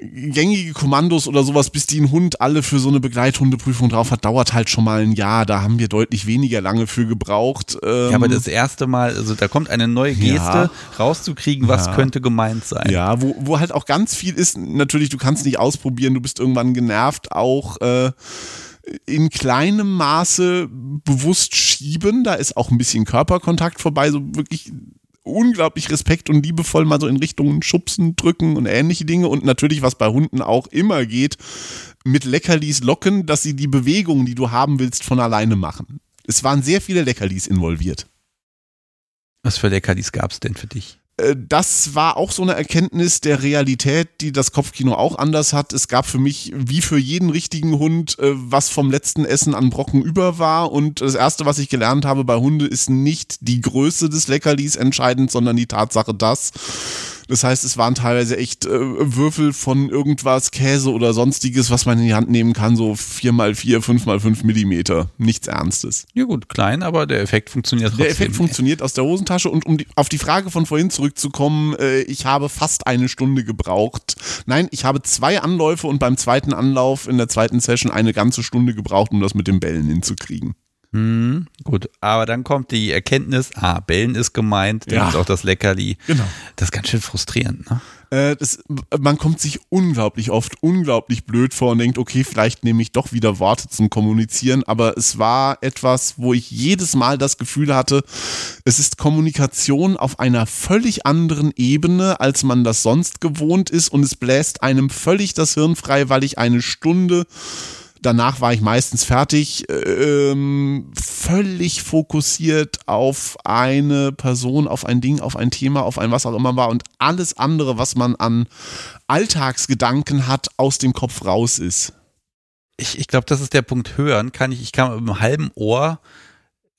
gängige Kommandos oder sowas, bis die ein Hund alle für so eine Begleithundeprüfung drauf hat, dauert halt schon mal ein Jahr. Da haben wir deutlich weniger lange für gebraucht. Ähm ja, aber das erste Mal, also da kommt eine neue Geste ja, rauszukriegen, was ja, könnte gemeint sein. Ja, wo, wo halt auch ganz viel ist, natürlich, du kannst nicht ausprobieren, du bist irgendwann genervt, auch äh, in kleinem Maße bewusst schieben, da ist auch ein bisschen Körperkontakt vorbei, so wirklich unglaublich Respekt und liebevoll mal so in Richtung Schubsen, Drücken und ähnliche Dinge. Und natürlich, was bei Hunden auch immer geht, mit Leckerlis locken, dass sie die Bewegung, die du haben willst, von alleine machen. Es waren sehr viele Leckerlis involviert. Was für Leckerlis gab es denn für dich? Äh, das war auch so eine Erkenntnis der Realität, die das Kopfkino auch anders hat. Es gab für mich, wie für jeden richtigen Hund, äh, was vom letzten Essen an Brocken über war. Und das Erste, was ich gelernt habe bei Hunde, ist nicht die Größe des Leckerlis entscheidend, sondern die Tatsache, dass das heißt, es waren teilweise echt äh, Würfel von irgendwas, Käse oder sonstiges, was man in die Hand nehmen kann, so 4x4, 5x5 Millimeter. Nichts Ernstes. Ja gut, klein, aber der Effekt funktioniert trotzdem. Der Effekt funktioniert aus der Hosentasche und um die, auf die Frage von vorhin zurückzukommen, äh, ich habe fast eine Stunde gebraucht. Nein, ich habe zwei Anläufe und beim zweiten Anlauf in der zweiten Session eine ganze Stunde gebraucht, um das mit den Bällen hinzukriegen. Hm, gut, aber dann kommt die Erkenntnis, ah, Bellen ist gemeint, dann ja. ist auch das Leckerli. Genau. Das ist ganz schön frustrierend, ne? Äh, das, man kommt sich unglaublich oft unglaublich blöd vor und denkt, okay, vielleicht nehme ich doch wieder Worte zum Kommunizieren, aber es war etwas, wo ich jedes Mal das Gefühl hatte, es ist Kommunikation auf einer völlig anderen Ebene, als man das sonst gewohnt ist und es bläst einem völlig das Hirn frei, weil ich eine Stunde Danach war ich meistens fertig, ähm, völlig fokussiert auf eine Person, auf ein Ding, auf ein Thema, auf ein was auch immer war und alles andere, was man an Alltagsgedanken hat, aus dem Kopf raus ist. Ich, ich glaube, das ist der Punkt Hören. Kann ich, ich kann mit einem halben Ohr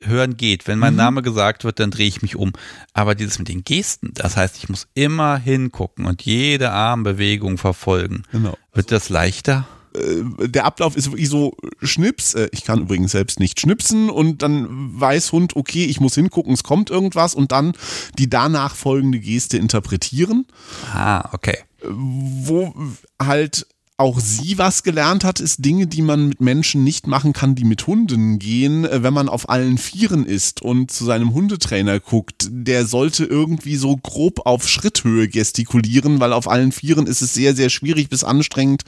hören geht. Wenn mein mhm. Name gesagt wird, dann drehe ich mich um. Aber dieses mit den Gesten, das heißt, ich muss immer hingucken und jede Armbewegung verfolgen. Genau. Wird das leichter? Äh, der Ablauf ist wirklich so Schnips. Äh, ich kann übrigens selbst nicht schnipsen und dann weiß Hund, okay, ich muss hingucken, es kommt irgendwas und dann die danach folgende Geste interpretieren. Ah, okay. Wo halt auch sie was gelernt hat, ist Dinge, die man mit Menschen nicht machen kann, die mit Hunden gehen, äh, wenn man auf allen Vieren ist und zu seinem Hundetrainer guckt. Der sollte irgendwie so grob auf Schritthöhe gestikulieren, weil auf allen Vieren ist es sehr, sehr schwierig bis anstrengend,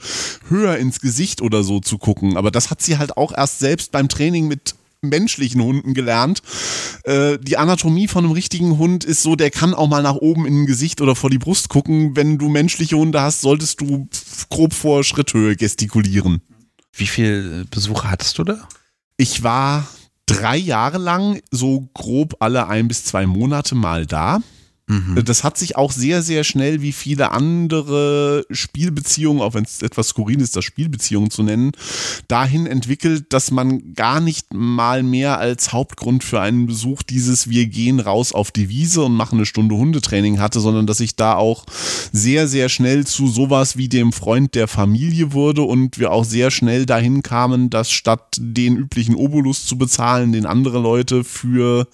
höher ins Gesicht oder so zu gucken. Aber das hat sie halt auch erst selbst beim Training mit menschlichen Hunden gelernt. Äh, die Anatomie von einem richtigen Hund ist so, der kann auch mal nach oben in ein Gesicht oder vor die Brust gucken. Wenn du menschliche Hunde hast, solltest du grob vor Schritthöhe gestikulieren. Wie viele Besucher hattest du da? Ich war drei Jahre lang so grob alle ein bis zwei Monate mal da. Mhm. Das hat sich auch sehr, sehr schnell wie viele andere Spielbeziehungen, auch wenn es etwas skurril ist, das Spielbeziehungen zu nennen, dahin entwickelt, dass man gar nicht mal mehr als Hauptgrund für einen Besuch dieses Wir gehen raus auf die Wiese und machen eine Stunde Hundetraining hatte, sondern dass ich da auch sehr, sehr schnell zu sowas wie dem Freund der Familie wurde und wir auch sehr schnell dahin kamen, dass statt den üblichen Obolus zu bezahlen, den andere Leute für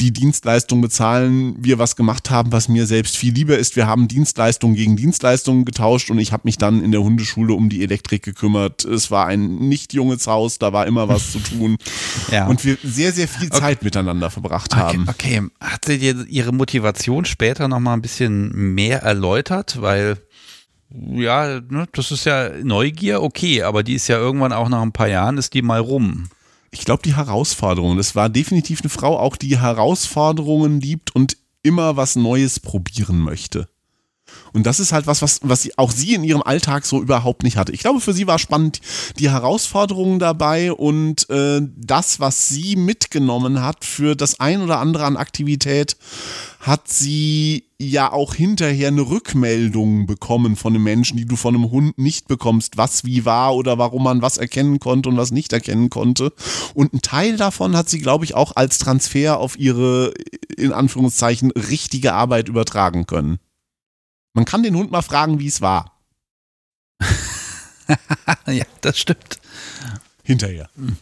die Dienstleistung bezahlen, wir was gemacht gemacht haben, was mir selbst viel lieber ist. Wir haben Dienstleistungen gegen Dienstleistungen getauscht und ich habe mich dann in der Hundeschule um die Elektrik gekümmert. Es war ein nicht junges Haus, da war immer was zu tun. Ja. Und wir sehr, sehr viel Zeit okay. miteinander verbracht haben. Okay, hat sie dir ihre Motivation später nochmal ein bisschen mehr erläutert? Weil ja, ne, das ist ja Neugier, okay, aber die ist ja irgendwann auch nach ein paar Jahren, ist die mal rum ich glaube, die Herausforderungen. Es war definitiv eine Frau, auch die Herausforderungen liebt und immer was Neues probieren möchte. Und das ist halt was, was, was sie, auch sie in ihrem Alltag so überhaupt nicht hatte. Ich glaube, für sie war spannend die Herausforderungen dabei und äh, das, was sie mitgenommen hat für das ein oder andere an Aktivität, hat sie ja auch hinterher eine Rückmeldung bekommen von einem Menschen, die du von einem Hund nicht bekommst, was wie war oder warum man was erkennen konnte und was nicht erkennen konnte. Und ein Teil davon hat sie, glaube ich, auch als Transfer auf ihre, in Anführungszeichen, richtige Arbeit übertragen können. Man kann den Hund mal fragen, wie es war. ja, das stimmt. Hinterher. Hm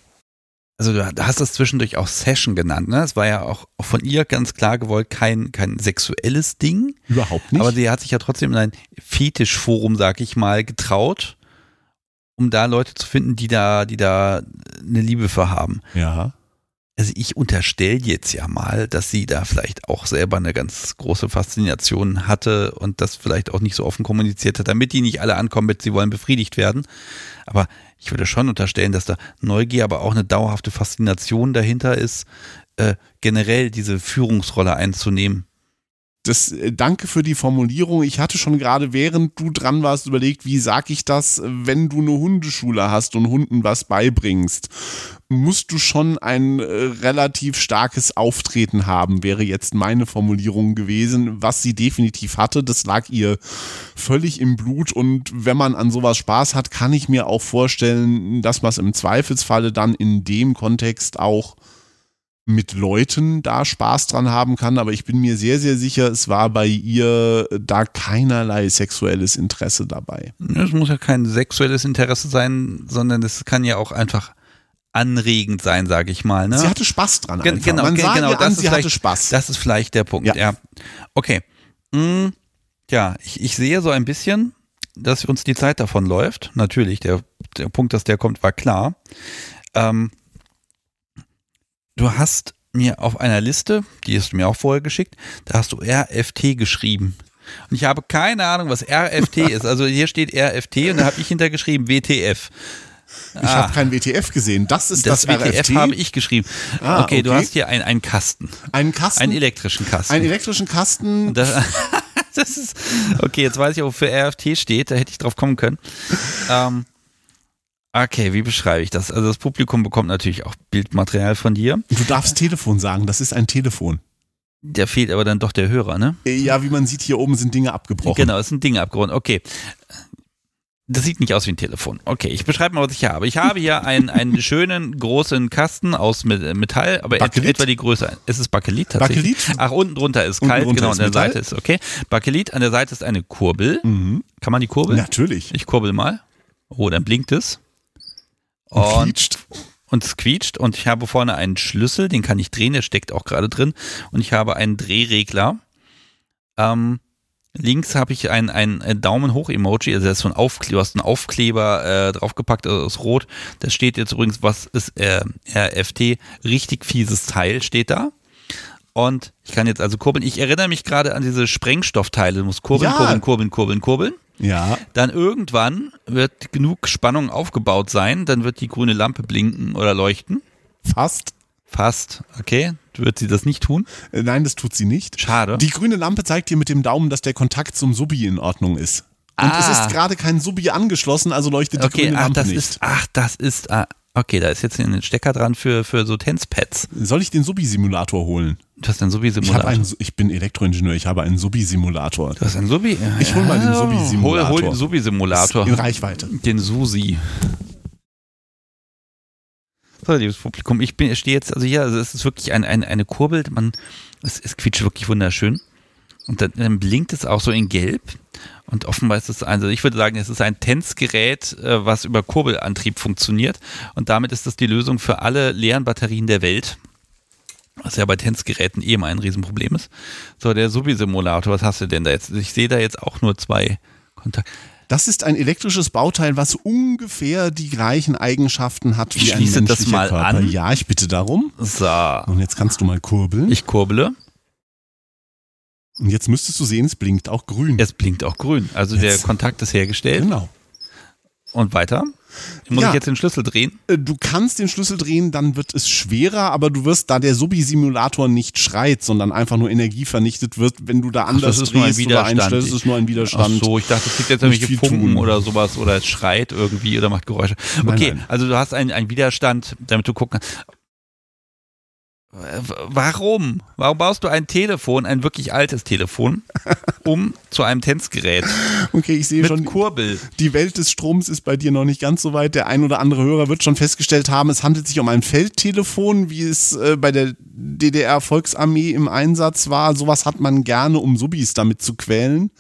also du hast das zwischendurch auch Session genannt, ne? Es war ja auch von ihr ganz klar gewollt kein, kein sexuelles Ding. Überhaupt nicht. Aber sie hat sich ja trotzdem in ein Fetischforum, sag ich mal, getraut, um da Leute zu finden, die da, die da eine Liebe für haben. Ja. Also ich unterstelle jetzt ja mal, dass sie da vielleicht auch selber eine ganz große Faszination hatte und das vielleicht auch nicht so offen kommuniziert hat, damit die nicht alle ankommen mit, sie wollen befriedigt werden. Aber ich würde schon unterstellen, dass da Neugier, aber auch eine dauerhafte Faszination dahinter ist, äh, generell diese Führungsrolle einzunehmen. das, äh, danke für die Formulierung. Ich hatte schon gerade, während du dran warst, überlegt, wie sag ich das, wenn du eine Hundeschule hast und Hunden was beibringst musst du schon ein äh, relativ starkes Auftreten haben, wäre jetzt meine Formulierung gewesen, was sie definitiv hatte. Das lag ihr völlig im Blut und wenn man an sowas Spaß hat, kann ich mir auch vorstellen, dass man es im Zweifelsfalle dann in dem Kontext auch mit Leuten da Spaß dran haben kann, aber ich bin mir sehr, sehr sicher, es war bei ihr da keinerlei sexuelles Interesse dabei. Es muss ja kein sexuelles Interesse sein, sondern es kann ja auch einfach anregend sein, sage ich mal. Ne? Sie hatte Spaß dran. Gen genau, Man sah genau, das an, sie hatte Spaß. Das ist vielleicht der Punkt. Ja. ja. Okay. Hm, ja, ich, ich sehe so ein bisschen, dass uns die Zeit davon läuft. Natürlich, der, der Punkt, dass der kommt, war klar. Ähm, du hast mir auf einer Liste, die hast du mir auch vorher geschickt, da hast du RFT geschrieben. Und ich habe keine Ahnung, was RFT ist. Also hier steht RFT und da habe ich hintergeschrieben WTF. Ich ah, habe kein WTF gesehen. Das ist das, das WTF RFT? habe ich geschrieben. Ah, okay, okay, du hast hier ein, einen Kasten. Einen Kasten? Einen elektrischen Kasten. Einen elektrischen Kasten. Das, das, ist, okay, jetzt weiß ich, wofür RFT steht. Da hätte ich drauf kommen können. Ähm, okay, wie beschreibe ich das? Also das Publikum bekommt natürlich auch Bildmaterial von dir. Du darfst Telefon sagen. Das ist ein Telefon. Der fehlt aber dann doch der Hörer, ne? Ja, wie man sieht, hier oben sind Dinge abgebrochen. Genau, es sind Dinge abgebrochen. Okay. Das sieht nicht aus wie ein Telefon. Okay, ich beschreibe mal, was ich habe. Ich habe hier einen, einen schönen großen Kasten aus Metall, aber Bakelit? etwa die Größe. Es ist Bakelit tatsächlich. Bakelit? Ach, unten drunter ist unten kalt, genau, ist an der Metall? Seite ist okay. Bakelit, an der Seite ist eine Kurbel. Mhm. Kann man die kurbeln? Natürlich. Ich kurbel mal. Oh, dann blinkt es. Und, und quietscht. Und es quietscht. Und ich habe vorne einen Schlüssel, den kann ich drehen, der steckt auch gerade drin. Und ich habe einen Drehregler. Ähm, Links habe ich ein, ein Daumen hoch Emoji, also das ist so ein Aufkleber, du hast einen Aufkleber äh, draufgepackt aus Rot. Da steht jetzt übrigens, was ist äh, RFT, richtig fieses Teil steht da. Und ich kann jetzt also kurbeln. Ich erinnere mich gerade an diese Sprengstoffteile. Du musst kurbeln, ja. kurbeln, kurbeln, kurbeln, kurbeln. Ja. Dann irgendwann wird genug Spannung aufgebaut sein, dann wird die grüne Lampe blinken oder leuchten. Fast. Fast, okay. Wird sie das nicht tun? Äh, nein, das tut sie nicht. Schade. Die grüne Lampe zeigt dir mit dem Daumen, dass der Kontakt zum Subi in Ordnung ist. Und ah. es ist gerade kein Subi angeschlossen, also leuchtet die okay, grüne ach, Lampe das nicht. Ist, ach, das ist. Ah, okay, da ist jetzt ein Stecker dran für, für so Tänzpads. Soll ich den Subi-Simulator holen? Du hast einen Subi-Simulator. Ich, ich bin Elektroingenieur, ich habe einen Subi-Simulator. Du hast einen Subi? Ich hol mal den Subi-Simulator. Hol, hol den Subi-Simulator. In Reichweite. Den Susi. So, liebes Publikum, ich bin, stehe jetzt, also hier, also es ist wirklich ein, ein, eine Kurbel, man, es, es quietscht wirklich wunderschön. Und dann, dann, blinkt es auch so in Gelb. Und offenbar ist es, also ich würde sagen, es ist ein Tänzgerät, äh, was über Kurbelantrieb funktioniert. Und damit ist das die Lösung für alle leeren Batterien der Welt. Was ja bei Tänzgeräten eh immer ein Riesenproblem ist. So, der Subi-Simulator, was hast du denn da jetzt? Ich sehe da jetzt auch nur zwei Kontakte. Das ist ein elektrisches Bauteil, was ungefähr die gleichen Eigenschaften hat wie ein menschlicher das mal Körper. An. Ja, ich bitte darum. So. Und jetzt kannst du mal kurbeln. Ich kurble. Und jetzt müsstest du sehen, es blinkt auch grün. Es blinkt auch grün. Also jetzt. der Kontakt ist hergestellt. Genau. Und weiter? Muss ja, ich jetzt den Schlüssel drehen? Äh, du kannst den Schlüssel drehen, dann wird es schwerer, aber du wirst, da der Subi-Simulator nicht schreit, sondern einfach nur Energie vernichtet wird, wenn du da anders Ach, das ist nur ein Widerstand. einstellst, ist es nur ein Widerstand. Ach so, ich dachte, es gibt jetzt irgendwelche Funken tun. oder sowas oder es schreit irgendwie oder macht Geräusche. Okay, nein, nein. also du hast einen, einen Widerstand, damit du gucken kannst. Warum? Warum baust du ein Telefon, ein wirklich altes Telefon, um zu einem Tänzgerät? Okay, ich sehe Mit schon. Kurbel. Die Welt des Stroms ist bei dir noch nicht ganz so weit. Der ein oder andere Hörer wird schon festgestellt haben, es handelt sich um ein Feldtelefon, wie es äh, bei der DDR-Volksarmee im Einsatz war. Sowas hat man gerne, um Subis damit zu quälen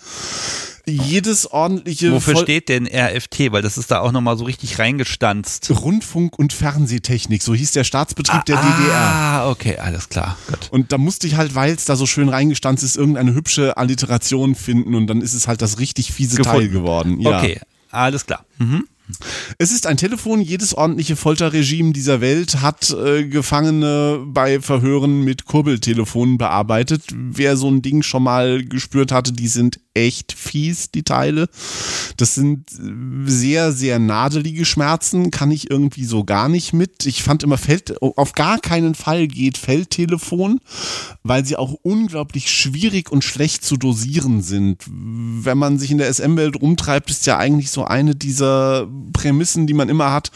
jedes ordentliche. Wofür Voll steht denn RFT? Weil das ist da auch nochmal so richtig reingestanzt. Rundfunk- und Fernsehtechnik, so hieß der Staatsbetrieb ah, der DDR. Ah, okay, alles klar. Gut. Und da musste ich halt, weil es da so schön reingestanzt ist, irgendeine hübsche Alliteration finden und dann ist es halt das richtig fiese Gefunden. Teil geworden. Ja. Okay, alles klar. Mhm. Es ist ein Telefon. Jedes ordentliche Folterregime dieser Welt hat äh, Gefangene bei Verhören mit Kurbeltelefonen bearbeitet. Wer so ein Ding schon mal gespürt hatte, die sind echt fies, die Teile. Das sind sehr, sehr nadelige Schmerzen, kann ich irgendwie so gar nicht mit. Ich fand immer Feld, auf gar keinen Fall geht Feldtelefon, weil sie auch unglaublich schwierig und schlecht zu dosieren sind. Wenn man sich in der SM-Welt rumtreibt, ist ja eigentlich so eine dieser Prämissen, die man immer hat,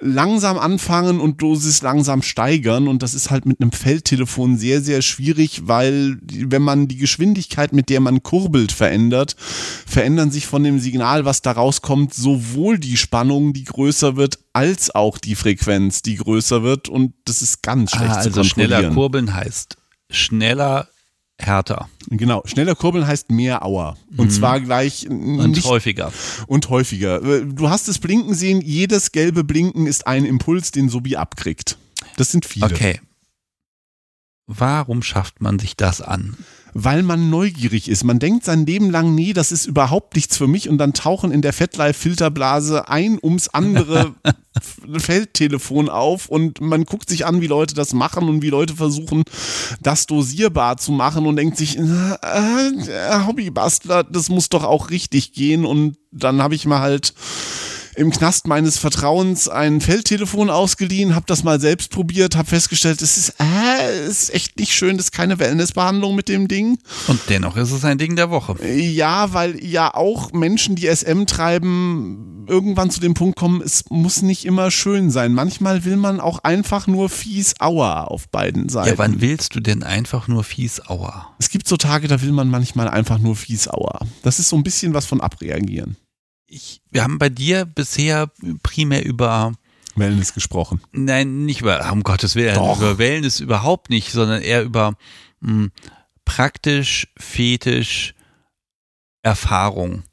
langsam anfangen und Dosis langsam steigern. Und das ist halt mit einem Feldtelefon sehr, sehr schwierig, weil wenn man die Geschwindigkeit, mit der man kurbelt, verändert, verändern sich von dem Signal, was da rauskommt, sowohl die Spannung, die größer wird, als auch die Frequenz, die größer wird. Und das ist ganz schlecht ah, also zu kontrollieren. Schneller kurbeln heißt schneller härter. Genau, schneller kurbeln heißt mehr Auer. Und mhm. zwar gleich und häufiger. Und häufiger. Du hast es blinken sehen, jedes gelbe Blinken ist ein Impuls, den Sobi abkriegt. Das sind viele. Okay. Warum schafft man sich das an? Weil man neugierig ist. Man denkt sein Leben lang, nee, das ist überhaupt nichts für mich und dann tauchen in der Fettlife-Filterblase ein ums andere Feldtelefon auf und man guckt sich an, wie Leute das machen und wie Leute versuchen, das dosierbar zu machen und denkt sich, äh, Hobbybastler, das muss doch auch richtig gehen und dann habe ich mal halt im Knast meines Vertrauens ein Feldtelefon ausgeliehen, habe das mal selbst probiert, habe festgestellt, es ist, äh, ist echt nicht schön, das ist keine Wellnessbehandlung mit dem Ding. Und dennoch ist es ein Ding der Woche. Ja, weil ja auch Menschen, die SM treiben, irgendwann zu dem Punkt kommen, es muss nicht immer schön sein. Manchmal will man auch einfach nur fies Aua auf beiden Seiten. Ja, wann willst du denn einfach nur fies Aua? Es gibt so Tage, da will man manchmal einfach nur fies Aua. Das ist so ein bisschen was von abreagieren ich, wir haben bei dir bisher primär über Wellness gesprochen. Nein, nicht über, um Gottes Willen, Doch. über Wellness überhaupt nicht, sondern eher über mh, hm, praktisch, fetisch, Erfahrung,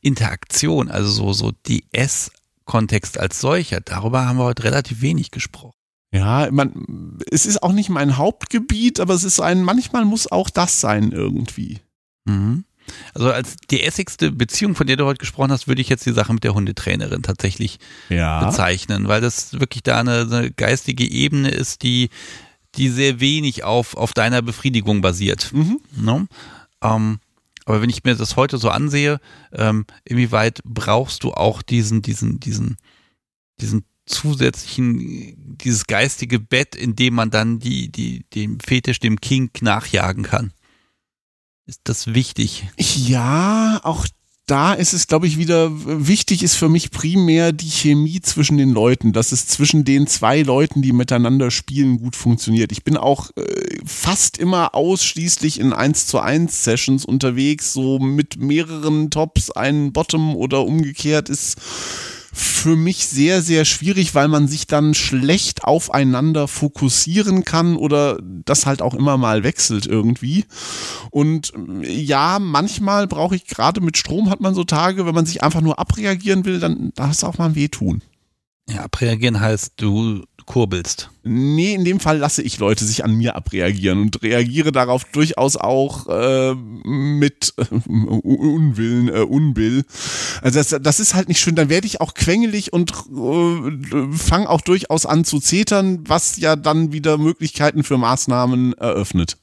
Interaktion, also so, so DS-Kontext als solcher. Darüber haben wir heute relativ wenig gesprochen. Ja, man, es ist auch nicht mein Hauptgebiet, aber es ist ein, manchmal muss auch das sein irgendwie. Mhm. Also als die essigste Beziehung, von der du heute gesprochen hast, würde ich jetzt die Sache mit der Hundetrainerin tatsächlich ja. bezeichnen, weil das wirklich da eine, eine, geistige Ebene ist, die, die sehr wenig auf, auf deiner Befriedigung basiert. Mhm. Ne? Ähm, aber wenn ich mir das heute so ansehe, ähm, inwieweit brauchst du auch diesen, diesen, diesen, diesen zusätzlichen, dieses geistige Bett, in dem man dann die, die, dem Fetisch, dem Kink nachjagen kann? Ist das wichtig? Ja, auch da ist es, glaube ich, wieder wichtig ist für mich primär die Chemie zwischen den Leuten, dass es zwischen den zwei Leuten, die miteinander spielen, gut funktioniert. Ich bin auch äh, fast immer ausschließlich in 1 zu 1 Sessions unterwegs, so mit mehreren Tops, einen Bottom oder umgekehrt ist für mich sehr, sehr schwierig, weil man sich dann schlecht aufeinander fokussieren kann oder das halt auch immer mal wechselt irgendwie. Und ja, manchmal brauche ich gerade mit Strom hat man so Tage, wenn man sich einfach nur abreagieren will, dann darf es auch mal wehtun. Ja, abreagieren heißt, du kurbelst. Nee, in dem Fall lasse ich Leute sich an mir abreagieren und reagiere darauf durchaus auch äh, mit äh, Unwillen, äh, Unbill. Also das, das ist halt nicht schön. Dann werde ich auch quengelig und äh, fange auch durchaus an zu zetern, was ja dann wieder Möglichkeiten für Maßnahmen eröffnet.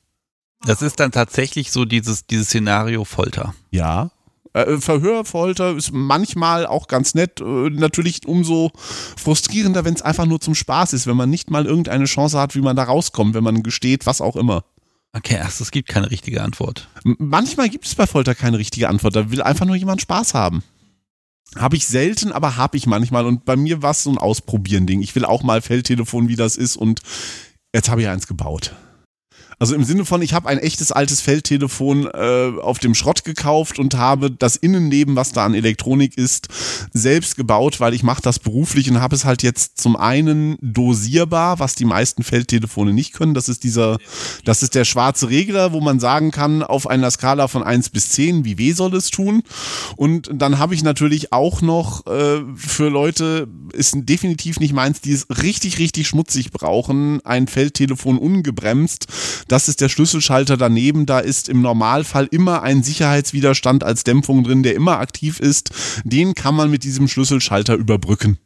Das ist dann tatsächlich so dieses, dieses Szenario Folter. Ja, äh, Verhörfolter ist manchmal auch ganz nett. Äh, natürlich umso frustrierender, wenn es einfach nur zum Spaß ist, wenn man nicht mal irgendeine Chance hat, wie man da rauskommt, wenn man gesteht, was auch immer. Okay, erst es gibt keine richtige Antwort. Manchmal gibt es bei Folter keine richtige Antwort. Da will einfach nur jemand Spaß haben. Habe ich selten, aber habe ich manchmal. Und bei mir war es so ein Ausprobieren-Ding. Ich will auch mal Feldtelefon, wie das ist. Und jetzt habe ich eins gebaut. Also im Sinne von, ich habe ein echtes altes Feldtelefon äh, auf dem Schrott gekauft und habe das Innenleben, was da an Elektronik ist, selbst gebaut, weil ich mache das beruflich und habe es halt jetzt zum einen dosierbar, was die meisten Feldtelefone nicht können. Das ist dieser, das ist der schwarze Regler, wo man sagen kann, auf einer Skala von 1 bis 10, wie weh soll es tun. Und dann habe ich natürlich auch noch äh, für Leute, ist definitiv nicht meins, die es richtig, richtig schmutzig brauchen, ein Feldtelefon ungebremst das ist der Schlüsselschalter daneben. Da ist im Normalfall immer ein Sicherheitswiderstand als Dämpfung drin, der immer aktiv ist. Den kann man mit diesem Schlüsselschalter überbrücken.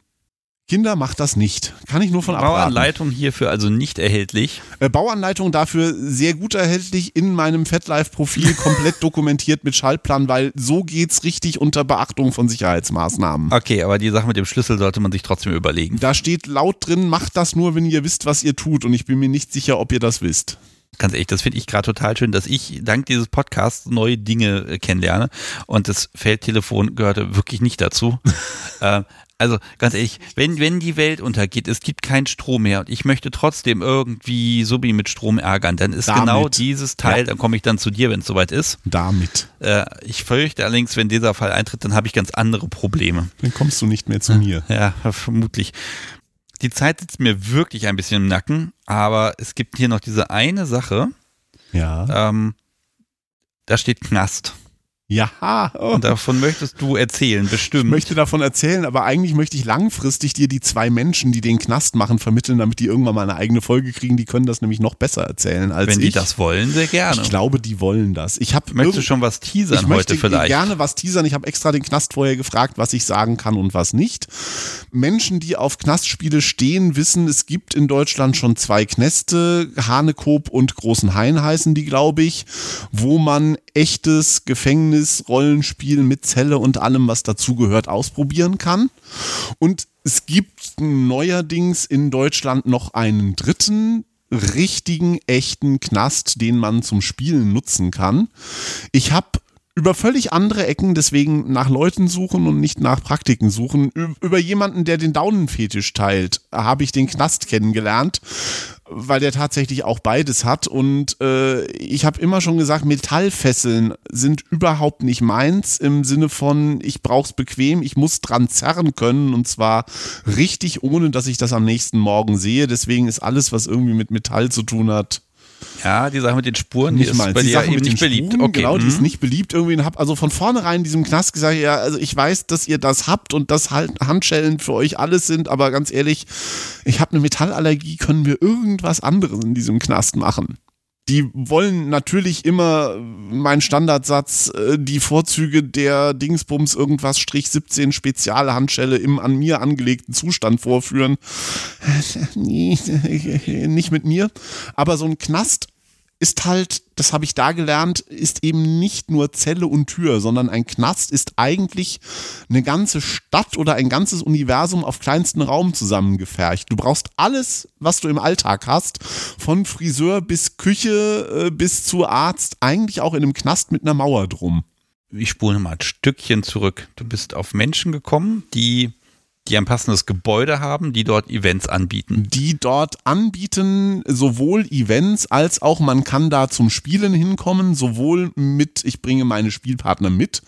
Kinder macht das nicht. Kann ich nur von abraten. Bauanleitung hierfür also nicht erhältlich. Äh, Bauanleitung dafür sehr gut erhältlich in meinem FetLife-Profil komplett dokumentiert mit Schaltplan, weil so geht's richtig unter Beachtung von Sicherheitsmaßnahmen. Okay, aber die Sache mit dem Schlüssel sollte man sich trotzdem überlegen. Da steht laut drin, macht das nur, wenn ihr wisst, was ihr tut. Und ich bin mir nicht sicher, ob ihr das wisst. Ganz ehrlich, das finde ich gerade total schön, dass ich dank dieses Podcasts neue Dinge äh, kennenlerne. Und das Feldtelefon gehörte wirklich nicht dazu. äh, also ganz ehrlich, wenn, wenn die Welt untergeht, es gibt keinen Strom mehr und ich möchte trotzdem irgendwie Subi mit Strom ärgern, dann ist Damit. genau dieses Teil, Ja. dann komme ich dann zu dir, wenn es soweit ist. Damit. Äh, ich fürchte allerdings, wenn dieser Fall eintritt, dann habe ich ganz andere Probleme. Dann kommst du nicht mehr zu mir. Ja, vermutlich. Die Zeit sitzt mir wirklich ein bisschen im Nacken, aber es gibt hier noch diese eine Sache, Ja. ähm, da steht Knast. Ja. Oh. Und davon möchtest du erzählen, Ich bestimmt. möchte davon erzählen, aber eigentlich möchte ich langfristig dir die zwei Menschen, die den Knast machen, vermitteln, damit die irgendwann mal eine eigene Folge kriegen. Die können das nämlich noch besser erzählen als Wenn ich. die das wollen, sehr gerne. ich glaube, die wollen das. Ich habe Möchtest du schon was teasern ich heute möchte vielleicht? gerne was teasern. Ich habe extra den Knast vorher gefragt, was ich sagen kann und was nicht. Menschen, die auf Knastspiele stehen, wissen, es gibt in Deutschland schon zwei Knäste. Hanekoop und Großen Hain heißen die, glaube ich, wo man echtes Gefängnis-Rollenspiel mit Zelle und allem, was dazugehört, ausprobieren kann. Und es gibt neuerdings in Deutschland noch einen dritten richtigen, echten Knast, den man zum Spielen nutzen kann. Ich habe über völlig andere Ecken, deswegen nach Leuten suchen und nicht nach Praktiken suchen. Über jemanden, der den Daunenfetisch teilt, habe ich den Knast kennengelernt, weil der tatsächlich auch beides hat. Und äh, ich habe immer schon gesagt, Metallfesseln sind überhaupt nicht meins im Sinne von, ich brauch's bequem, ich muss dran zerren können und zwar richtig, ohne dass ich das am nächsten Morgen sehe. Deswegen ist alles, was irgendwie mit Metall zu tun hat, Ja, die Sache mit den Spuren, die nicht ist meins. bei Die dir Sache eben nicht beliebt. Spuren, Okay. Genau, die ist mhm. nicht beliebt irgendwie hab also von vornherein diesem Knast gesagt, ja, also ich weiß, dass ihr das habt und das halt Handschellen für euch alles sind, aber ganz ehrlich, ich habe eine Metallallergie, können wir irgendwas anderes in diesem Knast machen? Die wollen natürlich immer mein Standardsatz, äh, die Vorzüge der Dingsbums irgendwas Strich 17 Spezialhandschelle im an mir angelegten Zustand vorführen. Nicht mit mir. Aber so ein Knast ist halt, das habe ich da gelernt, ist eben nicht nur Zelle und Tür, sondern ein Knast ist eigentlich eine ganze Stadt oder ein ganzes Universum auf kleinsten Raum zusammengefercht. Du brauchst alles, was du im Alltag hast, von Friseur bis Küche äh, bis zu Arzt, eigentlich auch in einem Knast mit einer Mauer drum. ich spule mal ein Stückchen zurück. Du bist auf Menschen gekommen, die, die ein passendes Gebäude haben, die dort Events anbieten. die dort anbieten, sowohl Events als auch man kann da zum Spielen hinkommen, sowohl mit, ich bringe meine Spielpartner mit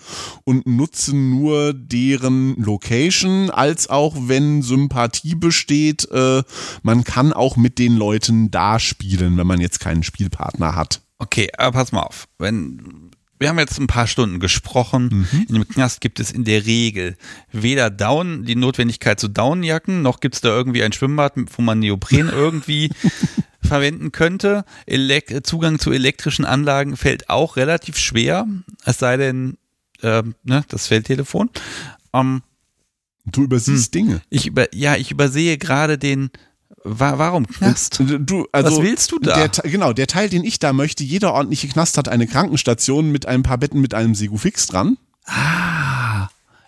und nutze nur deren Location, als auch wenn Sympathie besteht, äh, man kann auch mit den Leuten da spielen, wenn man jetzt keinen Spielpartner hat. Okay, aber pass mal auf. Wenn, wir haben jetzt ein paar Stunden gesprochen. In dem Knast gibt es in der Regel weder Down, die Notwendigkeit zu Downjacken, noch gibt es da irgendwie ein Schwimmbad, wo man Neopren irgendwie verwenden könnte. Elek Zugang zu elektrischen Anlagen fällt auch relativ schwer, es sei denn, ähm, ne, das Feldtelefon. Ähm, Du übersiehst Dinge. ich über, ja, ich übersehe gerade den, wa warum Knast? Du, also Was willst du da? Der, genau, der Teil, den ich da möchte, jeder ordentliche Knast hat eine Krankenstation mit ein paar Betten mit einem Segufix dran.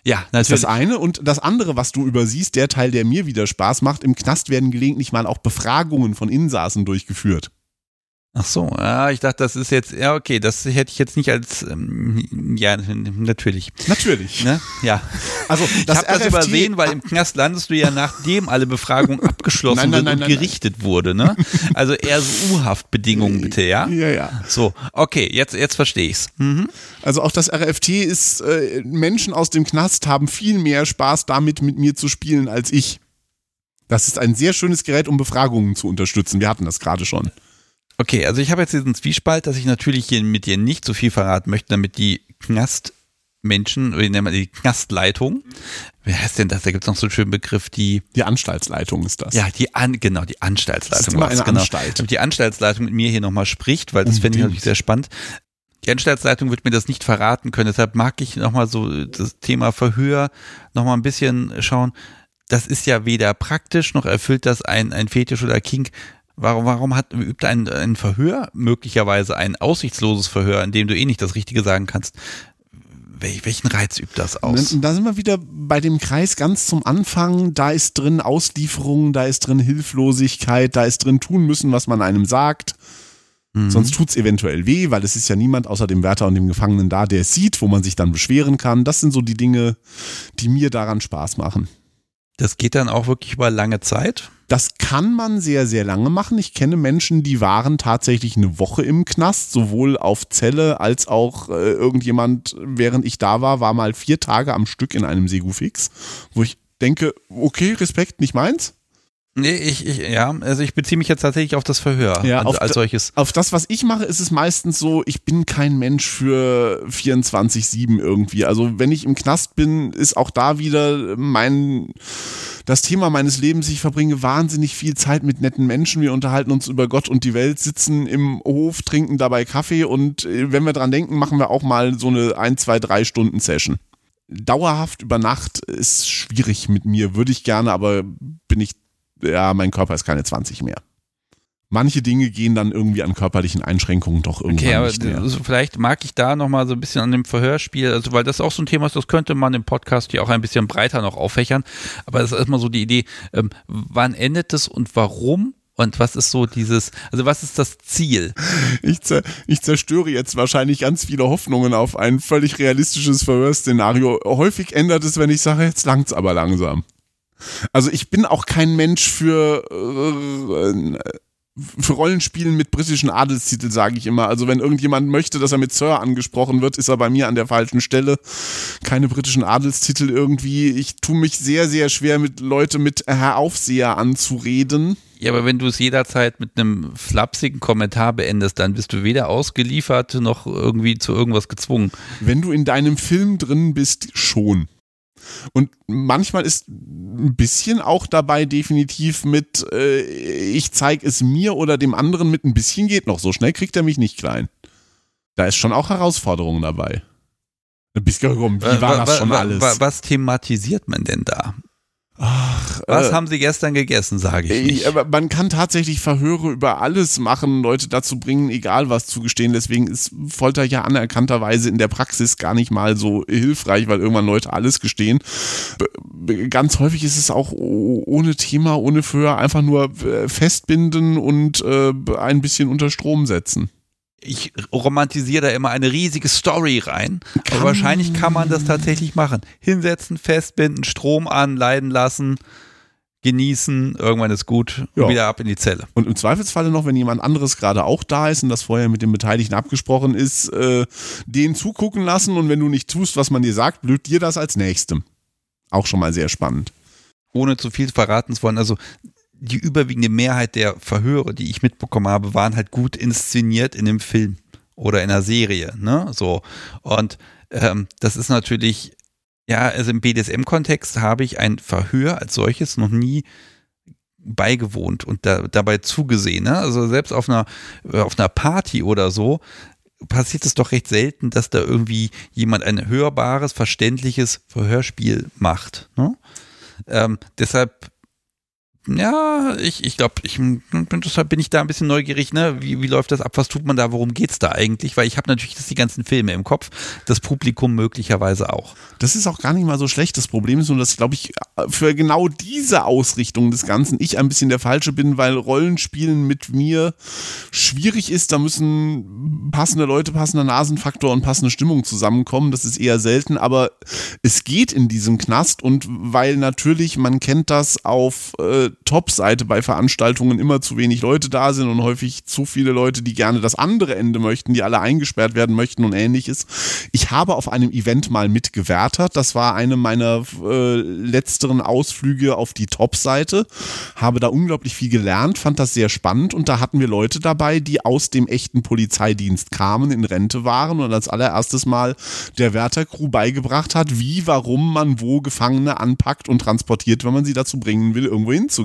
Ja, Das ist natürlich. das eine. Und das andere, was du übersiehst, der Teil, der mir wieder Spaß macht, im Knast werden gelegentlich mal auch Befragungen von Insassen durchgeführt. Ach so, ja, ich dachte, das ist jetzt, ja, okay, das hätte ich jetzt nicht als, ähm, ja, natürlich. Natürlich. Ne? Ja. Also Ich das habe das übersehen, weil im Knast landest du ja, nachdem alle Befragungen abgeschlossen Nein, nein, nein, und gerichtet wurde, ne? Also eher so U-Haftbedingungen bitte, ja? Ja, ja. So, okay, jetzt, jetzt verstehe ich's. Mhm. Also auch das RFT ist, äh, Menschen aus dem Knast haben viel mehr Spaß damit, mit mir zu spielen, als ich. Das ist ein sehr schönes Gerät, um Befragungen zu unterstützen. Wir hatten das gerade schon. Okay, also ich habe jetzt diesen Zwiespalt, dass ich natürlich hier mit dir nicht so viel verraten möchte, damit die Knastmenschen, oder wie nennen wir die Knastleitung, wer heißt denn das? Da gibt es noch so einen schönen Begriff, die Die Anstaltsleitung ist das. Ja, die An genau, die Anstaltsleitung. Das ist eine genau. Anstalt. Damit Die Anstaltsleitung mit mir hier nochmal spricht, weil das fände ich natürlich sehr spannend. Die Anstaltsleitung wird mir das nicht verraten können, deshalb mag ich nochmal so das Thema Verhör nochmal ein bisschen schauen. das ist ja weder praktisch noch erfüllt das ein, ein Fetisch oder Kink. Warum, warum hat, übt ein, ein Verhör möglicherweise ein aussichtsloses Verhör, in dem du eh nicht das Richtige sagen kannst? welchen Reiz übt das aus? Da sind wir wieder bei dem Kreis ganz zum Anfang. Da ist drin Auslieferung, da ist drin Hilflosigkeit, da ist drin tun müssen, was man einem sagt. Mhm. Sonst tut's eventuell weh, weil es ist ja niemand außer dem Wärter und dem Gefangenen da, der es sieht, wo man sich dann beschweren kann. Das sind so die Dinge, die mir daran Spaß machen. Das geht dann auch wirklich über lange Zeit? Das kann man sehr, sehr lange machen. Ich kenne Menschen, die waren tatsächlich eine Woche im Knast, sowohl auf Zelle als auch äh, irgendjemand, während ich da war, war mal vier Tage am Stück in einem Segufix, wo ich denke, okay, Respekt, nicht meins. Nee, ich, ich, ja, also ich beziehe mich jetzt tatsächlich auf das Verhör ja, als, auf als solches. Auf das, was ich mache, ist es meistens so, ich bin kein Mensch für 24-7 irgendwie. Also wenn ich im Knast bin, ist auch da wieder mein, das Thema meines Lebens. Ich verbringe wahnsinnig viel Zeit mit netten Menschen. Wir unterhalten uns über Gott und die Welt, sitzen im Hof, trinken dabei Kaffee und äh, wenn wir dran denken, machen wir auch mal so eine 1, 2, 3 Stunden Session dauerhaft über Nacht ist schwierig mit mir, würde ich gerne, aber bin ich ja, mein Körper ist keine 20 mehr. Manche Dinge gehen dann irgendwie an körperlichen Einschränkungen doch irgendwann okay, aber nicht mehr. Also vielleicht mag ich da nochmal so ein bisschen an dem Verhörspiel, also weil das auch so ein Thema ist, das könnte man im Podcast hier auch ein bisschen breiter noch auffächern. Aber das ist erstmal so die Idee, ähm, wann endet es und warum? Und was ist so dieses, also was ist das Ziel? Ich, zer, ich zerstöre jetzt wahrscheinlich ganz viele Hoffnungen auf ein völlig realistisches Verhörszenario. Häufig ändert es, wenn ich sage, jetzt langt's aber langsam. Also ich bin auch kein Mensch für, äh, für Rollenspielen mit britischen Adelstitel, sage ich immer. Also wenn irgendjemand möchte, dass er mit Sir angesprochen wird, ist er bei mir an der falschen Stelle. Keine britischen Adelstitel irgendwie. Ich tue mich sehr, sehr schwer, mit Leute mit Herr Aufseher anzureden. Ja, aber wenn du es jederzeit mit einem flapsigen Kommentar beendest, dann bist du weder ausgeliefert noch irgendwie zu irgendwas gezwungen. Wenn du in deinem Film drin bist, schon. Und manchmal ist ein bisschen auch dabei definitiv mit, äh, ich zeige es mir oder dem anderen mit ein bisschen geht noch. So schnell kriegt er mich nicht klein. Da ist schon auch Herausforderung dabei. Wie war das schon alles? Was thematisiert man denn da? Ach, Was äh, haben Sie gestern gegessen, sage ich nicht. Aber man kann tatsächlich Verhöre über alles machen, Leute dazu bringen, egal was zu gestehen. Deswegen ist Folter ja anerkannterweise in der Praxis gar nicht mal so hilfreich, weil irgendwann Leute alles gestehen. Ganz häufig ist es auch ohne Thema, ohne Verhör, einfach nur äh, festbinden und äh, ein bisschen unter Strom setzen ich romantisiere da immer eine riesige Story rein. Kann aber wahrscheinlich kann man das tatsächlich machen. Hinsetzen, festbinden, Strom an, leiden lassen, genießen, irgendwann ist gut ja. wieder ab in die Zelle. Und im Zweifelsfalle noch, wenn jemand anderes gerade auch da ist und das vorher mit dem Beteiligten abgesprochen ist, äh, den zugucken lassen und wenn du nicht tust, was man dir sagt, blüht dir das als Nächstem. Auch schon mal sehr spannend. Ohne zu viel verraten zu wollen, also die überwiegende Mehrheit der Verhöre, die ich mitbekommen habe, waren halt gut inszeniert in dem Film oder in der Serie, ne? So. Und ähm, das ist natürlich, ja, also im BDSM-Kontext habe ich ein Verhör als solches noch nie beigewohnt und da, dabei zugesehen. Ne? Also selbst auf einer, auf einer Party oder so passiert es doch recht selten, dass da irgendwie jemand ein hörbares, verständliches Verhörspiel macht. Ne? Ähm, deshalb ja, ich, ich glaube, ich, deshalb bin ich da ein bisschen neugierig, ne? Wie, wie läuft das ab? Was tut man da? Worum geht's da eigentlich? Weil ich habe natürlich das, die ganzen Filme im Kopf, das Publikum möglicherweise auch. Das ist auch gar nicht mal so schlecht. Das Problem ist nur, dass, glaube ich, für genau diese Ausrichtung des Ganzen ich ein bisschen der Falsche bin, weil Rollenspielen mit mir schwierig ist. Da müssen passende Leute, passender Nasenfaktor und passende Stimmung zusammenkommen. Das ist eher selten, aber es geht in diesem Knast und weil natürlich, man kennt das auf äh, Top-Seite bei Veranstaltungen immer zu wenig Leute da sind und häufig zu viele Leute, die gerne das andere Ende möchten, die alle eingesperrt werden möchten und ähnliches. Ich habe auf einem Event mal mitgewertert. Das war eine meiner äh, letzteren Ausflüge auf die Top-Seite. Habe da unglaublich viel gelernt, fand das sehr spannend und da hatten wir Leute dabei, die aus dem echten Polizeidienst kamen, in Rente waren und als allererstes Mal der Wärtercrew beigebracht hat, wie, warum man wo Gefangene anpackt und transportiert, wenn man sie dazu bringen will, irgendwo hinzugehen.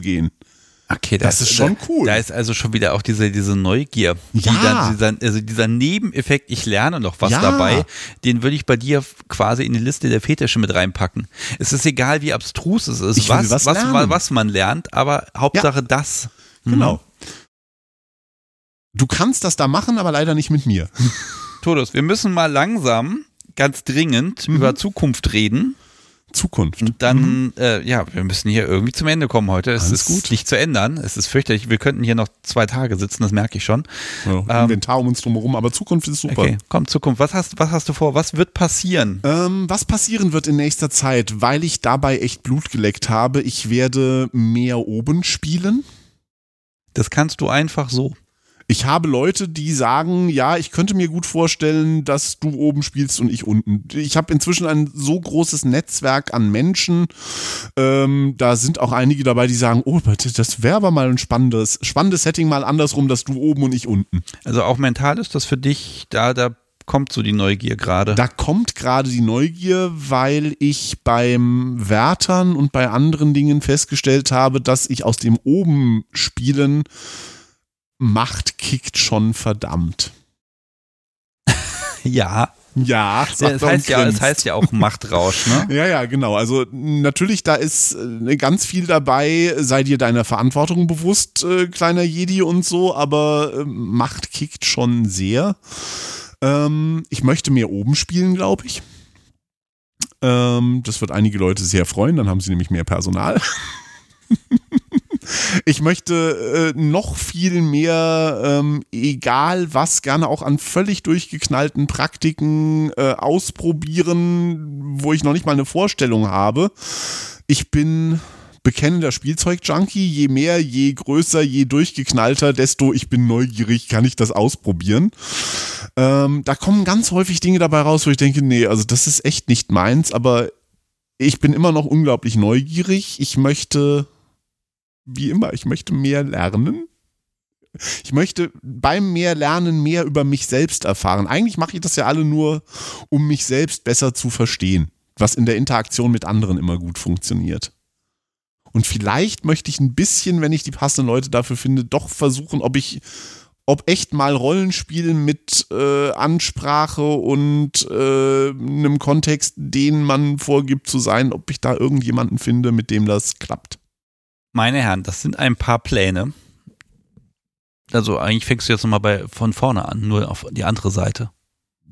Okay, das ist schon da, cool. Da ist also schon wieder auch diese, diese Neugier. Die Ja. dann, dieser, also dieser Nebeneffekt, ich lerne noch was Ja. dabei, den würde ich bei dir quasi in die Liste der Fetische mit reinpacken. Es ist egal, wie abstrus es ist, was, was was, was, was man lernt, aber Hauptsache das. Genau. Du kannst das da machen, aber leider nicht mit mir. Todos, wir müssen mal langsam, ganz dringend Mhm. über Zukunft reden. Zukunft. Und dann, äh, ja, wir müssen hier irgendwie zum Ende kommen heute. Es Alles ist gut. nicht zu ändern. Es ist fürchterlich. Wir könnten hier noch zwei Tage sitzen, das merke ich schon. Ja, Inventar um uns drumherum, aber Zukunft ist super. Okay, komm, Zukunft. Was hast, was hast du vor? Was wird passieren? Ähm, was passieren wird in nächster Zeit, weil ich dabei echt Blut geleckt habe, ich werde mehr oben spielen. Das kannst du einfach so. Ich habe Leute, die sagen, ja, ich könnte mir gut vorstellen, dass du oben spielst und ich unten. Ich habe inzwischen ein so großes Netzwerk an Menschen. Ähm, da sind auch einige dabei, die sagen, oh, das wäre aber mal ein spannendes, spannendes Setting, mal andersrum, dass du oben und ich unten. Also auch mental ist das für dich, da, da kommt so die Neugier gerade. Da kommt gerade die Neugier, weil ich beim Wärtern und bei anderen Dingen festgestellt habe, dass ich aus dem oben spielen Macht kickt schon verdammt. Ja. Ja, sagt Es heißt ja, es heißt ja auch Machtrausch, ne? Ja, ja, genau. Also natürlich, da ist äh, ganz viel dabei. Sei dir deiner Verantwortung bewusst, äh, kleiner Jedi und so, aber äh, Macht kickt schon sehr. Ähm, ich möchte mehr oben spielen, glaube ich. Ähm, das wird einige Leute sehr freuen, dann haben sie nämlich mehr Personal. Ich möchte äh, noch viel mehr, ähm, egal was, gerne auch an völlig durchgeknallten Praktiken äh, ausprobieren, wo ich noch nicht mal eine Vorstellung habe. Ich bin bekennender Spielzeug-Junkie. Je mehr, je größer, je durchgeknallter, desto ich bin neugierig, kann ich das ausprobieren. Ähm, da kommen ganz häufig Dinge dabei raus, wo ich denke, nee, also das ist echt nicht meins, aber ich bin immer noch unglaublich neugierig. Ich möchte wie immer, ich möchte mehr lernen. Ich möchte beim mehr Lernen mehr über mich selbst erfahren. Eigentlich mache ich das ja alle nur, um mich selbst besser zu verstehen, was in der Interaktion mit anderen immer gut funktioniert. Und vielleicht möchte ich ein bisschen, wenn ich die passenden Leute dafür finde, doch versuchen, ob ich, ob echt mal Rollenspiel mit äh, Ansprache und äh, einem Kontext, den man vorgibt zu sein, ob ich da irgendjemanden finde, mit dem das klappt. Meine Herren, das sind ein paar Pläne. Also eigentlich fängst du jetzt nochmal bei von vorne an, nur auf die andere Seite.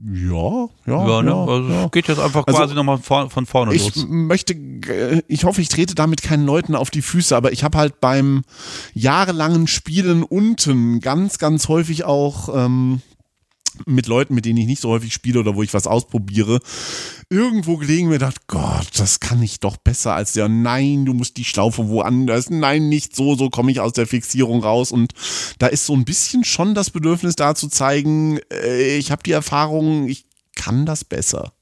Ja, ja, Ja, ne? ja, also ja. geht jetzt einfach Also, quasi nochmal von, von vorne Ich los. möchte, äh, ich hoffe, ich trete damit keinen Leuten auf die Füße, aber ich habe halt beim jahrelangen Spielen unten ganz, ganz häufig auch ähm, mit Leuten, mit denen ich nicht so häufig spiele oder wo ich was ausprobiere, irgendwo gelegen mir gedacht, Gott, das kann ich doch besser als der. Nein, du musst die Schlaufe woanders. Nein, nicht so, so komme ich aus der Fixierung raus. Und da ist so ein bisschen schon das Bedürfnis da zu zeigen, äh, ich habe die Erfahrung, ich kann das besser.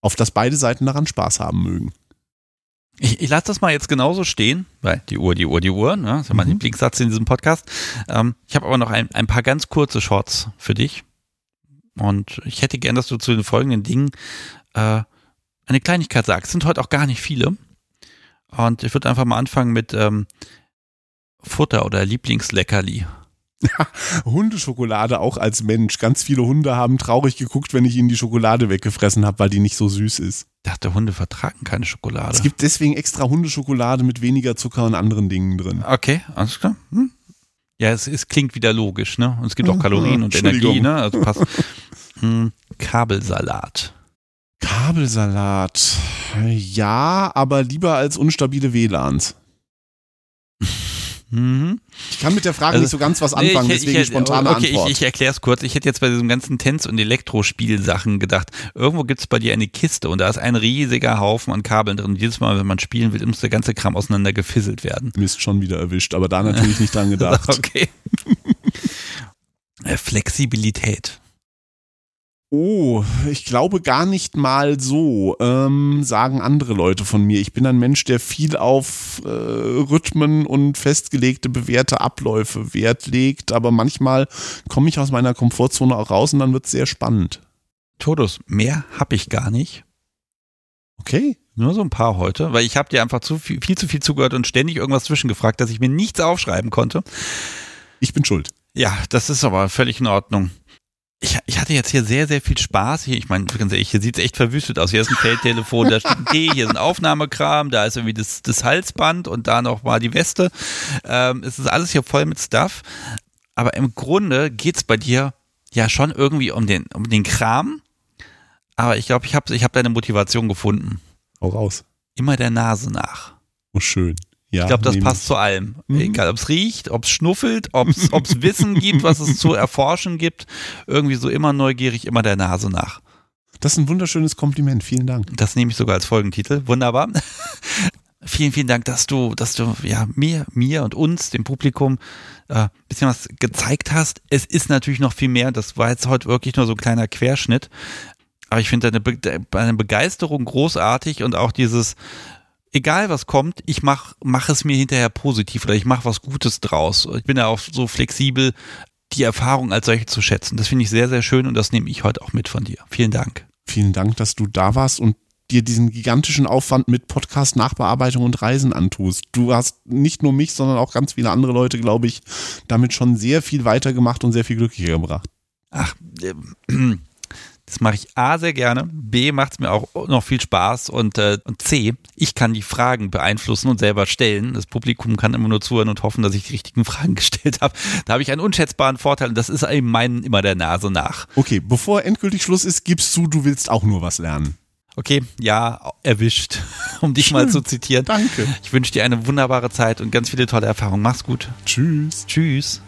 Auf dass beide Seiten daran Spaß haben mögen. Ich, ich lasse das mal jetzt genauso stehen, weil die Uhr, die Uhr, die Uhr, ne? das ist ja mein Mhm. Lieblingssatz in diesem Podcast. Ähm, ich habe aber noch ein, ein paar ganz kurze Shorts für dich. Und ich hätte gern, dass du zu den folgenden Dingen äh, eine Kleinigkeit sagst. Es sind heute auch gar nicht viele. Und ich würde einfach mal anfangen mit ähm, Futter oder Lieblingsleckerli. Hundeschokolade auch als Mensch. Ganz viele Hunde haben traurig geguckt, wenn ich ihnen die Schokolade weggefressen habe, weil die nicht so süß ist. Ich dachte, Hunde vertragen keine Schokolade. Es gibt deswegen extra Hundeschokolade mit weniger Zucker und anderen Dingen drin. Okay, alles klar. Hm. Ja, es, es klingt wieder logisch, ne? Und es gibt auch Mhm, Kalorien und. Energie, ne? Also passt. Hm, Kabelsalat. Kabelsalat. Ja, aber lieber als unstabile WLANs. Mhm. Ich kann mit der Frage Also, nicht so ganz was Nee, anfangen, ich- deswegen ich, spontane okay, Antwort. Ich, ich erkläre es kurz. Ich hätte jetzt bei diesem ganzen Tänz- und Elektrospielsachen gedacht, irgendwo gibt es bei dir eine Kiste und da ist ein riesiger Haufen an Kabeln drin. Und jedes Mal, wenn man spielen will, muss der ganze Kram auseinander gefisselt werden. Mist schon wieder erwischt, aber da natürlich nicht dran gedacht. Okay. Äh, Flexibilität. Oh, ich glaube gar nicht mal so, ähm, sagen andere Leute von mir. Ich bin ein Mensch, der viel auf äh, Rhythmen und festgelegte, bewährte Abläufe Wert legt, aber manchmal komme ich aus meiner Komfortzone auch raus und dann wird es sehr spannend. Todus, mehr habe ich gar nicht. Okay, Nur so ein paar heute, weil ich habe dir einfach zu viel, viel zu viel zugehört und ständig irgendwas zwischengefragt, dass ich mir nichts aufschreiben konnte. Ich bin schuld. Ja, das ist aber völlig in Ordnung. Ich, ich hatte jetzt hier sehr, sehr viel Spaß. Hier, ich meine, ganz ehrlich, hier sieht es echt verwüstet aus. Hier ist ein Feldtelefon, da steht ein Tee, hier ist ein Aufnahmekram, da ist irgendwie das, das Halsband und da noch mal die Weste. Ähm, es ist alles hier voll mit Stuff. Aber im Grunde geht's bei dir ja schon irgendwie um den, um den Kram. Aber ich glaube, ich habe ich hab deine Motivation gefunden. Auch raus. Immer der Nase nach. Oh, schön. Ja, Ich glaube, das passt ich. zu allem. Mhm. Egal, ob es riecht, ob es schnuffelt, ob es Wissen gibt, was es zu erforschen gibt. Irgendwie so immer neugierig, immer der Nase nach. Das ist ein wunderschönes Kompliment. Vielen Dank. Das nehme ich sogar als Folgentitel. Wunderbar. vielen, vielen Dank, dass du, dass du ja mir, mir und uns, dem Publikum, äh, bisschen was gezeigt hast. Es ist natürlich noch viel mehr. Das war jetzt heute wirklich nur so ein kleiner Querschnitt. Aber ich finde deine, Be deine Begeisterung großartig und auch dieses, egal was kommt, ich mach, mach es mir hinterher positiv oder ich mache was Gutes draus. Ich bin ja auch so flexibel, die Erfahrung als solche zu schätzen. Das finde ich sehr, sehr schön und das nehme ich heute auch mit von dir. Vielen Dank. Vielen Dank, dass du da warst und dir diesen gigantischen Aufwand mit Podcast, Nachbearbeitung und Reisen antust. Du hast nicht nur mich, sondern auch ganz viele andere Leute, glaube ich, damit schon sehr viel weitergemacht und sehr viel glücklicher gebracht. Ach, ähm, das mache ich A sehr gerne, B macht es mir auch noch viel Spaß und, äh, und C, ich kann die Fragen beeinflussen und selber stellen. Das Publikum kann immer nur zuhören und hoffen, dass ich die richtigen Fragen gestellt habe. Da habe ich einen unschätzbaren Vorteil und das ist eben meinen immer der Nase nach. Okay, bevor endgültig Schluss ist, gibst du, du willst auch nur was lernen. Okay, ja, erwischt, um dich mal Schön. zu zitieren. Danke. Ich wünsche dir eine wunderbare Zeit und ganz viele tolle Erfahrungen. Mach's gut. Tschüss. Tschüss.